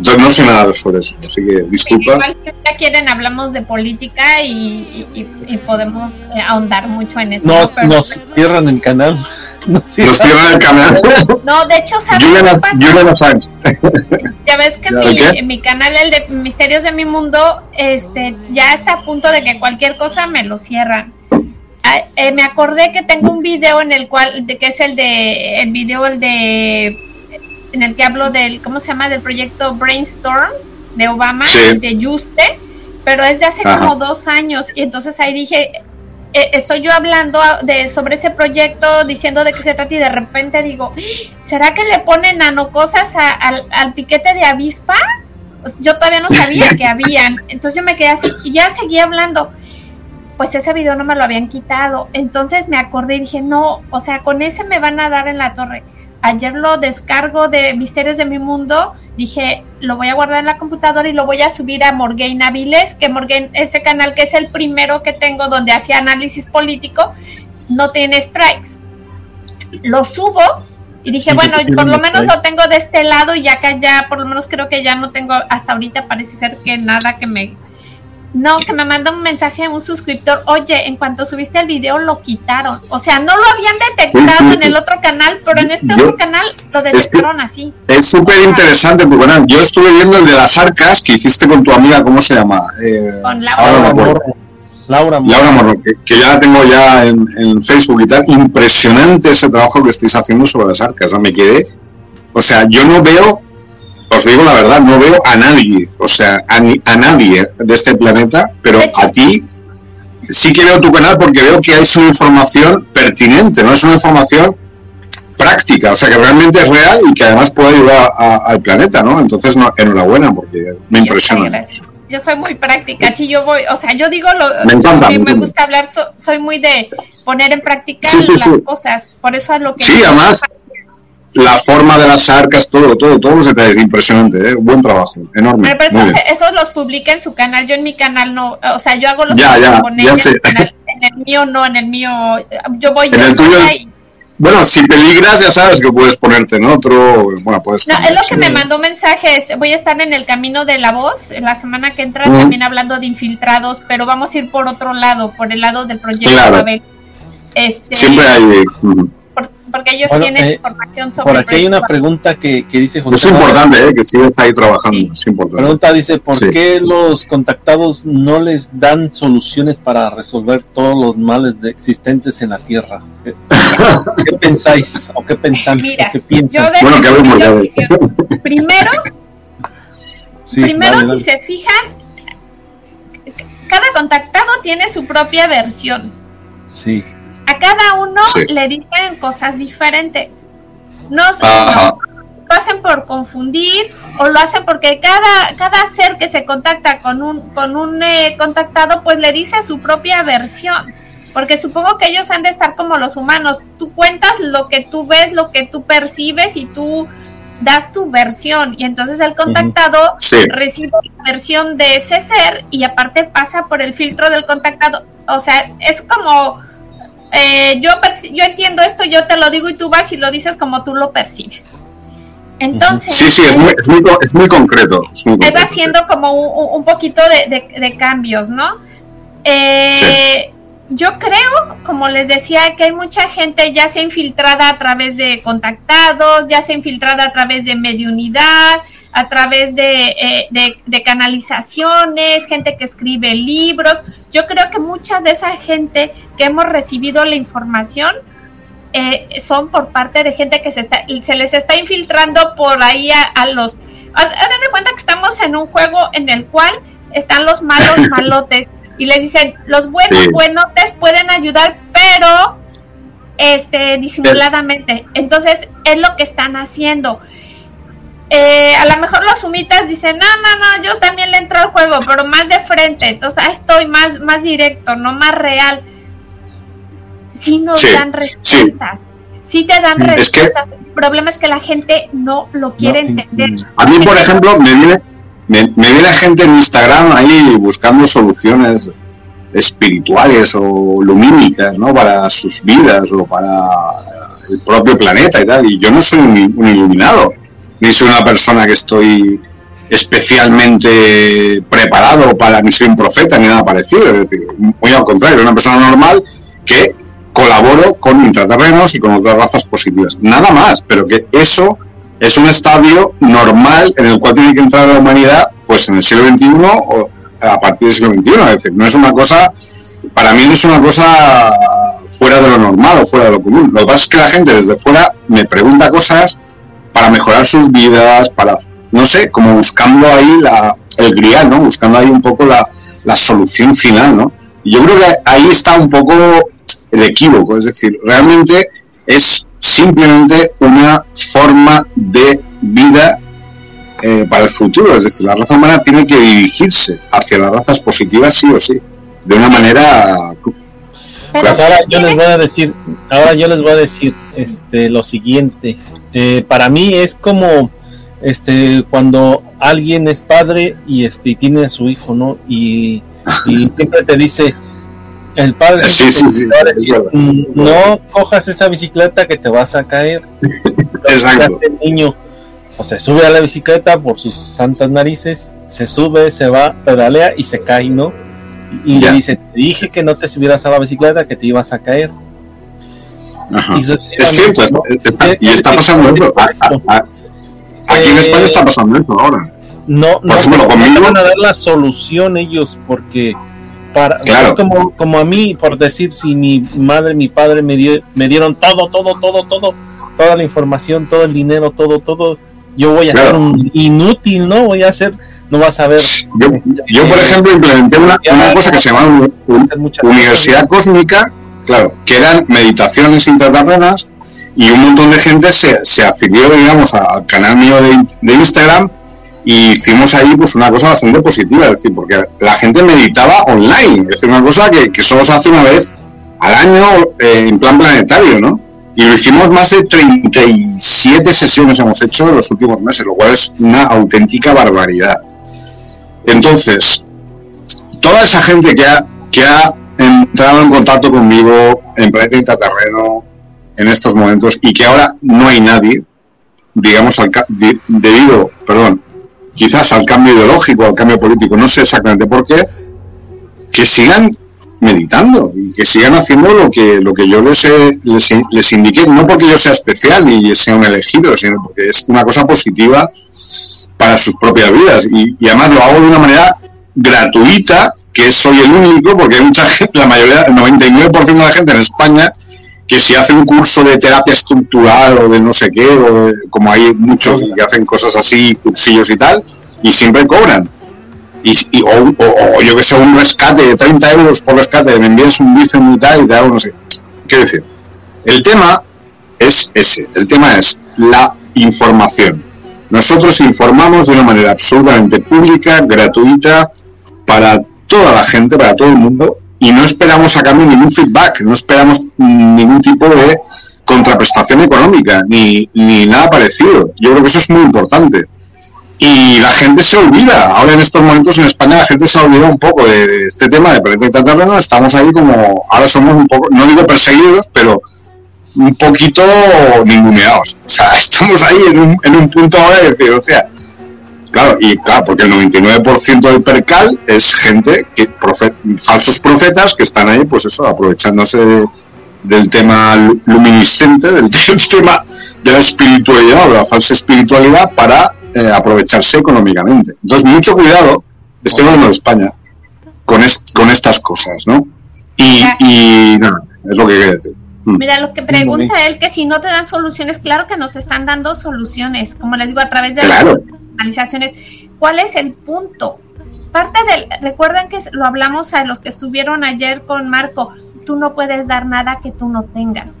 Entonces no sé nada sobre eso, así que disculpa. Igual si ya quieren hablamos de política y, podemos eh, ahondar mucho en eso. Nos, nos cierran el canal. Nos cierran el canal. No, de hecho, ¿sabes qué no, pasa? no. Ya ves que ¿Ya mi, qué? mi canal, el de Misterios de mi Mundo, este, ya está a punto de que cualquier cosa me lo cierran. Ah, eh, me acordé que tengo un video en el cual, de, que es el de, el video el de, en el que hablo del, ¿cómo se llama? Del proyecto Brainstorm de Obama, Sí. de Juste, pero es de hace Ajá. como dos años y entonces ahí dije, eh, estoy yo hablando de sobre ese proyecto, diciendo de qué se trata y de repente digo, ¿será que le ponen nanocosas a- al, al piquete de avispa? Pues yo todavía no sabía que habían, entonces yo me quedé así y ya seguí hablando. Pues ese video no me lo habían quitado, entonces me acordé y dije, no, o sea, con ese me van a dar en la torre. Ayer lo descargo de Misterios de mi Mundo, dije, lo voy a guardar en la computadora y lo voy a subir a Morgaine Aviles, que Morgaine, ese canal que es el primero que tengo donde hacía análisis político, no tiene strikes. Lo subo y dije, Sí, bueno, por lo strike. menos lo tengo de este lado y ya acá ya, por lo menos creo que ya no tengo, hasta ahorita parece ser que nada que me... No, que me manda un mensaje un suscriptor, oye, en cuanto subiste el video lo quitaron. O sea, no lo habían detectado Sí, sí, en el otro canal, pero en este Yo- otro canal lo detectaron así. Es súper interesante, porque bueno, yo estuve viendo el de las arcas que hiciste con tu amiga, ¿cómo se llama? Eh, Con la ahora me Laura acuerdo. Morro. Laura Morro. Laura Morro, que, que ya la tengo ya en, en Facebook y tal. Impresionante ese trabajo que estáis haciendo sobre las arcas. O sea, me quedé. O sea, yo no veo, os digo la verdad, no veo a nadie, o sea, a, ni- a nadie de este planeta, pero a ti sí que veo tu canal porque veo que es una información pertinente, no es una información práctica, o sea, que realmente es real y que además puede ayudar a- al planeta, ¿no? Entonces, no, enhorabuena porque me Yo impresiona. soy. Yo soy muy práctica, si yo voy, o sea, yo digo lo Me encanta, mí me gusta hablar, so- soy muy de poner en práctica Sí, sí, las sí. cosas, por eso es lo que Sí, además, la forma de las arcas, todo, todo, todos los detalles, impresionante, ¿eh? Buen trabajo, enorme. Pero, muy esos, los publica en su canal, yo en mi canal no, o sea, yo hago los Ya, ya, con ya ella, sé. En, el, en el mío no, en el mío, yo voy En yo el tuyo- y- Bueno, si peligras, ya sabes que puedes ponerte en otro. Bueno, puedes. No, es lo que sí. me mandó mensajes. Voy a estar en el camino de la voz la semana que entra también hablando de infiltrados, pero vamos a ir por otro lado, por el lado del proyecto Claro. Babel. Este, Siempre hay. Porque ellos Bueno, tienen eh, información sobre Por aquí hay una pregunta que, que dice José. Es importante, ¿eh? Que sigues ahí trabajando. Es importante. Pregunta dice, ¿por Sí. qué los contactados no les dan soluciones para resolver todos los males de- existentes en la Tierra? ¿Qué, qué pensáis? ¿O qué pensan? Mira, ¿O qué Yo piensan? Bueno, que Primero, Sí, primero dale, si se fijan, cada contactado tiene su propia versión. Sí, A cada uno Sí. le dicen cosas diferentes. No, sé, Ajá. lo hacen por confundir o lo hacen porque cada, cada ser que se contacta con un, con un eh, contactado pues le dice su propia versión. Porque supongo que ellos han de estar como los humanos. Tú cuentas lo que tú ves, lo que tú percibes y tú das tu versión. Y entonces el contactado Sí. recibe la versión de ese ser y aparte pasa por el filtro del contactado. O sea, es como eh, yo, yo entiendo esto, yo te lo digo y tú vas y lo dices como tú lo percibes. Entonces, Sí, sí, es muy, es muy, es muy concreto. Es muy va haciendo como un, poquito de, de- de cambios, ¿no? Eh, Yo creo, como les decía, que hay mucha gente ya sea infiltrada a través de contactados, ya sea infiltrada a través de mediunidad, a través de, eh, de- de canalizaciones, gente que escribe libros. Yo creo que mucha de esa gente que hemos recibido la información eh, son por parte de gente que se, está, se les está infiltrando por ahí a, a los... haz- Hagan de cuenta que estamos en un juego en el cual están los malos malotes y les dicen, los buenos Sí. buenotes pueden ayudar, pero este disimuladamente. Entonces, es lo que están haciendo. Eh, a lo mejor los sumitas dicen, no, no, no, yo también le entro al juego, pero más de frente, entonces ahí estoy más, más directo, no más real. Sí nos Sí, dan respuestas, sí. te dan Sí. Es que- respuestas. El problema es que la gente no lo quiere No, entender. entiendo. A mí, por ejemplo, me viene, me, me viene gente en Instagram ahí buscando soluciones espirituales o lumínicas, ¿no? Para sus vidas o para el propio planeta y tal. Y yo no soy un, un iluminado, ni soy una persona que estoy especialmente preparado para, ni soy un profeta ni nada parecido. Es decir, muy al contrario, soy una persona normal que colaboro con intraterrenos y con otras razas positivas. Nada más, pero que eso es un estadio normal en el cual tiene que entrar la humanidad pues en el siglo XXI o a partir del siglo XXI. Es decir, no es una cosa, para mí no es una cosa fuera de lo normal o fuera de lo común. Lo que pasa es que la gente desde fuera me pregunta cosas para mejorar sus vidas, para, no sé, como buscando ahí la, el grial, ¿no? Buscando ahí un poco la, la solución final, ¿no? Y yo creo que ahí está un poco el equívoco, es decir, realmente es simplemente una forma de vida eh, para el futuro, es decir, la raza humana tiene que dirigirse hacia las razas positivas sí o sí, de una manera... Pues ahora yo les voy a decir, ahora yo les voy a decir este lo siguiente. Eh, para mí es como este cuando alguien es padre y este tiene a su hijo, ¿no? Y, siempre te dice el padre mm, no cojas esa bicicleta que te vas a caer. Exacto. El niño o se sube a la bicicleta por sus santas narices, se sube, se va, pedalea y se cae, ¿no? Y le dice, te dije que no te subieras a la bicicleta, que te ibas a caer. Y es cierto, y está pasando eso. Aquí en España está pasando eso ahora. No, no, no van a dar la solución ellos porque para es como, como a mí por decir si mi madre mi padre me, dio, me dieron todo todo todo todo toda la información todo el dinero todo todo yo voy a ser un inútil no voy a ser no vas a ver. Yo, yo por ejemplo implementé una, una cosa que se llama universidad cósmica claro que eran meditaciones intraterrenas y un montón de gente se, se afilió digamos al canal mío de, Instagram y hicimos ahí pues una cosa bastante positiva, es decir, porque la gente meditaba online, es una cosa que, que solo se hace una vez al año eh, en plan planetario, ¿no? Y lo hicimos más de 37 sesiones hemos hecho en los últimos meses, lo cual es una auténtica barbaridad. Entonces, toda esa gente que ha, que ha entrado en contacto conmigo en Planeta Intraterreno en estos momentos y que ahora no hay nadie, digamos, al, debido, perdón, quizás al cambio ideológico, al cambio político, no sé exactamente por qué, que sigan meditando y que sigan haciendo lo que lo que yo les, les, les, indiqué, no porque yo sea especial ni sea un elegido, sino porque es una cosa positiva para sus propias vidas. Y, y además lo hago de una manera gratuita, que soy el único, porque hay mucha gente, la mayoría, el 99% de la gente en España, que si hace un curso de terapia estructural o de no sé qué, o como hay muchos que hacen cosas así, cursillos y tal, y siempre cobran. Y, o, yo que sé, un rescate de 30 euros por rescate, me envías un bíceps y tal y te hago no sé. ¿Qué decir? El tema es ese, el tema es la información. Nosotros informamos de una manera absolutamente pública, gratuita, para toda la gente, para todo el mundo, y no esperamos a cambio ningún feedback, no esperamos ningún tipo de contraprestación económica, ni, ni nada parecido. Yo creo que eso es muy importante. Y la gente se olvida, ahora en estos momentos en España la gente se ha olvidado un poco de, este tema de planeta terreno, estamos ahí como, ahora somos un poco, no digo perseguidos, pero un poquito ninguneados. O sea, estamos ahí en un, en un punto ahora de decir, o sea, Claro, y claro, porque el 99% del percal es gente, que falsos profetas que están ahí, pues eso, aprovechándose del tema luminiscente, del, tema de la espiritualidad o de la falsa espiritualidad para eh, aprovecharse económicamente. Entonces, mucho cuidado, estoy hablando de España, con, con estas cosas, ¿no? Y, y nada, es lo que quiero decir. Mm. Mira, lo que pregunta él, que si no te dan soluciones, claro que nos están dando soluciones, como les digo, a través de claro. ¿Cuál es el punto? Parte del, recuerden que lo hablamos a los que estuvieron ayer con Marco, tú no puedes dar nada que tú no tengas.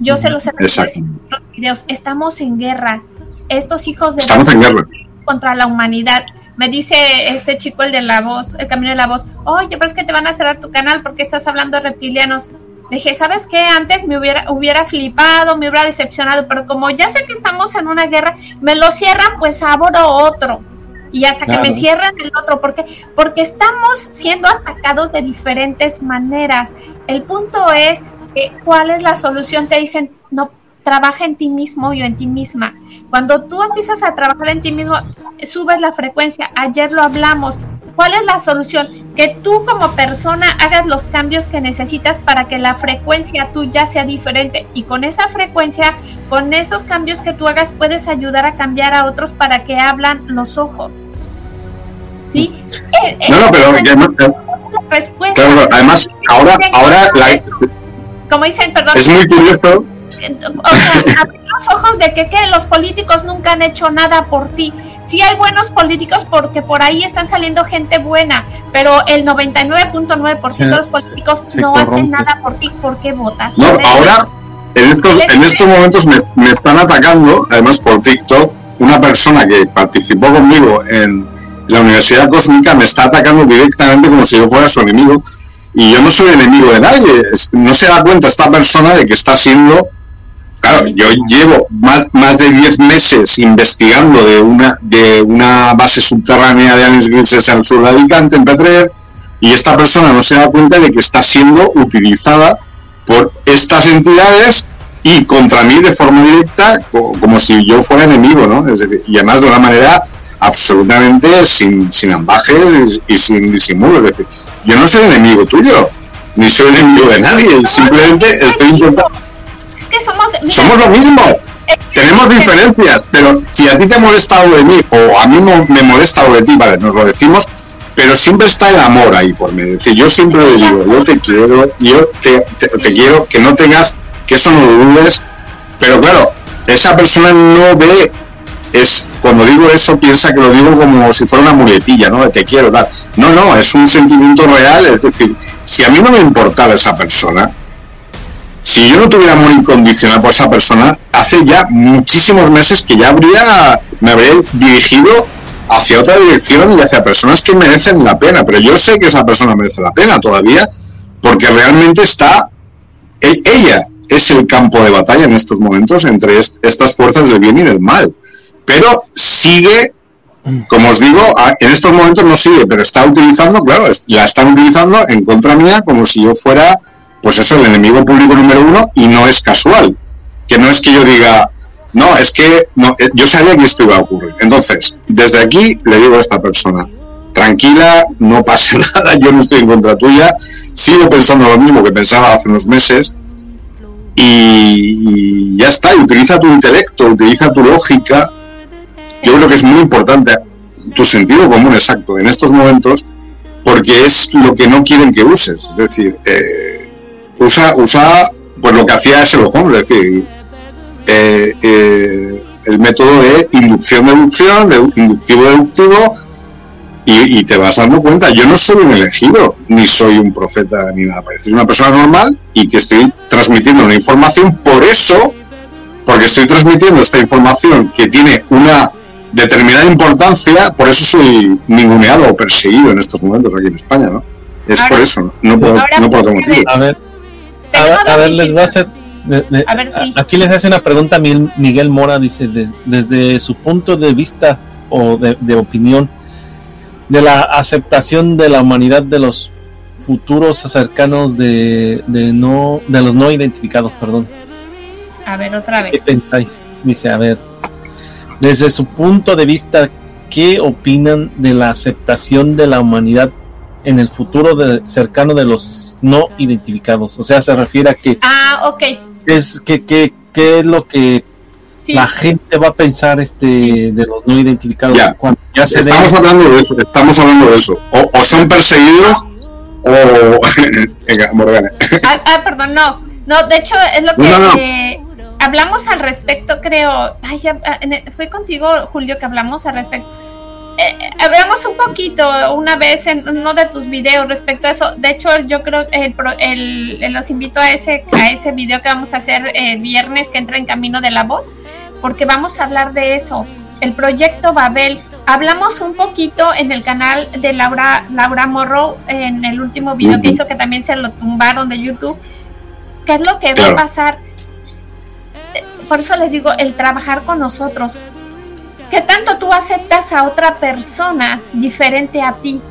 Yo se los he dicho en otros videos, estamos en guerra. Estos hijos de estamos en guerra contra la humanidad. Me dice este chico, el de la voz, el camino de la voz, oye, pero es que te van a cerrar tu canal porque estás hablando de reptilianos. Dije, ¿sabes qué? Antes me hubiera, hubiera flipado, me hubiera decepcionado, pero como ya sé que estamos en una guerra, me lo cierran, pues abro otro. Y hasta que me cierran el otro, porque porque estamos siendo atacados de diferentes maneras. El punto es que, cuál es la solución. Te dicen, no, trabaja en ti mismo y en ti misma. Cuando tú empiezas a trabajar en ti mismo, subes la frecuencia. Ayer lo hablamos. ¿Cuál es la solución? que tú como persona hagas los cambios que necesitas para que la frecuencia tuya sea diferente y con esa frecuencia, con esos cambios que tú hagas puedes ayudar a cambiar a otros para que hablan los ojos. ¿Sí? Eh, no, no, pero respuesta. además ahora ahora la, como dicen, perdón. Es muy curioso. O sea, abrir los ojos de que, que los políticos nunca han hecho nada por ti sí hay buenos políticos porque por ahí están saliendo gente buena, pero el 99.9% de los políticos no hacen nada por ti. ¿Por qué votas? No, ahora, en estos, en estos momentos me, me, están atacando, además por TikTok, una persona que participó conmigo en la Universidad Cósmica me está atacando directamente como si yo fuera su enemigo. Y yo no soy enemigo de nadie. No se da cuenta esta persona de que está siendo Claro, yo llevo más, más de 10 meses investigando de una, de una base subterránea de aliens grises al sur de Alicante, en Petrer, y esta persona no se da cuenta de que está siendo utilizada por estas entidades y contra mí de forma directa, como, si yo fuera enemigo, ¿no? Es decir, y además de una manera absolutamente sin, sin ambajes y sin disimulo. Es decir, yo no soy enemigo tuyo, ni soy enemigo de nadie, simplemente estoy intentando somos... somos lo mismo. Eh, Tenemos eh, diferencias, pero si a ti te ha molestado de mí o a mí me molesta de ti, vale, nos lo decimos, pero siempre está el amor ahí por medio. decir, yo siempre le digo, yo te quiero, yo te, te, quiero, que no tengas, que eso no lo dudes, pero claro, esa persona no ve, es cuando digo eso piensa que lo digo como si fuera una muletilla, ¿no? De te quiero, tal. No, no, es un sentimiento real, es decir, si a mí no me importaba esa persona, si yo no tuviera amor incondicional por esa persona, hace ya muchísimos meses que ya habría, me habría dirigido hacia otra dirección y hacia personas que merecen la pena. Pero yo sé que esa persona merece la pena todavía, porque realmente está, e, ella es el campo de batalla en estos momentos entre estas fuerzas del bien y del mal. Pero sigue, como os digo, en estos momentos no sigue, pero está utilizando, claro, la están utilizando en contra mía como si yo fuera pues eso, el enemigo público número uno y no es casual. Que no es que yo diga, no, es que no, eh, yo sabía que esto iba a ocurrir. Entonces, desde aquí le digo a esta persona, tranquila, no pasa nada, yo no estoy en contra tuya, sigo pensando lo mismo que pensaba hace unos meses y, ya está, utiliza tu intelecto, utiliza tu lógica. Yo creo que es muy importante tu sentido común exacto en estos momentos porque es lo que no quieren que uses. Es decir, eh, usa, usa pues lo que hacía ese Holmes, es decir, eh, eh, el método de inducción-deducción, de inductivo-deductivo, y, te vas dando cuenta, yo no soy un elegido, ni soy un profeta, ni nada parecido, soy una persona normal y que estoy transmitiendo una información, por eso, porque estoy transmitiendo esta información que tiene una determinada importancia, por eso soy ninguneado o perseguido en estos momentos aquí en España, ¿no? Es por eso, no por, no por otro motivo. A ver, a, ver, les voy a hacer. Aquí les hace una pregunta Miguel Mora, dice, desde su punto de vista o de, opinión de la aceptación de la humanidad de los futuros cercanos de, no de los no identificados, perdón. A ver, otra vez. ¿Qué pensáis? Dice, a ver, desde su punto de vista, ¿qué opinan de la aceptación de la humanidad en el futuro de, cercano de los no identificados. O sea, se refiere a que... Ah, ok. Es que, que, es lo que la gente va a pensar este de los no identificados ya. cuando ya se estamos hablando de eso estamos hablando de eso. O, son perseguidos o Venga, Morgana. Ah, ah, perdón no no de hecho es lo que hablamos al respecto creo ay, ya, ah, fue contigo Julio que hablamos al respecto eh, hablamos un poquito una vez en uno de tus videos respecto a eso. De hecho, yo creo que el, los invito a ese, a ese video que vamos a hacer el viernes que entra en Camino de la Voz, porque vamos a hablar de eso. El proyecto Babel. Hablamos un poquito en el canal de Laura, Laura Morrow en el último video que hizo, que también se lo tumbaron de YouTube. ¿Qué es lo que va a pasar? Por eso les digo, el trabajar con nosotros ¿Qué tanto tú aceptas a otra persona diferente a ti?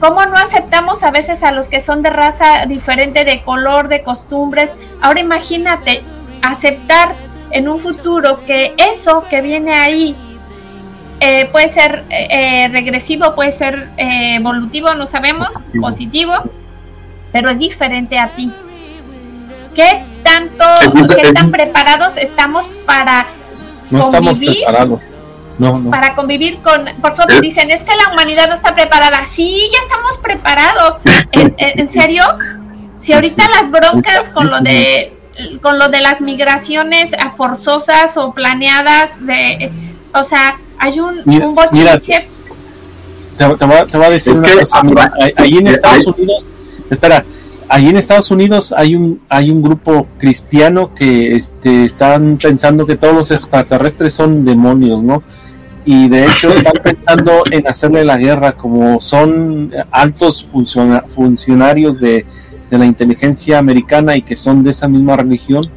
¿Cómo no aceptamos a veces a los que son de raza diferente, de color, de costumbres? Ahora imagínate aceptar en un futuro que eso que viene ahí eh, puede ser eh, regresivo, puede ser evolutivo, no sabemos, positivo, pero es diferente a ti. ¿Qué tanto, qué tan preparados estamos para no convivir? Estamos preparados. No, no. Para convivir con. Por eso dicen, es que la humanidad no está preparada. Sí, ya estamos preparados. ¿En, serio? Si ahorita las broncas con lo de con lo de las migraciones forzosas o planeadas de o sea hay un, un bochinche te, te, voy, te, voy, a decir una cosa ahí en Estados Unidos espera ahí en Estados Unidos hay un hay un grupo cristiano que este están pensando que todos los extraterrestres son demonios no y de hecho están pensando en hacerle la guerra como son altos funcionarios de de la inteligencia americana y que son de esa misma religión,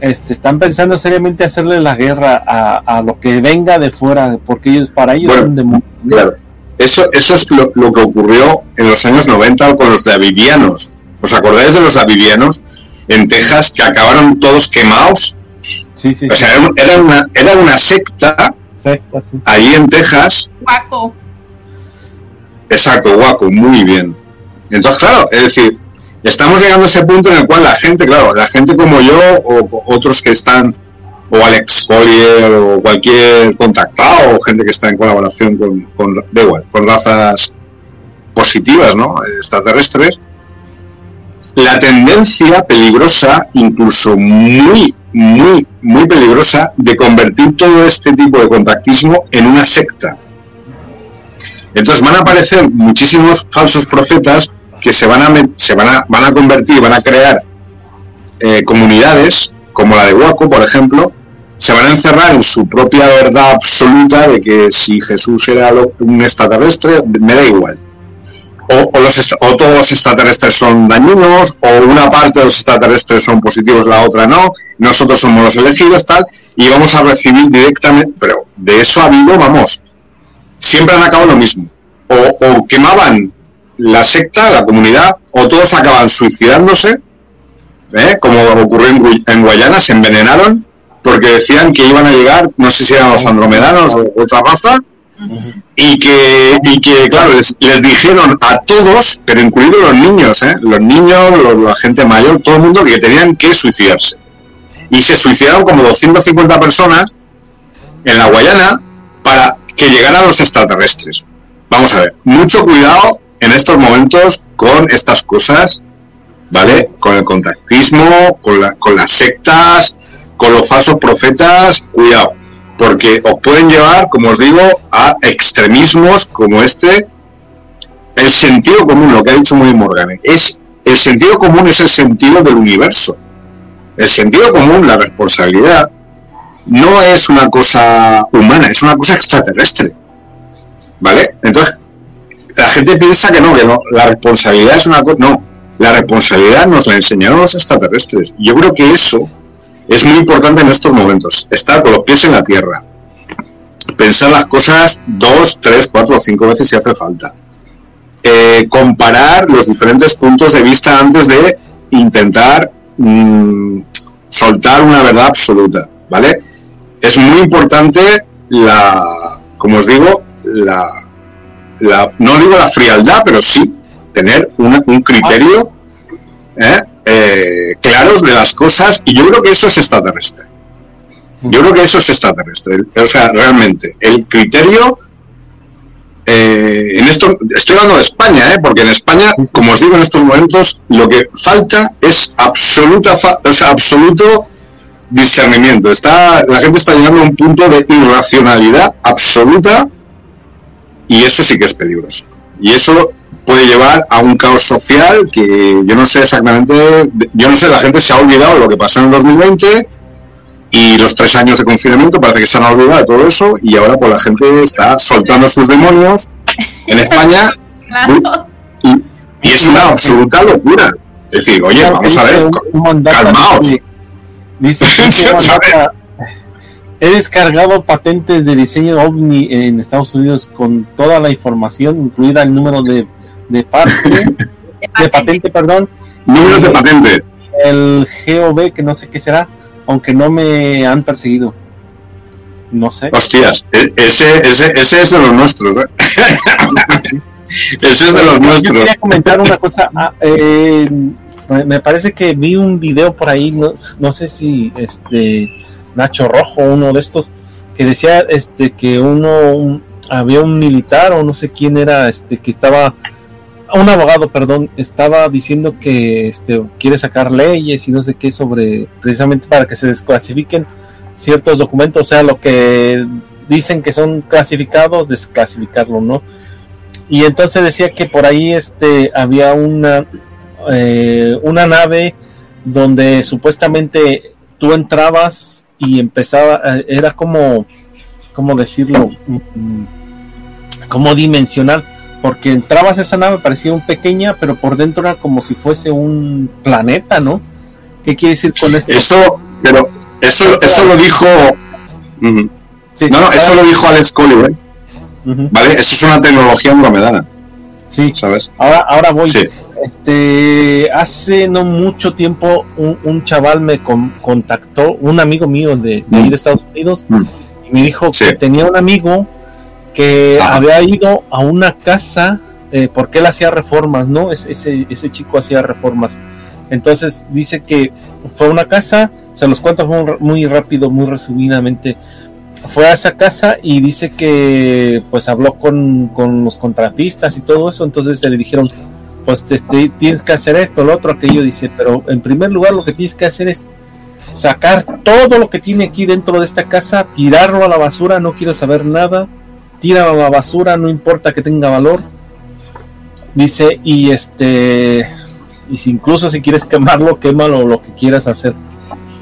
este, están pensando seriamente hacerle la guerra a, lo que venga de fuera, porque ellos para ellos son demonios. Claro, eso, eso es lo, que ocurrió en los años 90 con los davidianos. ¿Os acordáis de los davidianos en Texas que acabaron todos quemados? Sí, sí. O sea, era, una, era una secta, secta ahí en Texas. Guaco. Exacto, guaco, muy bien. Entonces, claro, es decir, estamos llegando a ese punto en el cual la gente, claro, la gente como yo o otros que están, o Alex Collier o cualquier contactado o gente que está en colaboración con, con, igual, con razas positivas, ¿no? Extraterrestres, la tendencia peligrosa, incluso muy, muy, muy peligrosa, de convertir todo este tipo de contactismo en una secta. Entonces van a aparecer muchísimos falsos profetas que se van a, se van a, van a convertir, van a crear eh, comunidades, como la de Waco, por ejemplo, se van a encerrar en su propia verdad absoluta de que si Jesús era un extraterrestre, me da igual. O, los, o todos los extraterrestres son dañinos, o una parte de los extraterrestres son positivos, la otra no, nosotros somos los elegidos, tal, y vamos a recibir directamente, pero de eso ha habido, vamos, siempre han acabado lo mismo. O, quemaban la secta, la comunidad, o todos acaban suicidándose, ¿eh? como ocurrió en, Guayana, se envenenaron porque decían que iban a llegar, no sé si eran los andromedanos o otra raza, y que, y que claro, les, dijeron a todos, pero incluidos los niños, ¿eh? los niños, la gente mayor, todo el mundo, que tenían que suicidarse. Y se suicidaron como 250 personas en la Guayana para que llegaran los extraterrestres. Vamos a ver, mucho cuidado en estos momentos con estas cosas, ¿vale? Con el contactismo, con, la, con las sectas, con los falsos profetas, cuidado, porque os pueden llevar, como os digo, a extremismos como este. El sentido común, lo que ha dicho muy Morgan, es el sentido común es el sentido del universo. El sentido común, la responsabilidad, no es una cosa humana, es una cosa extraterrestre. ¿Vale? Entonces, la gente piensa que no, que no, la responsabilidad es una cosa, no, la responsabilidad nos la enseñaron los extraterrestres. Yo creo que eso es muy importante en estos momentos, estar con los pies en la tierra, pensar las cosas dos, tres, cuatro o cinco veces si hace falta, eh, comparar los diferentes puntos de vista antes de intentar mm, soltar una verdad absoluta, ¿vale? Es muy importante la, como os digo, la no digo la frialdad, pero sí tener un criterio ¿eh? Eh, claros de las cosas y yo creo que eso es extraterrestre. Yo creo que eso es extraterrestre. O sea, realmente, el criterio... Eh, en esto estoy hablando de España, porque en España, como os digo en estos momentos, lo que falta es absoluta, o sea, absoluto discernimiento. Está, la gente está llegando a un punto de irracionalidad absoluta y eso sí que es peligroso. Y eso puede llevar a un caos social que yo no sé exactamente, yo no sé, la gente se ha olvidado de lo que pasó en el 2020 y los tres años de confinamiento parece que se han olvidado de todo eso y ahora pues la gente está soltando sus demonios en España y, es una absoluta locura. Es decir, oye, vamos a ver, calmaos. Dice, He descargado patentes de diseño OVNI en Estados Unidos con toda la información, incluida el número de, de parte, de, patente, perdón. Números de patente. El GOV, que no sé qué será, aunque no me han perseguido. no sé. Hostias, e- ese, ese, ese es de los nuestros, ¿eh? ese es de los Yo nuestros. quería comentar una cosa. ah, eh, me- me parece que vi un video por ahí, no, no sé si este Nacho Rojo, uno de estos, que decía este que uno un- había un militar o no sé quién era, este que estaba un abogado, perdón, estaba diciendo que este quiere sacar leyes y no sé qué sobre precisamente para que se desclasifiquen ciertos documentos, o sea, lo que dicen que son clasificados, desclasificarlo, ¿no? Y entonces decía que por ahí este había una eh, una nave donde supuestamente tú entrabas y empezaba eh, era como cómo decirlo Mm, como dimensional porque entrabas a esa nave parecía un pequeña pero por dentro era como si fuese un planeta no qué quiere decir con esto Eso, pero eso, eso lo dijo. Sí, No, no, eso lo dijo Alex Collier, ujú, ¿vale? Eso es una tecnología andromedana, sí ¿sabes? ahora ahora voy Sí. Este, hace no mucho tiempo un, un chaval me con- contactó, un amigo mío de, de ahí de Estados Unidos, Mm. y me dijo Sí. que tenía un amigo que Ah. había ido a una casa eh, porque él hacía reformas, ¿no? Es- ese, ese chico hacía reformas. Entonces dice que fue a una casa, se los cuento muy, rápido, muy resumidamente. Fue a esa casa y dice que pues habló con, con los contratistas y todo eso, entonces le dijeron, pues te- te- tienes que hacer esto, lo otro, aquello, dice, pero en primer lugar lo que tienes que hacer es sacar todo lo que tiene aquí dentro de esta casa, tirarlo a la basura, no quiero saber nada, tíralo a la basura, no importa que tenga valor. Dice, y este, y si incluso si quieres quemarlo, quémalo, lo que quieras hacer.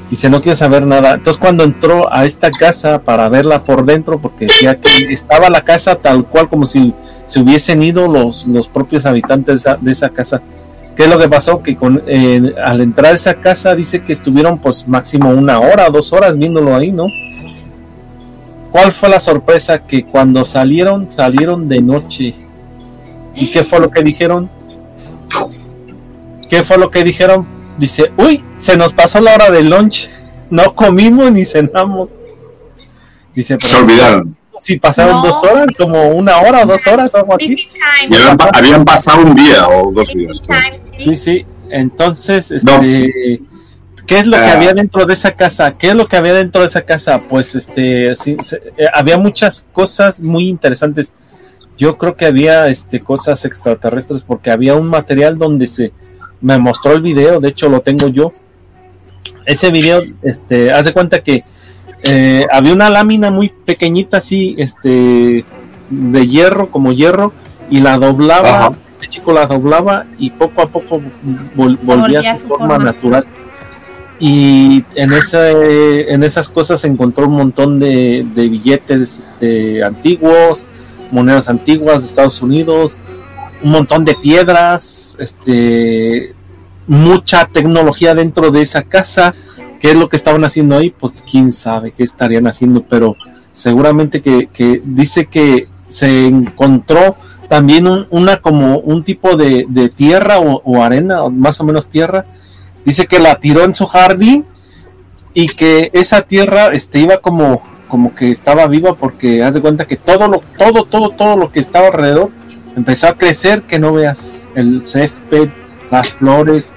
Dice, no quiero saber nada. Entonces cuando entró a esta casa para verla por dentro, porque decía que estaba la casa tal cual como si se hubiesen ido los, los propios habitantes de esa, de esa casa. ¿Qué es lo que pasó? Que con, eh, al entrar a esa casa dice que estuvieron pues máximo una hora, dos horas viéndolo ahí, ¿no? ¿Cuál fue la sorpresa? Que cuando salieron, salieron de noche. ¿Y qué fue lo que dijeron? ¿Qué fue lo que dijeron? Dice, uy, se nos pasó la hora del lunch. No comimos ni cenamos. Dice, Se olvidaron. si pasaron No. dos horas, como una hora o dos horas, algo. Missing Y habían, pa- habían pasado un día o dos días. Sí. Sí, sí. Entonces, No. ¿Qué es lo que Ah. había dentro de esa casa? ¿Qué es lo que había dentro de esa casa? Pues, este, sí, se- eh, había muchas cosas muy interesantes. Yo creo que había, este, cosas extraterrestres porque había un material donde se me mostró el video. De hecho, lo tengo yo. Ese video, este, haz de cuenta que eh, había una lámina muy pequeñita así, este, de hierro, como hierro, y la doblaba Ajá. este chico la doblaba y poco a poco vol- volvía a su, forma, natural. Y en ese, en esas cosas se encontró un montón de, billetes este, antiguos, monedas antiguas de Estados Unidos, un montón de piedras, este, mucha tecnología dentro de esa casa. ¿Qué es lo que estaban haciendo ahí? Pues quién sabe qué estarían haciendo, pero seguramente que, dice que se encontró también un- una como un tipo de, tierra o, arena, más o menos tierra. Dice que la tiró en su jardín y que esa tierra este, iba como, como que estaba viva porque haz de cuenta que todo lo, todo, todo, todo lo que estaba alrededor empezó a crecer, que no veas el césped, las flores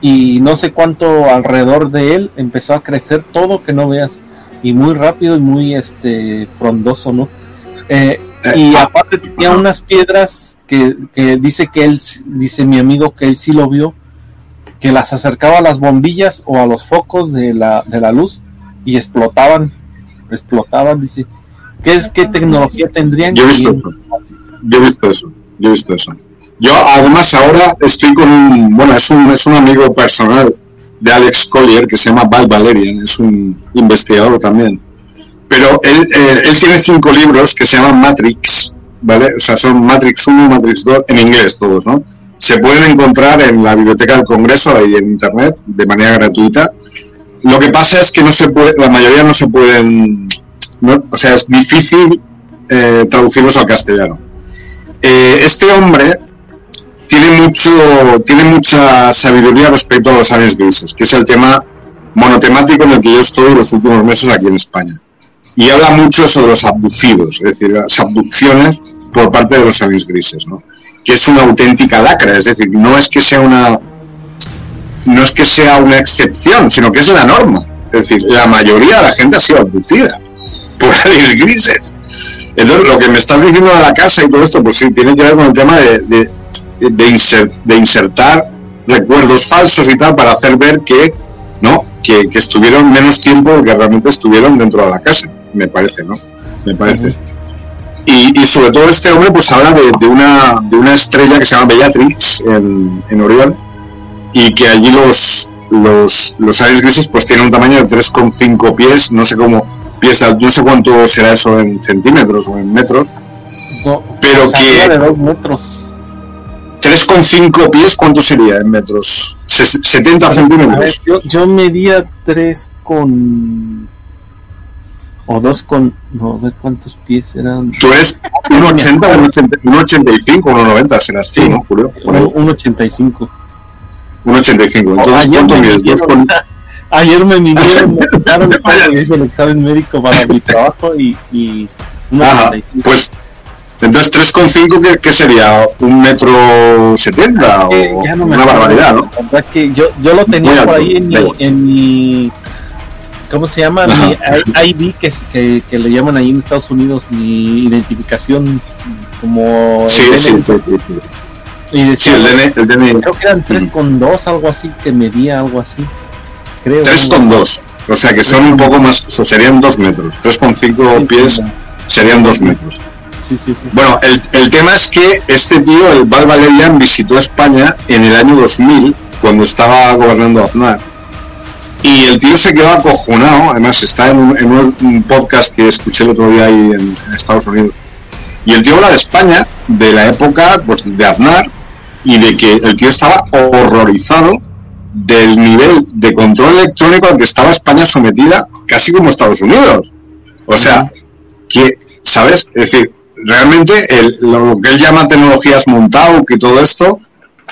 y no sé cuánto alrededor de él empezó a crecer todo que no veas y muy rápido y muy este frondoso, ¿no? Eh, Eh, y ah, aparte tenía unas piedras que, que dice que él, dice mi amigo que él sí lo vio, que las acercaba a las bombillas o a los focos de la, de la luz y explotaban, explotaban, dice. ¿Qué es qué tecnología tendrían? Yo he visto eso. Yo he visto eso. Yo he visto eso. Yo además ahora estoy con un, bueno, es un, es un amigo personal de Alex Collier que se llama Val Valerian, es un investigador también. Pero él, eh, él tiene cinco libros que se llaman Matrix, ¿vale? O sea, son Matrix 1, Matrix 2, en inglés todos, ¿no? Se pueden encontrar en la Biblioteca del Congreso y en Internet de manera gratuita. Lo que pasa es que no se puede, la mayoría no se pueden, no- o sea, es difícil eh, traducirlos al castellano. Eh, este hombre tiene mucho, tiene mucha sabiduría respecto a los aliens grises, que es el tema monotemático en el que yo estoy los últimos meses aquí en España. y habla mucho sobre los abducidos, es decir, las abducciones por parte de los aliens grises. Es una auténtica lacra, es decir, no es que sea una no es que sea una excepción, sino que es la norma. Es decir, la mayoría de la gente ha sido abducida por aliens grises. Lo que me estás diciendo de la casa y todo esto, pues sí, tiene que ver con el tema de, de, insertar recuerdos falsos y tal para hacer ver que, ¿no? Que, estuvieron menos tiempo que realmente estuvieron dentro de la casa, me parece, ¿no? Me parece. Y, y, sobre todo este hombre pues habla de, de, una, de una estrella que se llama Bellatrix en, en Orión y que allí los, los, los aliens grises pues tienen un tamaño de 3,5 pies, no sé cómo pies, no sé cuánto será eso en centímetros o en metros, pero que... de 2 metros. 3,5 pies, ¿cuánto sería en metros? 70 centímetros. yo, yo medía 3 con... O 2 con... No, a ver cuántos pies eran. Tú eres 1,80, 1,85, 1,90 serás tú, ¿no, Julio? 1,85. 1,85. Entonces, ¿cuánto mides? Con... Ayer me vinieron, me quitaron hice el examen médico para mi trabajo y, y Ajá, pues entonces 3,5 ¿qué, ¿qué, sería? ¿Un metro setenta? o no una barbaridad, ¿no? La verdad que yo, yo lo tenía por ahí en mi, en mi, ¿cómo se llama? Mi ID que, que, que, le llaman ahí en Estados Unidos, mi identificación como... Sí, sí, sí, sí, sí. Y decía, sí, el DNI, el DNI. Creo que eran 3,2, algo así, que medía algo así. Creo. 3,2. O sea que son un poco más, o serían 2 metros. 3,5 pies serían 2 metros. Sí, sí, sí. Bueno, el, el, tema es que este tío, el Val Valerian, visitó España en el año 2000, cuando estaba gobernando Aznar. Y el tío se quedó acojonado, además está en un, en un podcast que escuché el otro día ahí en, en, Estados Unidos. Y el tío habla de España, de la época pues, de Aznar, y de que el tío estaba horrorizado del nivel de control electrónico al que estaba España sometida, casi como Estados Unidos. O sea, que, ¿sabes? Es decir, realmente el, lo que él llama tecnologías montado, que todo esto,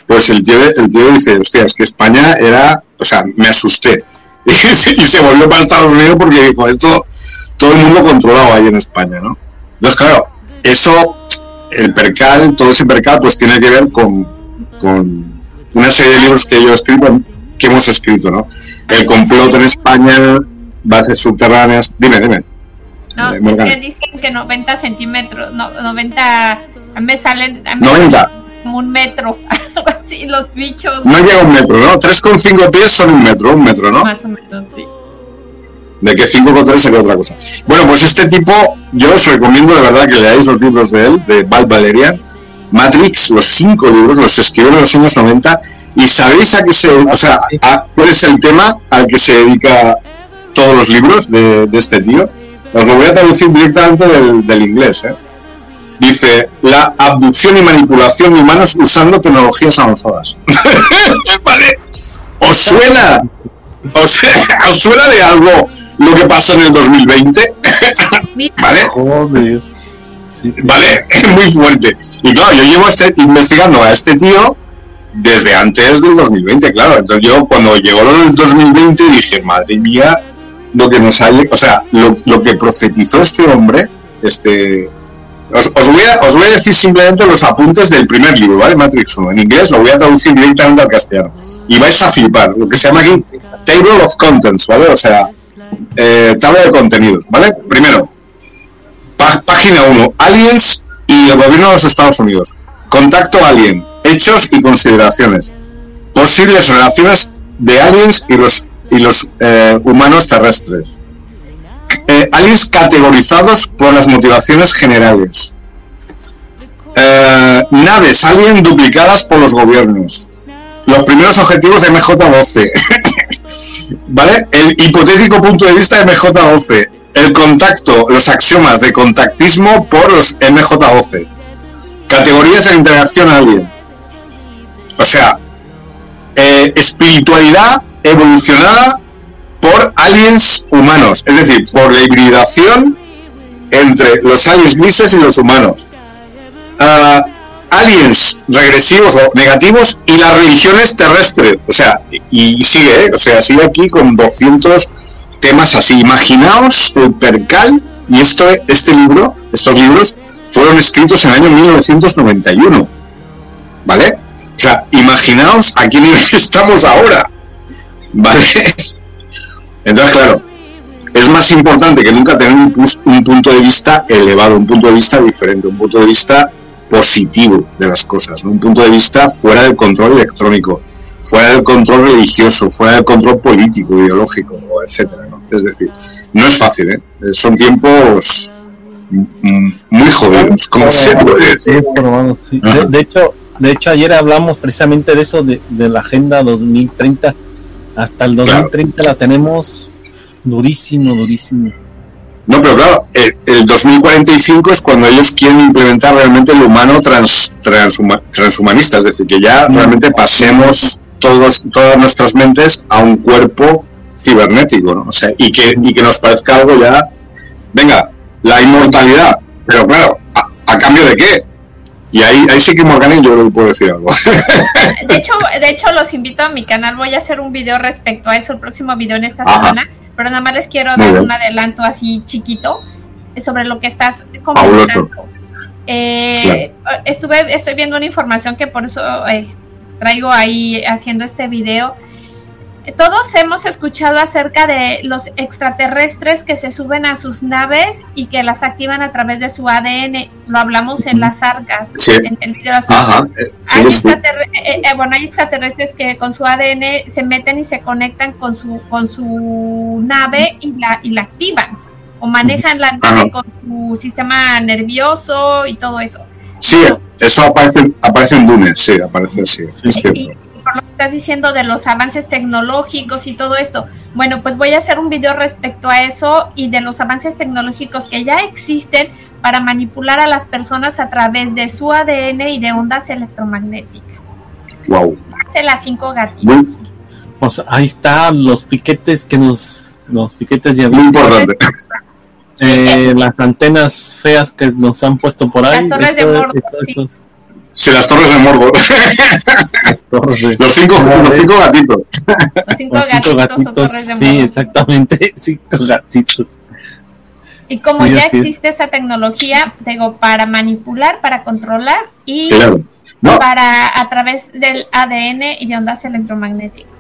pues el tío, el tío dice, hostia, es que España era, o sea, me asusté. y se volvió para Estados Unidos porque dijo, esto todo el mundo controlado ahí en España, ¿no? Entonces, claro, eso, el percal, todo ese percal, pues tiene que ver con, con una serie de libros que yo escribo, que hemos escrito, ¿no? El complot en España, bases subterráneas. Dime, dime. No, es que dicen que 90 centímetros, no, 90, a mí me salen a mí 90. Como un metro, algo así, los bichos. No llega a un metro, ¿no? 3,5 pies son un metro, un metro, ¿no? Más o menos, sí. De que 5,3 sería otra cosa. Bueno, pues este tipo, yo os recomiendo de verdad que leáis los libros de él, de Val Valerian, Matrix, los cinco libros, los escribió en los años 90, y sabéis a qué se, o sea, a, cuál es el tema al que se dedica todos los libros de, de este tío. Os lo voy a traducir directamente del, del inglés. ¿eh? Dice, la abducción y manipulación de humanos usando tecnologías avanzadas. ¿Vale? ¿Os suena? ¿Os, ¿Os, suena de algo lo que pasó en el 2020? ¿Vale? Joder. Sí, sí. Vale, es muy fuerte. Y claro, yo llevo este, investigando a este tío desde antes del 2020, claro. Entonces yo cuando llegó el 2020 dije, madre mía, lo que nos sale, o sea, lo, lo que profetizó este hombre, este... Os, os, voy a, os voy a decir simplemente los apuntes del primer libro, ¿vale? Matrix 1. En inglés lo voy a traducir directamente al castellano. Y vais a flipar. Lo que se llama aquí Table of Contents, ¿vale? O sea, eh, tabla de contenidos, ¿vale? Primero, página 1, aliens y el gobierno de los Estados Unidos. Contacto alien, hechos y consideraciones. Posibles relaciones de aliens y los, y los eh, humanos terrestres. Eh, aliens categorizados por las motivaciones generales. Eh, naves alien duplicadas por los gobiernos. Los primeros objetivos de MJ-12. ¿Vale? El hipotético punto de vista de MJ-12 el contacto, los axiomas de contactismo por los MJ12. Categorías de interacción alien. O sea, eh, espiritualidad evolucionada por aliens humanos, es decir, por la hibridación entre los aliens grises y los humanos. Uh, aliens regresivos o negativos y las religiones terrestres. O sea, y, sigue, ¿eh? o sea, sigue aquí con 200 temas así. Imaginaos el percal Y esto, este libro, estos libros, fueron escritos en el año 1991. ¿Vale? O sea, imaginaos a quién estamos ahora. ¿Vale? Entonces, claro, es más importante que nunca tener un, un, punto de vista elevado, un punto de vista diferente, un punto de vista positivo de las cosas, un punto de vista fuera del control electrónico, fuera del control religioso, fuera del control político, ideológico, etcétera. ¿no? Es decir, no es fácil, ¿eh? son tiempos muy jodidos, como se puede decir. De, hecho, de hecho, ayer hablamos precisamente de eso, de, la Agenda 2030. Hasta el 2030 la tenemos durísimo, durísimo. No, pero claro, el, 2045 es cuando ellos quieren implementar realmente el humano trans, transhumanista, es decir, que ya mm. realmente pasemos todos, todas nuestras mentes a un cuerpo cibernético, ¿no? O sea, y que, y que nos parezca algo ya, venga, la inmortalidad, pero claro, ¿a, cambio de qué? Y ahí, ahí sí que Morgan yo creo que puedo decir algo. De hecho, de hecho, los invito a mi canal, voy a hacer un video respecto a eso, el próximo video en esta semana. Pero nada más les quiero dar un adelanto así chiquito sobre lo que estás comentando. Eh, estuve, estoy viendo una información que por eso eh, traigo ahí haciendo este video todos hemos escuchado acerca de los extraterrestres que se suben a sus naves y que las activan a través de su ADN. Lo hablamos en las arcas, en el video hay, eh, bueno, hay extraterrestres que con su ADN se meten y se conectan con su, con su nave y la, y la activan. O manejan la nave con su sistema nervioso y todo eso. Sí, eso aparece, aparece en Dunes, sí, aparece así, es cierto lo que estás diciendo de los avances tecnológicos y todo esto. Bueno, pues voy a hacer un video respecto a eso y de los avances tecnológicos que ya existen para manipular a las personas a través de su ADN y de ondas electromagnéticas. Wow. Hace las cinco gatitos. Pues ahí están los piquetes que nos, los piquetes ya Muy importante. Eh, las antenas feas que nos han puesto por ahí. Las torres de Mordor. Sí, las torres de Mordor. los, cinco, los cinco gatitos. Los cinco, gatitos, torres de Sí, exactamente, cinco gatitos. Y como ya existe esa tecnología, digo, para manipular, para controlar y para a través del ADN y de ondas electromagnéticas.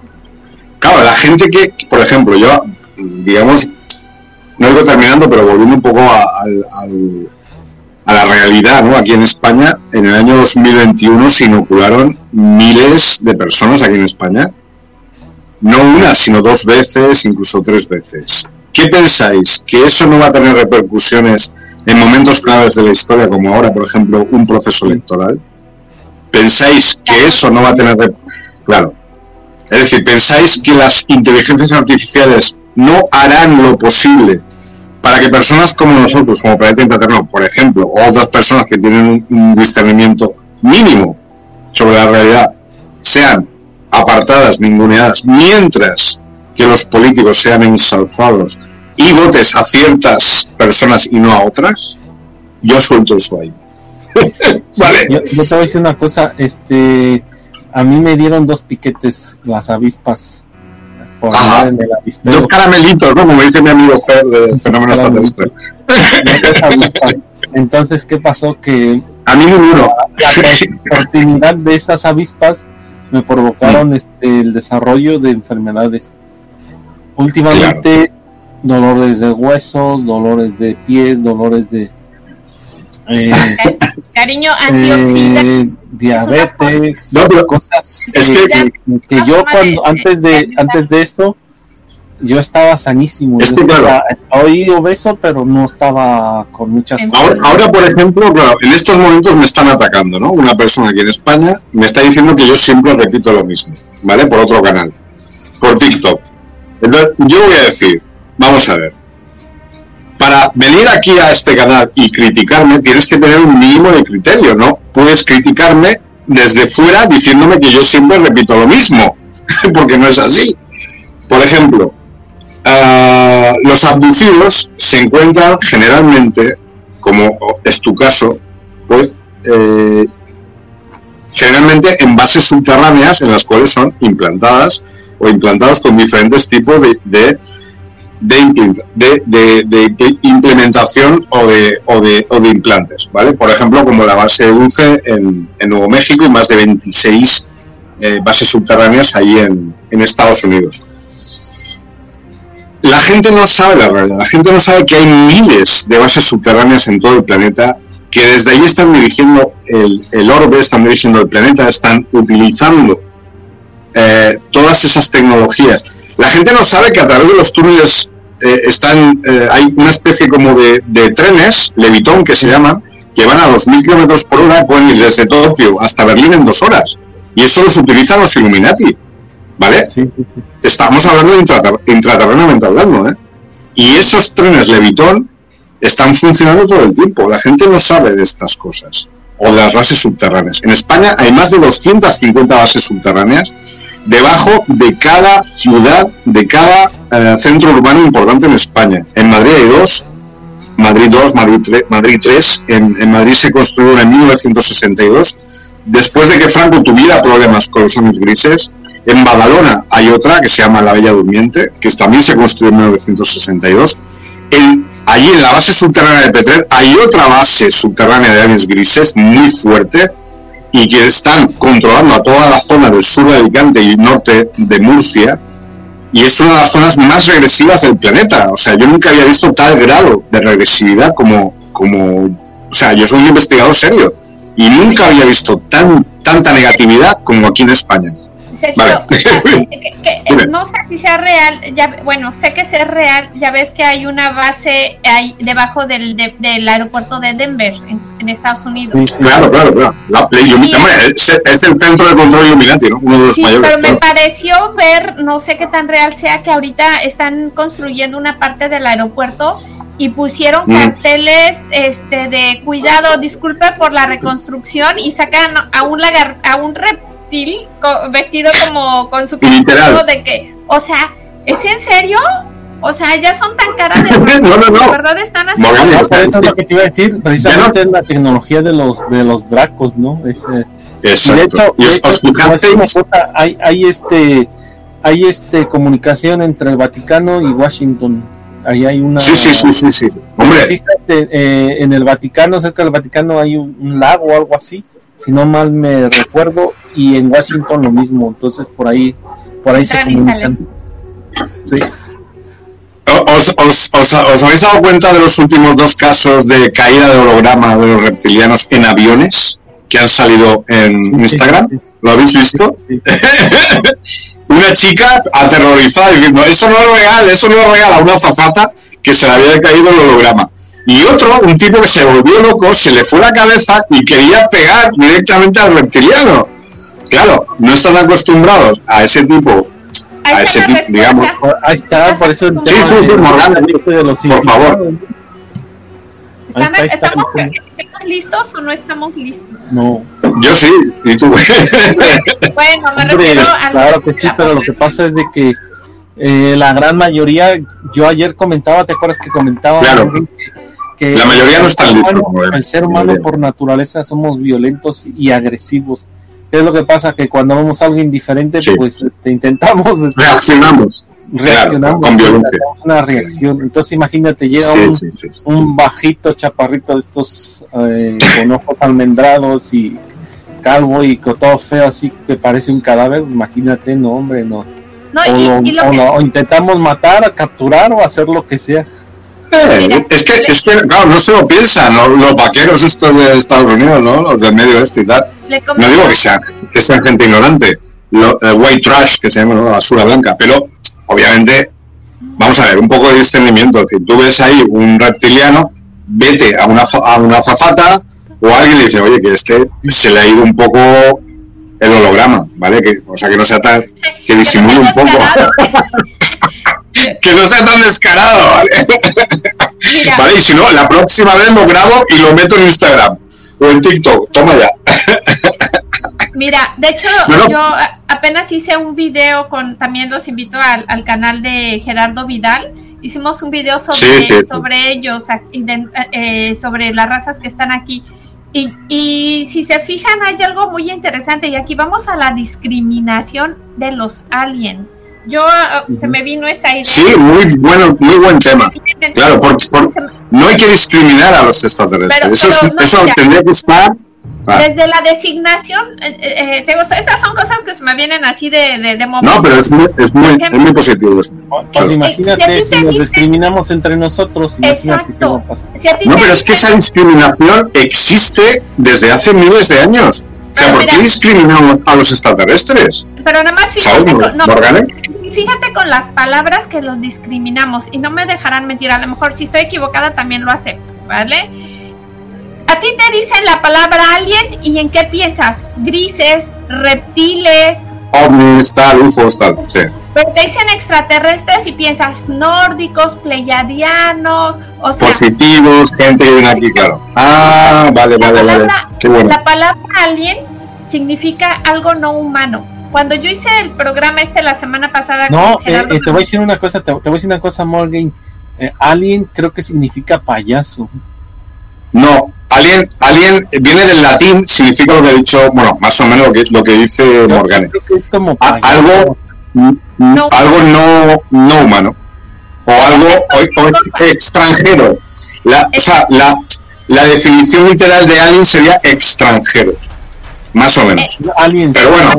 Claro, la gente que, por ejemplo, yo, digamos, no digo terminando, pero volviendo un poco al a la realidad, ¿no? Aquí en España, en el año 2021 se inocularon miles de personas aquí en España. No una, sino dos veces, incluso tres veces. ¿Qué pensáis? ¿Que eso no va a tener repercusiones en momentos claves de la historia, como ahora, por ejemplo, un proceso electoral? ¿Pensáis que eso no va a tener... Claro. Es decir, ¿pensáis que las inteligencias artificiales no harán lo posible para que personas como nosotros, como Planeta Intraterno, por ejemplo, o otras personas que tienen un, discernimiento mínimo sobre la realidad, sean apartadas, ninguneadas, mientras que los políticos sean ensalzados y votes a ciertas personas y no a otras, yo suelto eso ahí. vale. Yo, yo, te voy a decir una cosa, este, a mí me dieron dos piquetes las avispas Dos caramelitos, ¿no? Como dice mi amigo Fer de Fenómeno Extraterrestre. Entonces, ¿qué pasó? Que a mí ninguno. La oportunidad de esas avispas me provocaron este, el desarrollo de enfermedades. Últimamente, dolores de huesos, dolores de pies, dolores de eh, Cariño, antioxidante. Eh, diabetes, cosas que, que, yo cuando antes de antes de esto yo estaba sanísimo. Es que, claro, hoy obeso, pero no estaba con muchas cosas. Ahora, por ejemplo, en estos momentos me están atacando, ¿no? Una persona aquí en España me está diciendo que yo siempre repito lo mismo, ¿vale? Por otro canal, por TikTok. Entonces, yo voy a decir, vamos a ver, para venir aquí a este canal y criticarme, tienes que tener un mínimo de criterio, ¿no? Puedes criticarme desde fuera diciéndome que yo siempre repito lo mismo, porque no es así. Por ejemplo, ah, los abducidos se encuentran generalmente, como es tu caso, pues eh, generalmente en bases subterráneas en las cuales son implantadas o implantados con diferentes tipos de de, de, implementación o de, o, de, o de implantes, ¿vale? Por ejemplo, como la base dulce en, en Nuevo México y más de 26 eh, bases subterráneas ahí en, Estados Unidos la gente no sabe la realidad, la gente no sabe que hay miles de bases subterráneas en todo el planeta que desde ahí están dirigiendo el, el orbe, están dirigiendo el planeta, están utilizando eh, todas esas tecnologías. La gente no sabe que a través de los túneles eh, están, eh, hay una especie como de, trenes, levitón que se llaman, que van a 2.000 kilómetros por hora, pueden ir desde Tokio hasta Berlín en dos horas. Y eso los utilizan los Illuminati. ¿Vale? Estamos hablando de intraterrenamente hablando, ¿eh? Y esos trenes levitón están funcionando todo el tiempo. La gente no sabe de estas cosas o de las bases subterráneas. En España hay más de 250 bases subterráneas debajo de cada ciudad, de cada eh, centro urbano importante en España. En Madrid hay dos, Madrid 2, Madrid 3, Madrid 3. En, en, Madrid se construyó en 1962, después de que Franco tuviera problemas con los años grises. En Badalona hay otra que se llama La Bella Durmiente, que también se construyó en 1962. En, allí en la base subterránea de Petrer hay otra base subterránea de aves grises muy fuerte y que están controlando a toda la zona del sur de Alicante y norte de Murcia y es una de las zonas más regresivas del planeta. O sea, yo nunca había visto tal grado de regresividad como, como o sea, yo soy un investigador serio y nunca había visto tan, tanta negatividad como aquí en España. Sergio, no sé si sea real, ya, bueno, sé que es real, ya ves que hay una base ahí debajo del, del aeropuerto de Denver, en, Estados Unidos. Claro, claro, claro. La, es, es, el centro de control Illuminati, ¿no? Uno de los sí, mayores. Pero me pareció ver, no sé qué tan real sea, que ahorita están construyendo una parte del aeropuerto y pusieron mm. carteles este de cuidado, disculpe por la reconstrucción y sacan a un lagar, a un vestido como con su Literal. de que, o sea, ¿es en serio? O sea, ya son tan caras de, no, no, no. verdad están haciendo eso es lo que te iba a decir, precisamente es la tecnología de los de los dracos, ¿no? Ese, Exacto. De hecho, hay, hay este hay este comunicación entre el Vaticano y Washington. Ahí hay una. Sí, sí, sí, sí, sí. Hombre. Fíjate, eh, en el Vaticano, cerca del Vaticano, hay un, un lago o algo así si no mal me recuerdo, y en Washington lo mismo, entonces por ahí, por ahí se comunican. Sí. ¿Os, os, os, habéis dado cuenta de los últimos dos casos de caída de holograma de los reptilianos en aviones que han salido en Instagram? ¿Lo habéis visto? una chica aterrorizada diciendo, eso no es real, eso no es real, a una zafata que se le había caído el holograma y otro, un tipo que se volvió loco, se le fue la cabeza y quería pegar directamente al reptiliano. Claro, no están acostumbrados a ese tipo, a ese tipo, digamos. Ahí está, por eso el tema sí, sí, de los por favor. ¿Estamos, ¿Estamos listos o no estamos listos? No. Yo sí, y tú. bueno, me refiero a Claro que sí, pero lo que pasa es de que eh, la gran mayoría, yo ayer comentaba, ¿te acuerdas que comentaba? Claro la mayoría no están listos. El ser humano por naturaleza somos violentos y agresivos. ¿Qué es lo que pasa? Que cuando vemos algo indiferente, pues este, intentamos... Este, reaccionamos. Reaccionamos. con violencia. Una reacción. Entonces imagínate, llega un, bajito chaparrito de estos eh, con ojos almendrados y calvo y con todo feo así que parece un cadáver. Imagínate, no hombre, no. o intentamos matar, capturar o hacer lo que sea. Eh, es que, es que, claro, no se lo piensan los vaqueros estos de Estados Unidos, ¿no? Los del medio este y tal. No digo que sean, que sean gente ignorante, lo, el white trash, que se llama la basura blanca, pero obviamente, vamos a ver, un poco de discernimiento. Es decir, tú ves ahí un reptiliano, vete a una, a una zafata o alguien le dice, oye, que este se le ha ido un poco el holograma, ¿vale? Que, o sea, que no sea tan, que disimule un poco. que no sea tan descarado, ¿vale? Vale, y si no, la próxima vez lo grabo y lo meto en Instagram o en TikTok. Toma ya. Mira, de hecho, yo apenas hice un video con, también los invito al, canal de Gerardo Vidal. Hicimos un video sobre, sobre ellos, eh, sobre las razas que están aquí. Y, y, si se fijan, hay algo muy interesante. Y aquí vamos a la discriminación de los aliens yo ah, se me vino esa idea. Sí, muy bueno, muy buen tema. Claro, porque no hay que discriminar a los extraterrestres. eso, eso tendría que estar Ah. Desde la designación, eh, eh, te estas son cosas que se me vienen así de, de, momento. No, pero es muy, es muy, es muy positivo. Pues imagínate si, nos discriminamos entre nosotros. Exacto. no, pero es que esa discriminación existe desde hace miles de años. O sea, ¿por qué discriminamos a los extraterrestres? Pero nada más fíjate, con, no, fíjate con las palabras que los discriminamos y no me dejarán mentir. A lo mejor si estoy equivocada también lo acepto, ¿vale? A ti te dicen la palabra alien y en qué piensas? Grises, reptiles. Ovnis, tal, UFOs, tal, sí. Pero te dicen extraterrestres y piensas nórdicos, pleiadianos, o sea. Positivos, gente que viene aquí, claro. Ah, vale, vale, vale. Qué bueno. La palabra alien significa algo no humano. Cuando yo hice el programa este la semana pasada. No, eh, eh, te voy a decir una cosa, te, voy a decir una cosa, Morgan. Eh, alien creo que significa payaso. No, Alien, alien viene del latín, significa lo que ha dicho, bueno, más o menos lo que, lo que dice Morgane. algo, no. algo no, no humano. O algo extranjero. La, o sea, la, la definición literal de alien sería extranjero. Más o menos. Alien, pero bueno,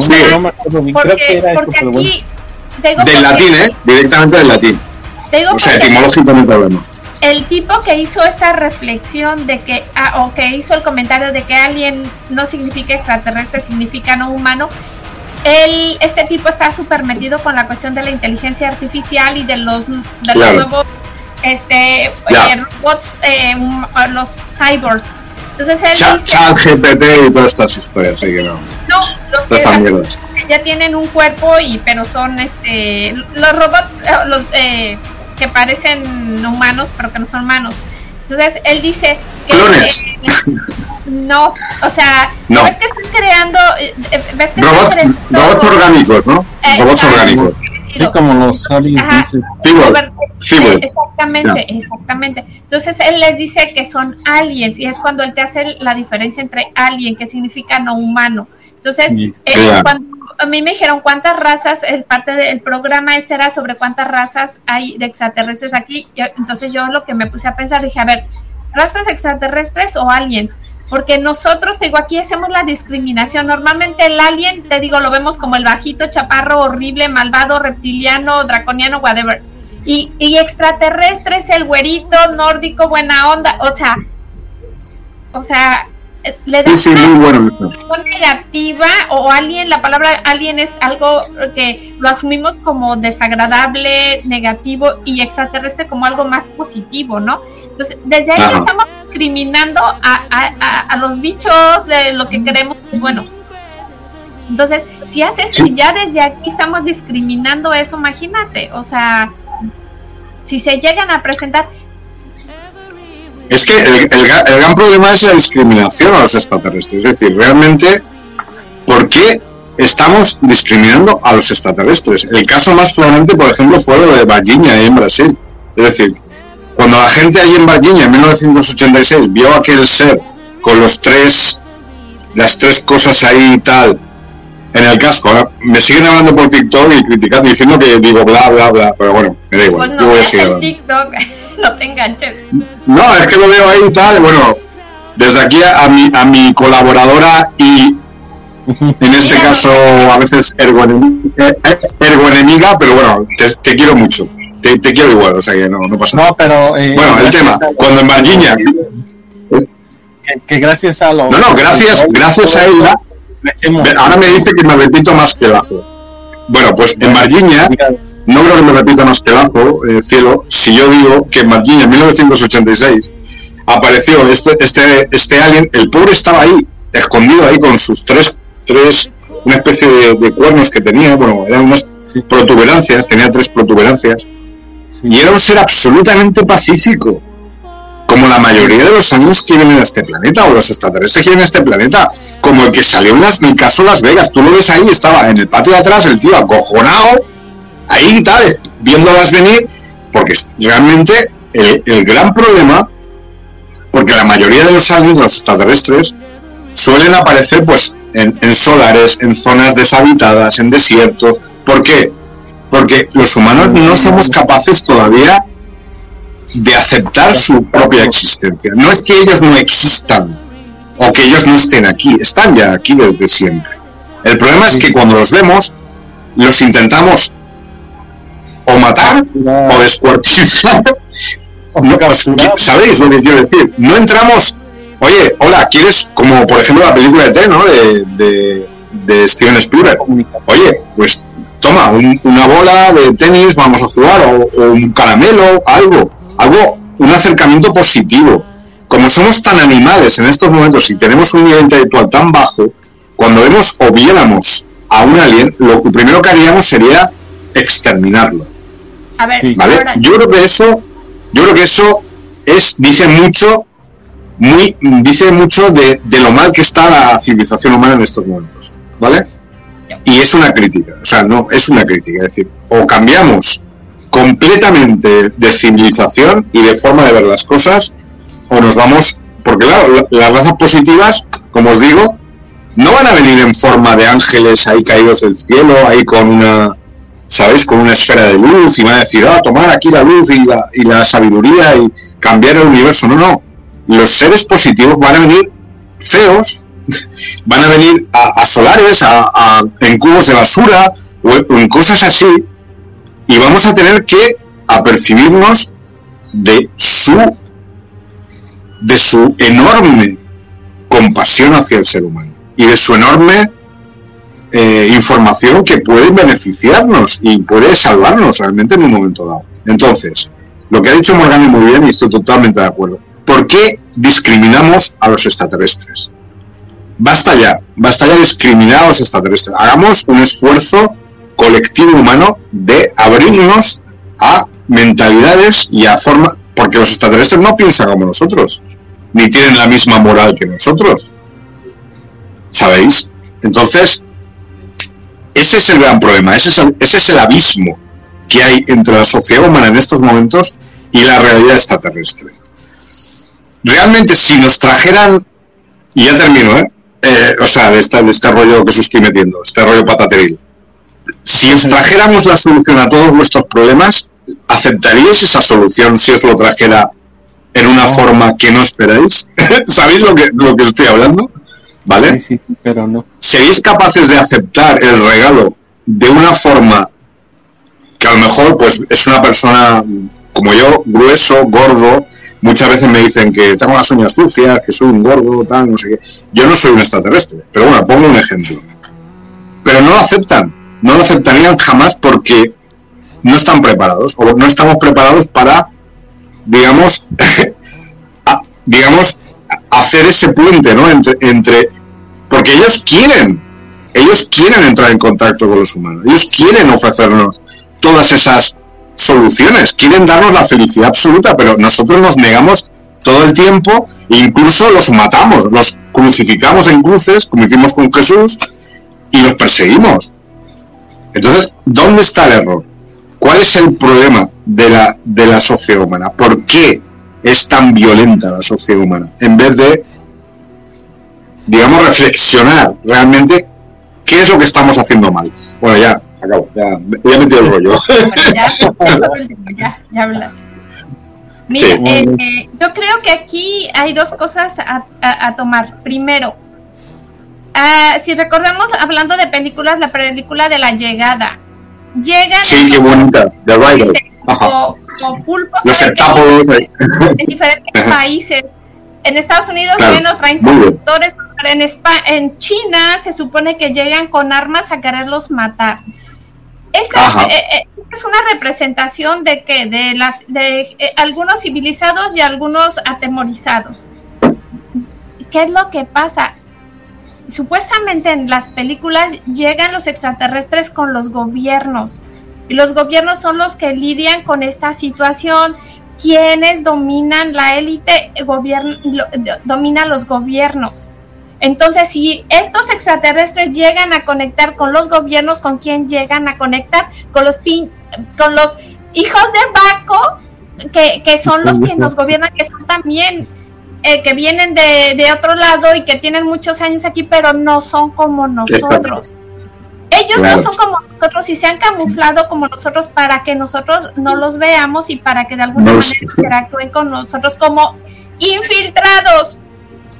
sí. porque, aquí, del latín, ¿eh? Directamente del latín. O sea, etimológicamente hablando el tipo que hizo esta reflexión de que, ah, o que hizo el comentario de que alien no significa extraterrestre, significa no humano, él, este tipo está súper metido con la cuestión de la inteligencia artificial y de los, de los nuevos este, eh, robots, eh, los cyborgs. Entonces él dice, GPT y todas estas historias, así que no. No, los que, ya tienen un cuerpo y pero son este los robots, eh, los eh, que parecen humanos, pero que no son humanos. Entonces él dice que no, o sea, no. ves que están creando, eh, eh, ves que robots orgánicos, ¿no? robots orgánicos. Sí, como los aliens dicen. exactamente, exactamente. Entonces él les dice que son aliens y es cuando él te hace la diferencia entre alien, que significa no humano. Entonces, eh, cuando a mí me dijeron cuántas razas, el parte del programa este era sobre cuántas razas hay de extraterrestres aquí. Entonces yo lo que me puse a pensar, dije, a ver, razas extraterrestres o aliens, porque nosotros, te digo, aquí hacemos la discriminación. Normalmente el alien, te digo, lo vemos como el bajito, chaparro, horrible, malvado, reptiliano, draconiano, whatever. Y, y extraterrestre es el güerito, nórdico, buena onda, o sea, o sea, le da sí, bueno negativa o alguien, la palabra alguien es algo que lo asumimos como desagradable, negativo y extraterrestre como algo más positivo, ¿no? Entonces, desde ahí estamos discriminando a, a, los bichos de lo que queremos, bueno. Entonces, si haces ya desde aquí estamos discriminando eso, imagínate, o sea, si se llegan a presentar, es que el, gran problema es la discriminación a los extraterrestres. Es decir, realmente, ¿por qué estamos discriminando a los extraterrestres? El caso más flagrante, por ejemplo, fue lo de Virginia en Brasil. Es decir, cuando la gente allí en Virginia en 1986 vio aquel ser con los tres, las tres cosas ahí y tal en el casco, me siguen hablando por TikTok y criticando diciendo que digo bla bla bla, pero bueno, me da igual. Pues no, es el TikTok. no te enganches. No, es que lo veo ahí y tal. Bueno, desde aquí a, mi, a mi colaboradora y en este caso a veces ergoenemiga, eh, pero bueno, te, quiero mucho. Te, quiero igual, o sea que no, no pasa nada. No, pero. Eh, bueno, el tema, cuando en Virginia. Que, gracias a lo. No, no, gracias, gracias a ella. Ahora me dice que me repito más que bajo. Bueno, pues en Virginia no creo que me repita más bajo, eh, cielo, si yo digo que en Virginia en 1986 apareció este, este, este alien, el pobre estaba ahí, escondido ahí con sus tres, tres una especie de, cuernos que tenía, bueno, eran unas protuberancias, tenía tres protuberancias, y era un ser absolutamente pacífico, como la mayoría de los aliens que vienen a este planeta, o los extraterrestres que vienen a este planeta, como el que salió en, las, en el caso Las Vegas, tú lo ves ahí, estaba en el patio de atrás, el tío acojonado, ahí tal, viéndolas venir, porque realmente el, gran problema, porque la mayoría de los aliens, los extraterrestres, suelen aparecer pues en, solares, en zonas deshabitadas, en desiertos. ¿Por qué? Porque los humanos no somos capaces todavía de aceptar su propia existencia. No es que ellos no existan o que ellos no estén aquí, están ya aquí desde siempre. El problema es que cuando los vemos, los intentamos o matar o descuartizar. ¿Sabéis lo que quiero decir? No entramos, oye, hola, ¿quieres, como por ejemplo la película de T, ¿no? De, de, Steven Spielberg. Oye, pues toma una bola de tenis, vamos a jugar, o, un caramelo, algo, algo, un acercamiento positivo. Como somos tan animales en estos momentos y tenemos un nivel intelectual tan bajo, cuando vemos o viéramos a un alien, lo primero que haríamos sería exterminarlo. A ver, yo creo que eso, yo creo que eso es, dice mucho, muy, dice mucho de, de lo mal que está la civilización humana en estos momentos, ¿vale? Y es una crítica, o sea, no, es una crítica, es decir, o cambiamos completamente de civilización y de forma de ver las cosas, o nos vamos, porque claro, las razas positivas, como os digo, no van a venir en forma de ángeles ahí caídos del cielo, ahí con una, ¿sabéis? Con una esfera de luz y van a decir, ah, tomar aquí la luz y la, y la sabiduría y cambiar el universo. No, no. Los seres positivos van a venir feos, van a venir a, solares, a, en cubos de basura o en cosas así y vamos a tener que apercibirnos de su de su enorme compasión hacia el ser humano y de su enorme eh, información que puede beneficiarnos y puede salvarnos realmente en un momento dado. Entonces, lo que ha dicho Morgane muy bien y estoy totalmente de acuerdo. ¿Por qué discriminamos a los extraterrestres? Basta ya, basta ya discriminar a los extraterrestres. Hagamos un esfuerzo colectivo humano de abrirnos a mentalidades y a forma, porque los extraterrestres no piensan como nosotros, ni tienen la misma moral que nosotros. ¿Sabéis? Entonces, ese es el gran problema, ese es el, abismo que hay entre la sociedad humana en estos momentos y la realidad extraterrestre. Realmente, si nos trajeran, y ya termino, ¿eh? eh o sea, de este, de este rollo que os estoy metiendo, este rollo patateril, si os trajéramos la solución a todos vuestros problemas, ¿aceptaríais esa solución si os lo trajera en una forma que no esperáis? ¿Sabéis lo que, lo que estoy hablando? ¿Vale? Sí, sí, pero no. ¿Seréis capaces de aceptar el regalo de una forma que a lo mejor pues es una persona como yo, grueso, gordo, muchas veces me dicen que tengo las uñas sucias, que soy un gordo, tal, no sé qué. Yo no soy un extraterrestre, pero bueno, pongo un ejemplo. Pero no lo aceptan, no lo aceptarían jamás porque no están preparados o no estamos preparados para, digamos, digamos, hacer ese puente, ¿no? Entre, entre, porque ellos quieren, ellos quieren entrar en contacto con los humanos, ellos quieren ofrecernos todas esas soluciones, quieren darnos la felicidad absoluta, pero nosotros nos negamos todo el tiempo incluso los matamos, los crucificamos en cruces, como hicimos con Jesús, y los perseguimos. Entonces, ¿dónde está el error? ¿Cuál es el problema de la, de la sociedad humana? ¿Por qué es tan violenta la sociedad humana, en vez de, digamos, reflexionar realmente qué es lo que estamos haciendo mal. Bueno, ya, acabo, ya, ya he metido el rollo. ya, ya, ya. Mira, eh, eh, yo creo que aquí hay dos cosas a, a, tomar. Primero, uh, si recordamos, hablando de películas, la película de la llegada. Llegan. Sí, qué bonita, The Rider o, pulpos en diferentes países. En Estados Unidos claro, traen conductores, en, en China se supone que llegan con armas a quererlos matar. Esa eh, eh, es una representación de que de las de eh, algunos civilizados y algunos atemorizados. ¿Qué es lo que pasa? Supuestamente en las películas llegan los extraterrestres con los gobiernos y los gobiernos son los que lidian con esta situación. Quienes dominan la élite, dominan los gobiernos. Entonces, si estos extraterrestres llegan a conectar con los gobiernos, ¿con quién llegan a conectar? Con los, con los hijos de Baco, que, son los que nos gobiernan, que son también, eh, que vienen de, de, otro lado y que tienen muchos años aquí, pero no son como nosotros ellos no son como nosotros y se han camuflado como nosotros para que nosotros no los veamos y para que de alguna manera interactúen con nosotros como infiltrados.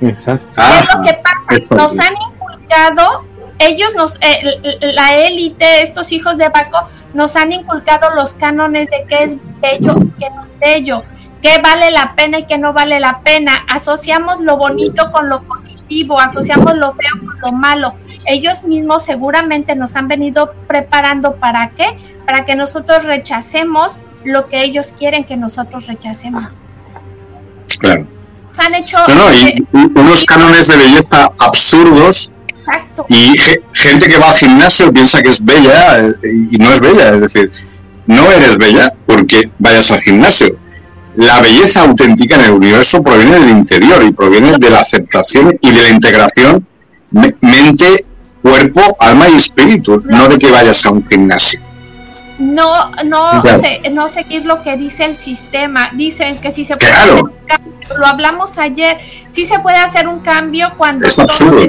Exacto. ¿Qué es lo que pasa? Nos han inculcado ellos nos, eh, la élite, estos hijos de Baco, nos han inculcado los cánones de qué es bello y qué no es bello, qué vale la pena y qué no vale la pena. Asociamos lo bonito con lo positivo, asociamos lo feo con lo malo. Ellos mismos seguramente nos han venido preparando para qué? Para que nosotros rechacemos lo que ellos quieren que nosotros rechacemos. Claro. han hecho unos cánones de belleza absurdos y gente que va al gimnasio piensa que es bella eh, y no es bella, es decir, no eres bella porque vayas al gimnasio. La belleza auténtica en el universo proviene del interior y proviene de la aceptación y de la integración mente, cuerpo, alma y espíritu, no de que vayas a un gimnasio. No, no, no seguir lo que dice el sistema. Dicen que si se puede hacer un cambio, lo hablamos ayer, si se puede hacer un cambio cuando es absurdo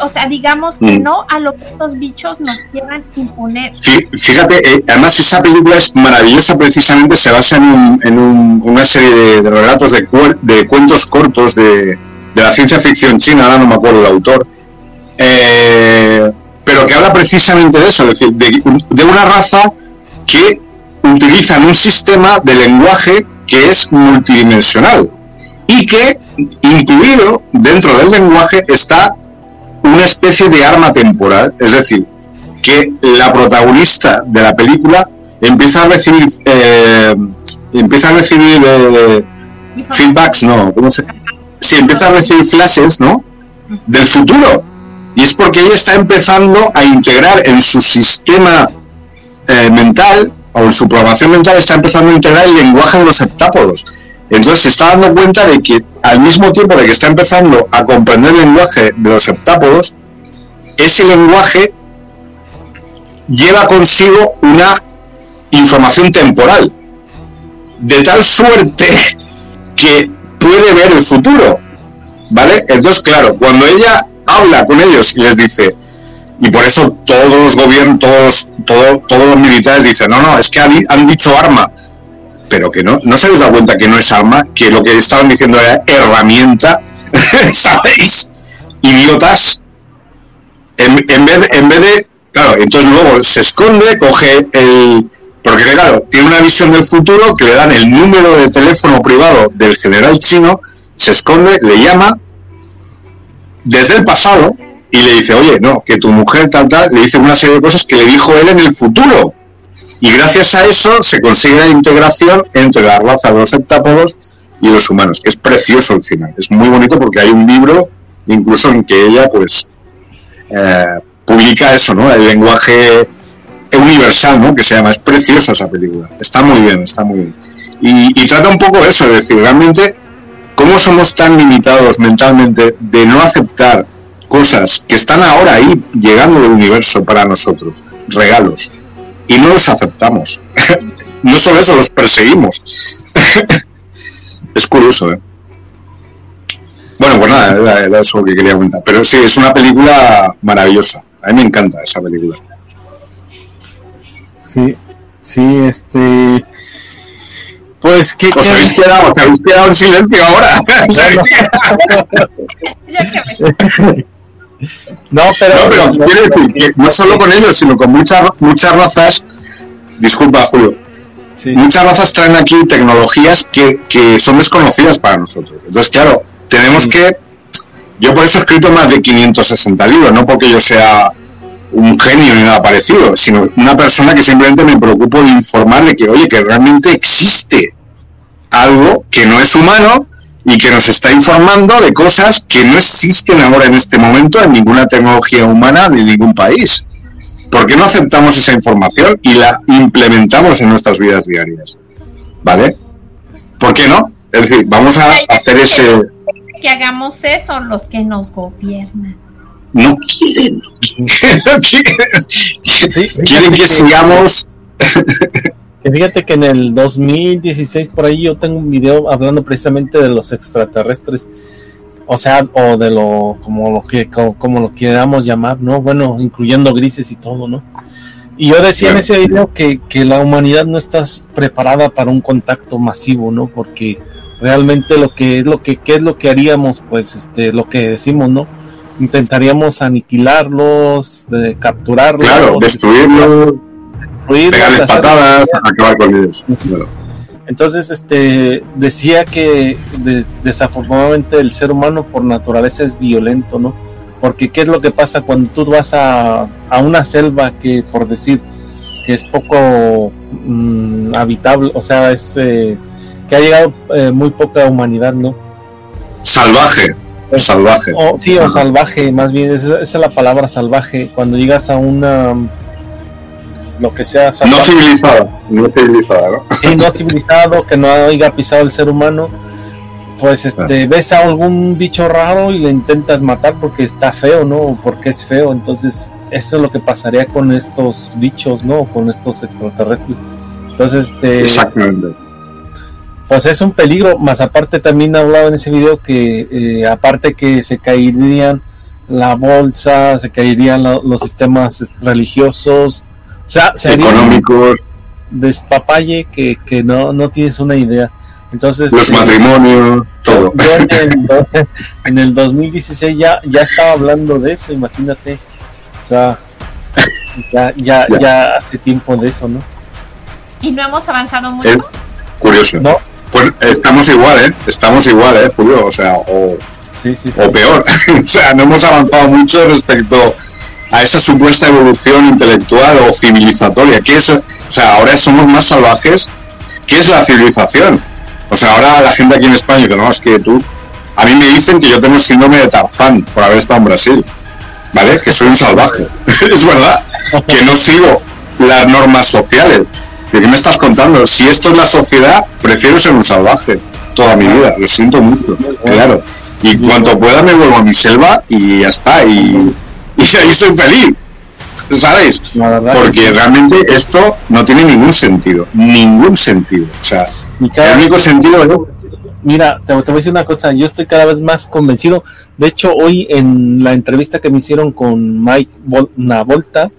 o sea, digamos que mm. no a lo que estos bichos nos quieran imponer. Sí, fíjate, eh, además esa película es maravillosa precisamente, se basa en, una serie de, relatos de, de, cuentos cortos de, la ciencia ficción china, ahora no me acuerdo el autor, eh, pero que habla precisamente de eso, es decir, de, una raza que utiliza un sistema de lenguaje que es multidimensional y que incluido dentro del lenguaje está una especie de arma temporal, es decir, que la protagonista de la película empieza a recibir eh, empieza a recibir eh, feedbacks, no, ¿cómo se? Sí, empieza a recibir flashes, ¿no? Del futuro. Y es porque ella está empezando a integrar en su sistema eh, mental o en su programación mental está empezando a integrar el lenguaje de los heptápodos. Entonces se está dando cuenta de que al mismo tiempo de que está empezando a comprender el lenguaje de los heptápodos, ese lenguaje lleva consigo una información temporal, de tal suerte que puede ver el futuro. ¿Vale? Entonces, claro, cuando ella habla con ellos y les dice, y por eso todos los gobiernos, todos, todos los militares dicen, no, no, es que han dicho arma pero que no, no se les da cuenta que no es arma, que lo que estaban diciendo era herramienta, ¿sabéis? Idiotas. En, vez, de, en vez de, claro, entonces luego se esconde, coge el, porque claro, tiene una visión del futuro que le dan el número de teléfono privado del general chino, se esconde, le llama desde el pasado y le dice, oye, no, que tu mujer tal, tal, le dice una serie de cosas que le dijo él en el futuro. Y gracias a eso se consigue la integración entre la raza de los heptápodos y los humanos, que es precioso al final. Es muy bonito porque hay un libro incluso en que ella pues eh, publica eso, ¿no? El lenguaje universal, ¿no? Que se llama. Es preciosa esa película. Está muy bien, está muy bien. Y, trata un poco eso, es decir, realmente cómo somos tan limitados mentalmente de no aceptar cosas que están ahora ahí llegando del universo para nosotros, regalos y no los aceptamos. no solo eso, los perseguimos. es curioso, ¿eh? Bueno, pues nada, era, eso lo que quería comentar. Pero sí, es una película maravillosa. A mí me encanta esa película. Sí, sí, este. Pues, ¿qué, ¿Os habéis quedado, os habéis quedado en silencio ahora? No, pero, no, quiero decir que no solo con ellos, sino con muchas, muchas razas, disculpa Julio, muchas razas traen aquí tecnologías que, que, son desconocidas para nosotros. Entonces, claro, tenemos mm. que... Yo por eso he escrito más de 560 libros, no porque yo sea un genio ni nada parecido, sino una persona que simplemente me preocupo de informar de que, oye, que realmente existe algo que no es humano y que nos está informando de cosas que no existen ahora en este momento en ninguna tecnología humana de ningún país. ¿Por qué no aceptamos esa información y la implementamos en nuestras vidas diarias? ¿Vale? ¿Por qué no? Es decir, vamos a hacer ese... Que hagamos eso los que nos gobiernan. No quieren, no quieren, quieren que sigamos fíjate que en el 2016 por ahí yo tengo un video hablando precisamente de los extraterrestres. o sea, o de lo como lo que como, lo queramos llamar, ¿no? Bueno, incluyendo grises y todo, ¿no? Y yo decía en ese video que, que la humanidad no está preparada para un contacto masivo, ¿no? Porque realmente lo que es lo que ¿qué es lo que haríamos, pues este lo que decimos, ¿no? Intentaríamos aniquilarlos, de capturarlos, claro, destruirlos, pegarles patadas, acabar con ellos. Entonces, este, decía que desafortunadamente el ser humano por naturaleza es violento, ¿no? Porque ¿qué es lo que pasa cuando tú vas a, a una selva que, por decir, que es poco mm, habitable, o sea, es eh, que ha llegado eh, muy poca humanidad, ¿no? Salvaje, salvaje. sí, o salvaje, más bien, esa es la palabra salvaje. Cuando llegas a una lo que sea. No civilizado, no civilizado, Sí, no civilizado, que no haya pisado el ser humano. Pues este, ves a algún bicho raro y le intentas matar porque está feo, ¿no? O porque es feo. Entonces, eso es lo que pasaría con estos bichos, ¿no? Con estos extraterrestres. Entonces, este. Exactamente. Pues es un peligro, más aparte también hablado en ese video que eh, aparte que se caerían la bolsa, se caerían los sistemas religiosos, sea, económicos. Despapalle que, que no, no tienes una idea. Entonces, los matrimonios, todo. en, el, 2016 ya, ya estaba hablando de eso, imagínate. O sea, ya, ya, ya. hace tiempo de eso, ¿no? ¿Y no hemos avanzado mucho? curioso. No. Pues estamos igual, ¿eh? Estamos igual, ¿eh, Julio? O sea, o, o peor. o sea, no hemos avanzado mucho respecto a esa supuesta evolución intelectual o civilizatoria. que es, o sea, ahora somos más salvajes. ¿Qué es la civilización? O sea, ahora la gente aquí en España, que no más que tú, a mí me dicen que yo tengo síndrome de Tarzán por haber estado en Brasil, ¿vale? Que soy un salvaje. es verdad, que no sigo las normas sociales. ¿De qué me estás contando? Si esto es la sociedad, prefiero ser un salvaje toda mi vida. Lo siento mucho, claro. Y cuanto pueda me vuelvo a mi selva y ya está. Y, y ahí soy feliz. ¿Sabes? Porque realmente esto no tiene ningún sentido. Ningún sentido. O sea, el único sentido es. Mira, te, voy a decir una cosa. Yo estoy cada vez más convencido. De hecho, hoy en la entrevista que me hicieron con Mike Navolta,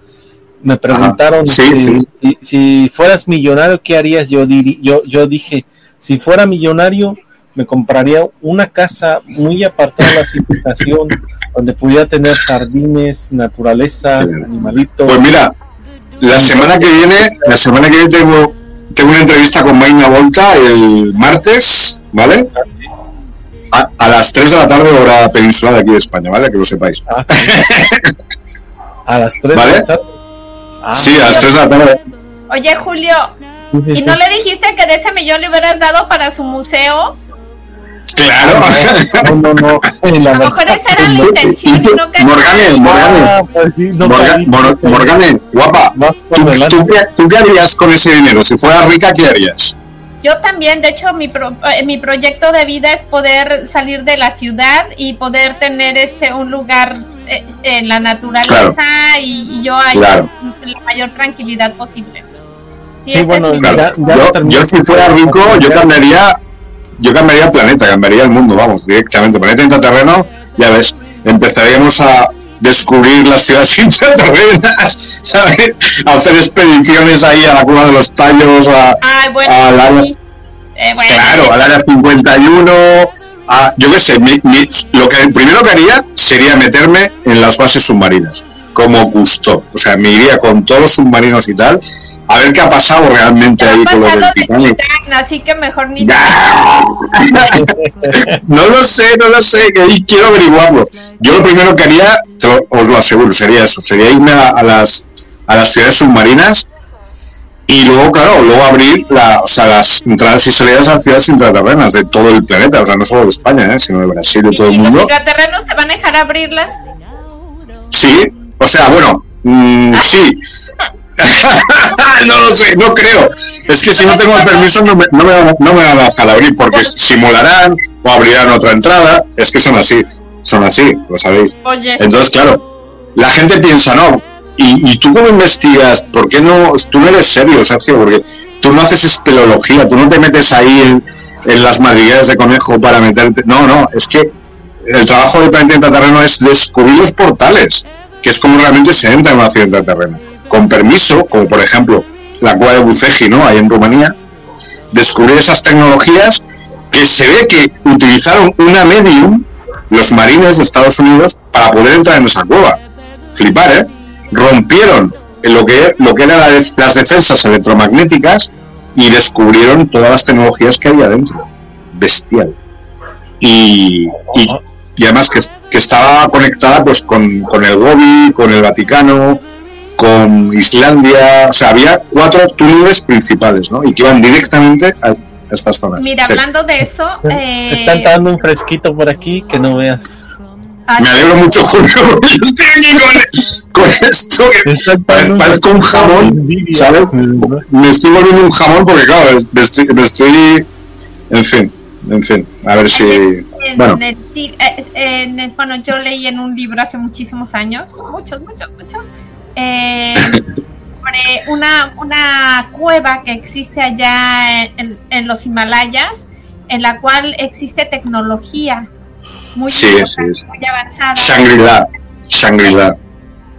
me preguntaron Si, fueras millonario, ¿qué harías? Yo, yo, yo dije, si fuera millonario, me compraría una casa muy apartada de la civilización, donde pudiera tener jardines, naturaleza, animalitos. Pues mira, la semana que viene, la semana que viene tengo, tengo una entrevista con Maina Volta el martes, ¿vale? A, las 3 de la tarde, hora peninsular de aquí de España, ¿vale? Que lo sepáis. Ah, a las 3 ¿Vale? de la tarde. Ah, sí, a las 3 de la tarde. Oye, Julio, ¿y no le dijiste que de ese millón le hubieras dado para su museo? Claro. No, no, no. A lo mejor esa era la intención y no que. Morgane, Morgane. Ah, pues Morgane, guapa. ¿tú, tú, qué, harías con ese dinero? Si fueras rica, ¿qué harías? Yo también, de hecho, mi, pro, eh, mi proyecto de vida es poder salir de la ciudad y poder tener este un lugar eh, en la naturaleza y, yo ahí la mayor tranquilidad posible. Sí, bueno, yo, yo, si fuera rico, yo cambiaría yo cambiaría el planeta, cambiaría el mundo, vamos, directamente. Planeta intraterreno, ya ves, empezaríamos a descubrir las ciudades intraterrenas, ¿sabes? A hacer expediciones ahí a la cueva de los tallos, a, al área, eh, claro, al área 51. A, yo qué sé, lo que primero que haría sería meterme en las bases submarinas como gusto. O sea, me iría con todos los submarinos y tal a ver qué ha pasado realmente ahí con los del Titanic. así que mejor ni. no lo sé, no lo sé, que quiero averiguarlo. Yo lo primero que haría, os lo aseguro, sería eso, sería irme a, las a las ciudades submarinas y luego, claro, luego abrir la, o sea, las entradas y salidas a ciudades intraterrenas de todo el planeta, o sea, no solo de España, ¿eh? sino de Brasil, de todo el mundo. ¿Los intraterrenos te van a dejar abrirlas? Sí, o sea, bueno, mm, sí, no lo sé, no creo. Es que si no tengo el permiso no me, no me, van, a, dejar abrir porque simularán o abrirán otra entrada. Es que son así, son así, lo sabéis. Entonces, claro, la gente piensa, no. ¿Y, ¿Y tú cómo investigas? ¿Por qué no? Tú no eres serio, Sergio, porque tú no haces espeleología, tú no te metes ahí en, en las madrigueras de conejo para meterte. No, no, es que el trabajo del planeta intraterreno es descubrir los portales, que es como realmente se entra en una ciudad intraterrena. Con permiso, como por ejemplo la cueva de Bufeji, ¿no? Ahí en Rumanía, descubrir esas tecnologías que se ve que utilizaron una medium los marines de Estados Unidos para poder entrar en esa cueva. Flipar, ¿eh? Rompieron lo que, lo que eran las defensas electromagnéticas y descubrieron todas las tecnologías que había dentro. Bestial. Y, y, además que, que, estaba conectada pues con, con el Gobi, con el Vaticano, con Islandia, o sea, había cuatro túneles principales, ¿no? Y que iban directamente a, estas zonas. Mira, hablando de eso... Eh... Están dando un fresquito por aquí que no veas. Ah, me alegro mucho, Julio, yo estoy aquí con, con esto que parezco un jamón, ¿sabes? Me estoy volviendo un jamón porque, claro, me estoy, me estoy en fin, en fin, a ver si... bueno. Eh, bueno, yo leí en un libro hace muchísimos años, muchos, muchos, muchos, eh, sobre una, una cueva que existe allá en, los Himalayas, en la cual existe tecnología muy, avanzada. Shangri-La. Shangri-La.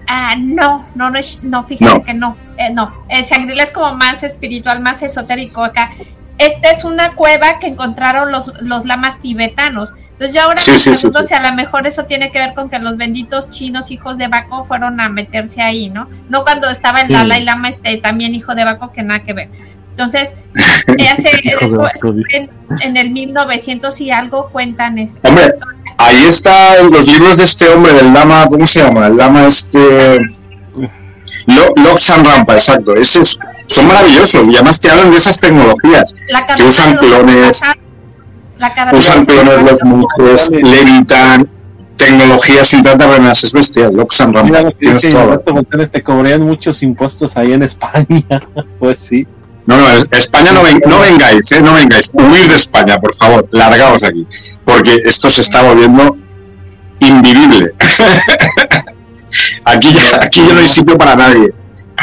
Ah, no, no, no, no fíjate que no. Eh, no, eh, Shangri-La es como más espiritual, más esotérico acá. Esta es una cueva que encontraron los, los lamas tibetanos. Entonces yo ahora me pregunto si a lo mejor eso tiene que ver con que los benditos chinos hijos de Baco fueron a meterse ahí, ¿no? No cuando estaba el Dalai Lama este también hijo de Baco que nada que ver. Entonces, hace, en, en, el 1900 y algo cuentan eso. Hombre, ahí está en los libros de este hombre, del Lama, ¿cómo se llama? El Lama este... Loksan Rampa, exacto. Esos son maravillosos y además te hablan de esas tecnologías que usan clones usan clones los monjes, levitan, tecnologías intraterrenas, es bestial, Loxan Rampa, tienes todo. Te cobran muchos impuestos ahí en España, pues sí. No, no, España no, no vengáis, eh, no vengáis, huir de España, por favor, largaos aquí, porque esto se está volviendo invivible. aquí, ya, aquí ya no hay sitio para nadie.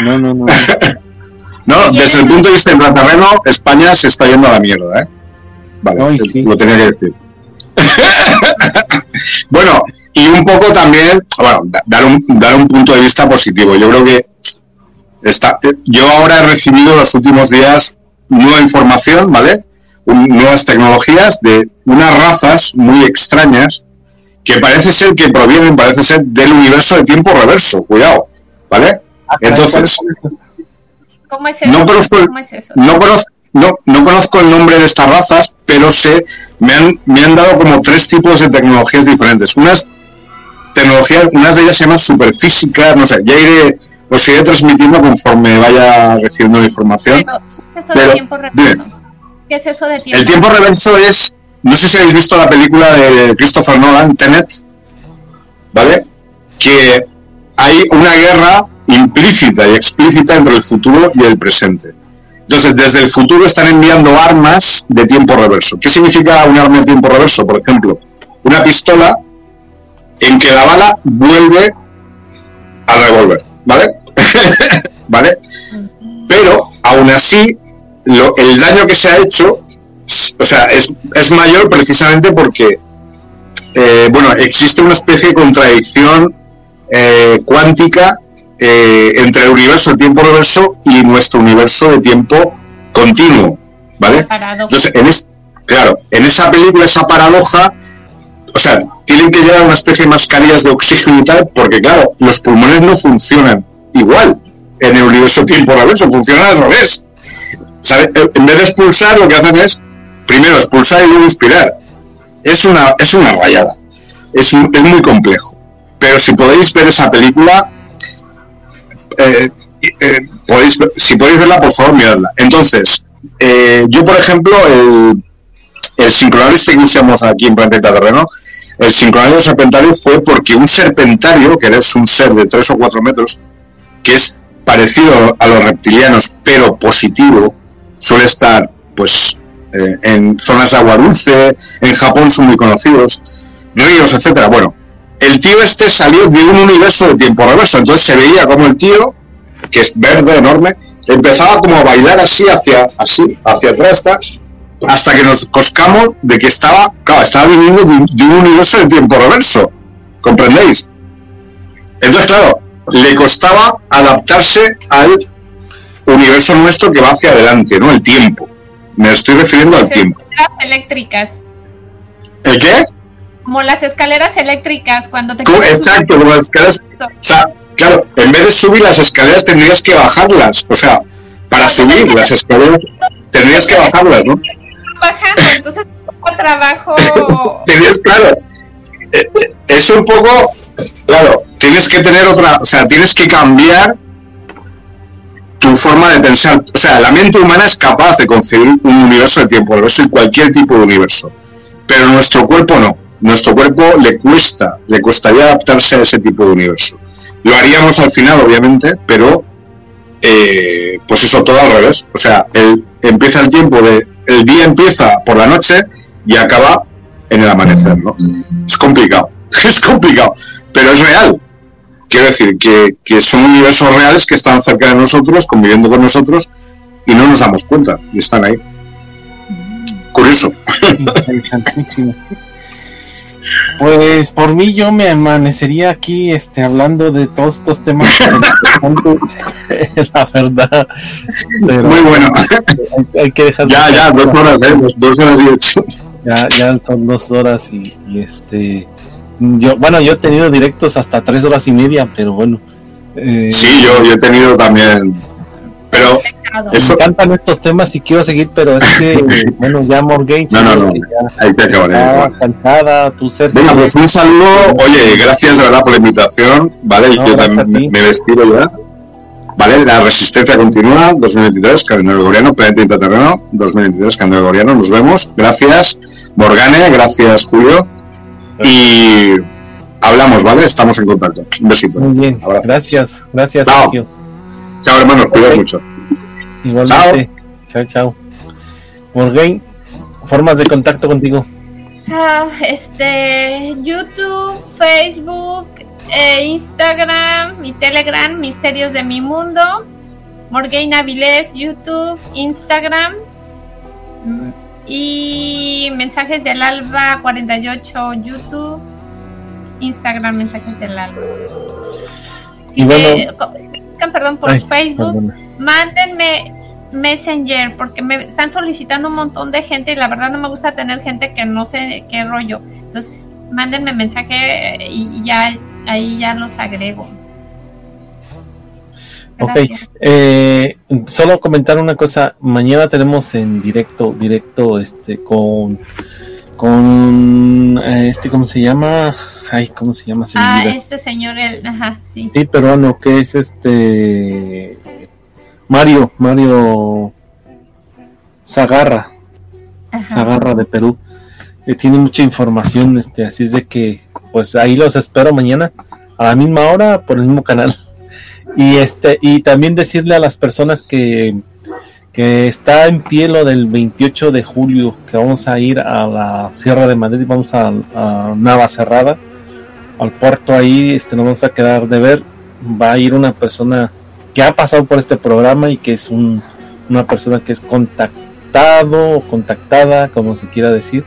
No, no, no. no, desde el punto de vista intraterreno, España se está yendo a la mierda, ¿eh? Vale, lo tenía que decir. bueno, y un poco también, bueno, dar un, dar un punto de vista positivo. Yo creo que está, yo ahora he recibido los últimos días nueva información, ¿vale? nuevas tecnologías de unas razas muy extrañas que parece ser que provienen, parece ser del universo de tiempo reverso, cuidado, ¿vale? Ah, Entonces, ¿cómo es eso? No conozco, ¿Cómo es eso? No conozco, no, no conozco el nombre de estas razas, pero sé, me han, me han dado como tres tipos de tecnologías diferentes. Unas tecnologías, unas de ellas se llaman superfísica, no sé, ya iré, os iré transmitiendo conforme vaya recibiendo la información. ¿Qué es eso de tiempo reverso? ¿Qué es eso de tiempo? El tiempo reverso es, no sé si habéis visto la película de Christopher Nolan, Tenet, ¿vale? Que hay una guerra implícita y explícita entre el futuro y el presente. Entonces, desde el futuro están enviando armas de tiempo reverso. ¿Qué significa un arma de tiempo reverso? Por ejemplo, una pistola en que la bala vuelve al revólver, ¿vale? ¿Vale? Pero, aún así, el daño que se ha hecho, o sea, es, mayor precisamente porque, eh, bueno, existe una especie de contradicción eh, cuántica eh, entre el universo de tiempo reverso y nuestro universo de tiempo continuo, ¿vale? Entonces, en claro, en esa película, esa paradoja, o sea, tienen que llevar una especie de mascarillas de oxígeno y tal, porque claro, los pulmones no funcionan igual en el universo de tiempo reverso, funcionan al revés. En vez de expulsar, lo que hacen es primero expulsar y luego inspirar. Es una, es una rayada. Es, es muy complejo. Pero si podéis ver esa película, eh, eh, podéis, si podéis verla, por favor, miradla. Entonces, eh, yo, por ejemplo, el, el sincronario este que usamos aquí en Planeta Terreno, el sincronario serpentario fue porque un serpentario, que es un ser de 3 o 4 metros, que es parecido a los reptilianos, pero positivo, suele estar pues en zonas de agua dulce, en Japón son muy conocidos, ríos, etcétera. Bueno, el tío este salió de un universo de tiempo reverso, entonces se veía como el tío, que es verde, enorme, empezaba como a bailar así hacia, así, hacia atrás, hasta que nos coscamos de que estaba, claro, estaba viniendo de, de un universo de tiempo reverso. ¿Comprendéis? Entonces, claro, le costaba adaptarse al universo nuestro que va hacia adelante, ¿no? El tiempo. Me estoy refiriendo al tiempo. Escaleras eléctricas. ¿El qué? Como las escaleras eléctricas cuando te exacto, como las escaleras. O sea, claro, en vez de subir las escaleras tendrías que bajarlas. O sea, para subir las escaleras tendrías que bajarlas, ¿no? bajando, entonces trabajo. Tienes, claro, eh, eh, es un poco, claro, tienes que tener otra, o sea, tienes que cambiar tu forma de pensar. O sea, la mente humana es capaz de concebir un universo de tiempo y cualquier tipo de universo, pero nuestro cuerpo no. Nuestro cuerpo le cuesta, le costaría adaptarse a ese tipo de universo. Lo haríamos al final, obviamente, pero eh, pues eso todo al revés. O sea, el, empieza el tiempo de, el día empieza por la noche y acaba en el amanecer, ¿no? Es complicado, es complicado, pero es real. Quiero decir que, que son universos reales que están cerca de nosotros, conviviendo con nosotros, y no nos damos cuenta, y están ahí. Curioso. Interesantísimo. Pues por mí yo me amanecería aquí este hablando de todos estos temas la verdad. Pero Muy bueno. hay, hay que dejar Ya, ya, dos horas, ¿eh? Dos horas y ocho. ya, ya son dos horas y, y, este yo bueno yo he tenido directos hasta tres horas y media pero bueno eh, Sí, yo, yo he tenido también. Pero me encantan estos temas y quiero seguir pero es que bueno ya Morgan No, no, no. ahí te acabaré. cansada tú Sergio, Venga, pues un saludo. Oye, gracias de verdad por la invitación. Vale, No, yo también me despido ya. Vale, la resistencia continúa. 2023, calendario gregoriano, planeta intraterreno. 2023, calendario gregoriano. Nos vemos. Gracias, Morgane. Gracias, Julio. Y hablamos, ¿vale? Estamos en contacto. Un besito. muy bien Abrazo. gracias gracias Chao. Sergio Chao, hermanos. Mucho. igualmente chao chao Morgan formas de contacto contigo Ah, este, YouTube, Facebook, eh, Instagram, mi Telegram, Misterios de mi Mundo, Morgaine Avilés, YouTube, Instagram y Mensajes del Alba 48, YouTube, Instagram, Mensajes del Alba. Si Y me bueno- co- si me buscan, perdón, por Ay, Facebook, perdona. mándenme Messenger porque me están solicitando un montón de gente y la verdad no me gusta tener gente que no sé qué rollo. Entonces, mándenme mensaje y ya ahí ya los agrego. Ok, eh, solo comentar una cosa. Mañana tenemos en directo, directo, este, con, con, eh, este, ¿cómo se llama? Ay, ¿cómo se llama? Se Ah, este señor, el, ajá, sí. Sí, peruano, que es este, Mario, Mario Zagarra, Ajá. Zagarra de Perú. Eh, tiene mucha información, este, así es de que, pues ahí los espero mañana a la misma hora por el mismo canal. Y este, y también decirle a las personas que, que está en pie lo del 28 de julio, que vamos a ir a la Sierra de Madrid, vamos a, a Navacerrada, al puerto ahí, este, nos vamos a quedar de ver. Va a ir una persona que ha pasado por este programa y que es un, una persona que es contactado o contactada, como se quiera decir.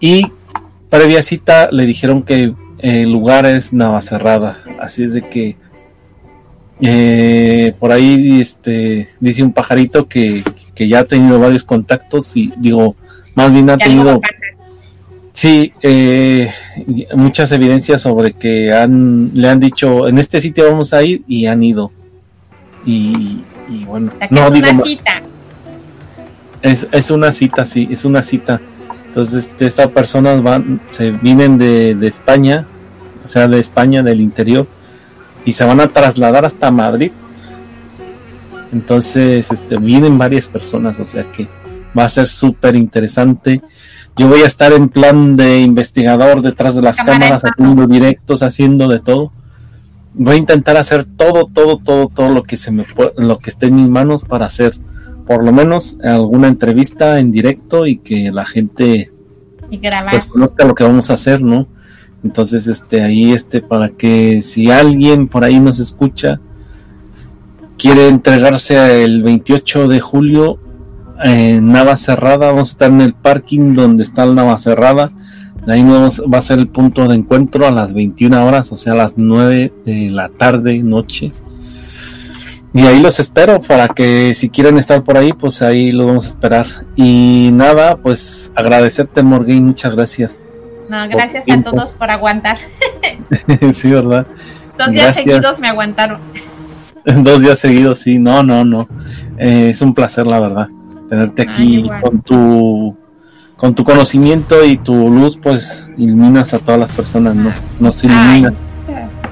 Y previa cita le dijeron que el lugar es Navacerrada, así es de que eh, por ahí este dice un pajarito que, que ya ha tenido varios contactos y digo, más bien ha tenido. Sí, eh, muchas evidencias sobre que han, le han dicho en este sitio vamos a ir y han ido. Y, y bueno, O sea, que no es digo, una cita. es, es una cita, sí, es una cita. Entonces, estas personas van, se vienen de, de España, o sea, de España, del interior, y se van a trasladar hasta Madrid. Entonces, este, vienen varias personas, o sea que va a ser súper interesante. Yo voy a estar en plan de investigador detrás de las Cámara cámaras, haciendo directos, haciendo de todo. Voy a intentar hacer todo, todo, todo, todo lo que se me lo que esté en mis manos para hacer por lo menos alguna entrevista en directo y que la gente Y pues conozca lo que vamos a hacer, ¿no? Entonces, este, ahí, este, para que si alguien por ahí nos escucha, quiere entregarse el 28 de julio en Nava Cerrada, vamos a estar en el parking donde está el Nava Cerrada. Ahí nos va a ser el punto de encuentro a las 21 horas, o sea, a las 9 de la tarde, noche. Y ahí los espero para que si quieren estar por ahí, pues ahí los vamos a esperar. Y nada, pues agradecerte, Morgan, muchas gracias. No, gracias a todos por aguantar. sí, ¿verdad? Dos días seguidos me aguantaron. Dos días seguidos, sí, no, no, no. Eh, es un placer, la verdad, tenerte aquí con tu con tu conocimiento y tu luz, pues iluminas a todas las personas, ¿no? Nos ilumina.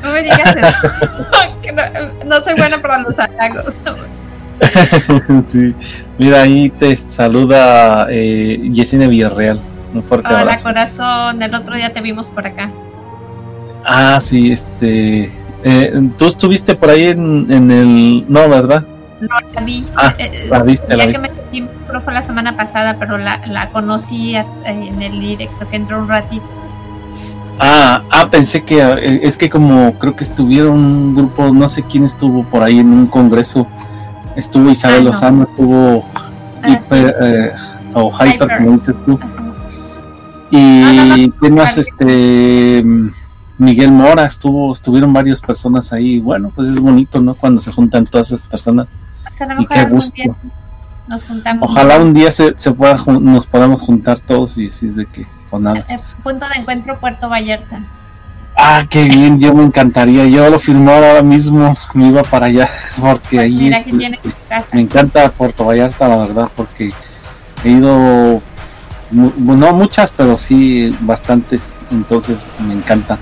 no me digas eso. no, soy buena para los halagos. sí, mira, ahí te saluda eh, Yesenia Villarreal. Un fuerte Hola, corazón. El otro día te vimos por acá. Ah, sí, este. Eh, Tú estuviste por ahí en, en el. No, ¿verdad? No, la vi. Ah, eh, la viste, ya que me fue la semana pasada, pero la, la conocí eh, en el directo, que entró un ratito. Ah, ah, pensé que eh, es que como creo que estuvieron un grupo, no sé quién estuvo por ahí en un congreso, estuvo Isabel ah, Lozano, estuvo ah, eh, o Hyper, como dices tú. Y no, más? Este Miguel Mora estuvo, estuvieron varias personas ahí. Bueno, pues es bonito, ¿no? Cuando se juntan todas esas personas. y qué gusto. nos juntamos. Ojalá un día se, se pueda, nos podamos juntar todos y decir de que nada. Eh, punto de encuentro Puerto Vallarta. Ah, qué bien, yo me encantaría. Yo lo firmó ahora mismo, me iba para allá, porque pues ahí me encanta Puerto Vallarta, la verdad, porque he ido, no muchas, pero sí bastantes, entonces me encanta.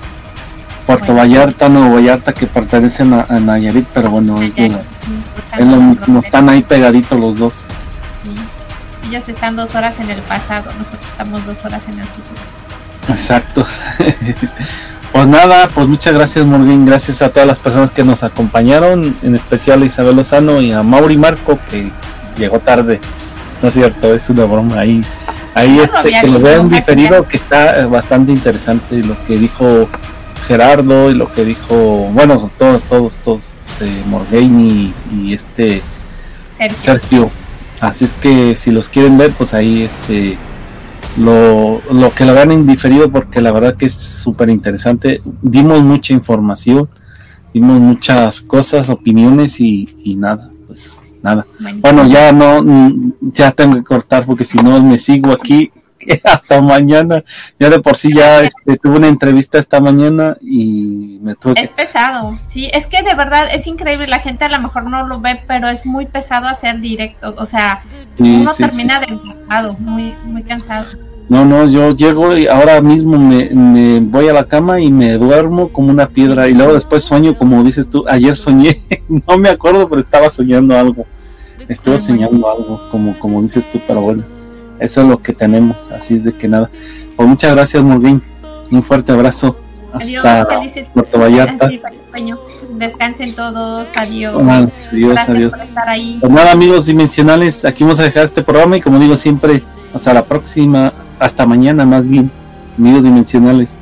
Puerto Vallarta, Nuevo Vallarta, que pertenecen a, Nayarit, pero bueno, es, es lo mismo, están ahí pegaditos los dos ellos están dos horas en el pasado, nosotros estamos dos horas en el futuro. Exacto. pues nada, pues muchas gracias Morgan, gracias a todas las personas que nos acompañaron, en especial a Isabel Lozano y a Mauri Marco que llegó tarde. No es cierto, es una broma ahí. Ahí este, que nos vean diferido, que está bastante interesante lo que dijo Gerardo y lo que dijo, bueno, todos, todos, todos, este, y, este Sergio. Así es que si los quieren ver, pues ahí este lo, lo que lo vean indiferido porque la verdad que es súper interesante. Dimos mucha información, dimos muchas cosas, opiniones y, y nada, pues nada. Bueno, ya no, ya tengo que cortar porque si no me sigo aquí hasta mañana. Ya de por sí ya este, tuve una entrevista esta mañana y me tuve Es pesado, sí, es que de verdad es increíble, la gente a lo mejor no lo ve, pero es muy pesado hacer directo, o sea, uno termina de cansado, muy, muy cansado. No, no, yo llego y ahora mismo me, me, voy a la cama y me duermo como una piedra y luego después sueño, como dices tú, ayer soñé, no me acuerdo, pero estaba soñando algo, estuve soñando algo, como, como dices tú, pero bueno eso es lo que tenemos. Así es de que nada. Pues muchas gracias, Morgan. Un fuerte abrazo. Hasta adiós, Puerto Vallarta. Descansen todos. Adiós. adiós gracias por estar ahí. Pues nada, amigos dimensionales, aquí vamos a dejar este programa y como digo siempre, hasta la próxima, hasta mañana más bien, amigos dimensionales.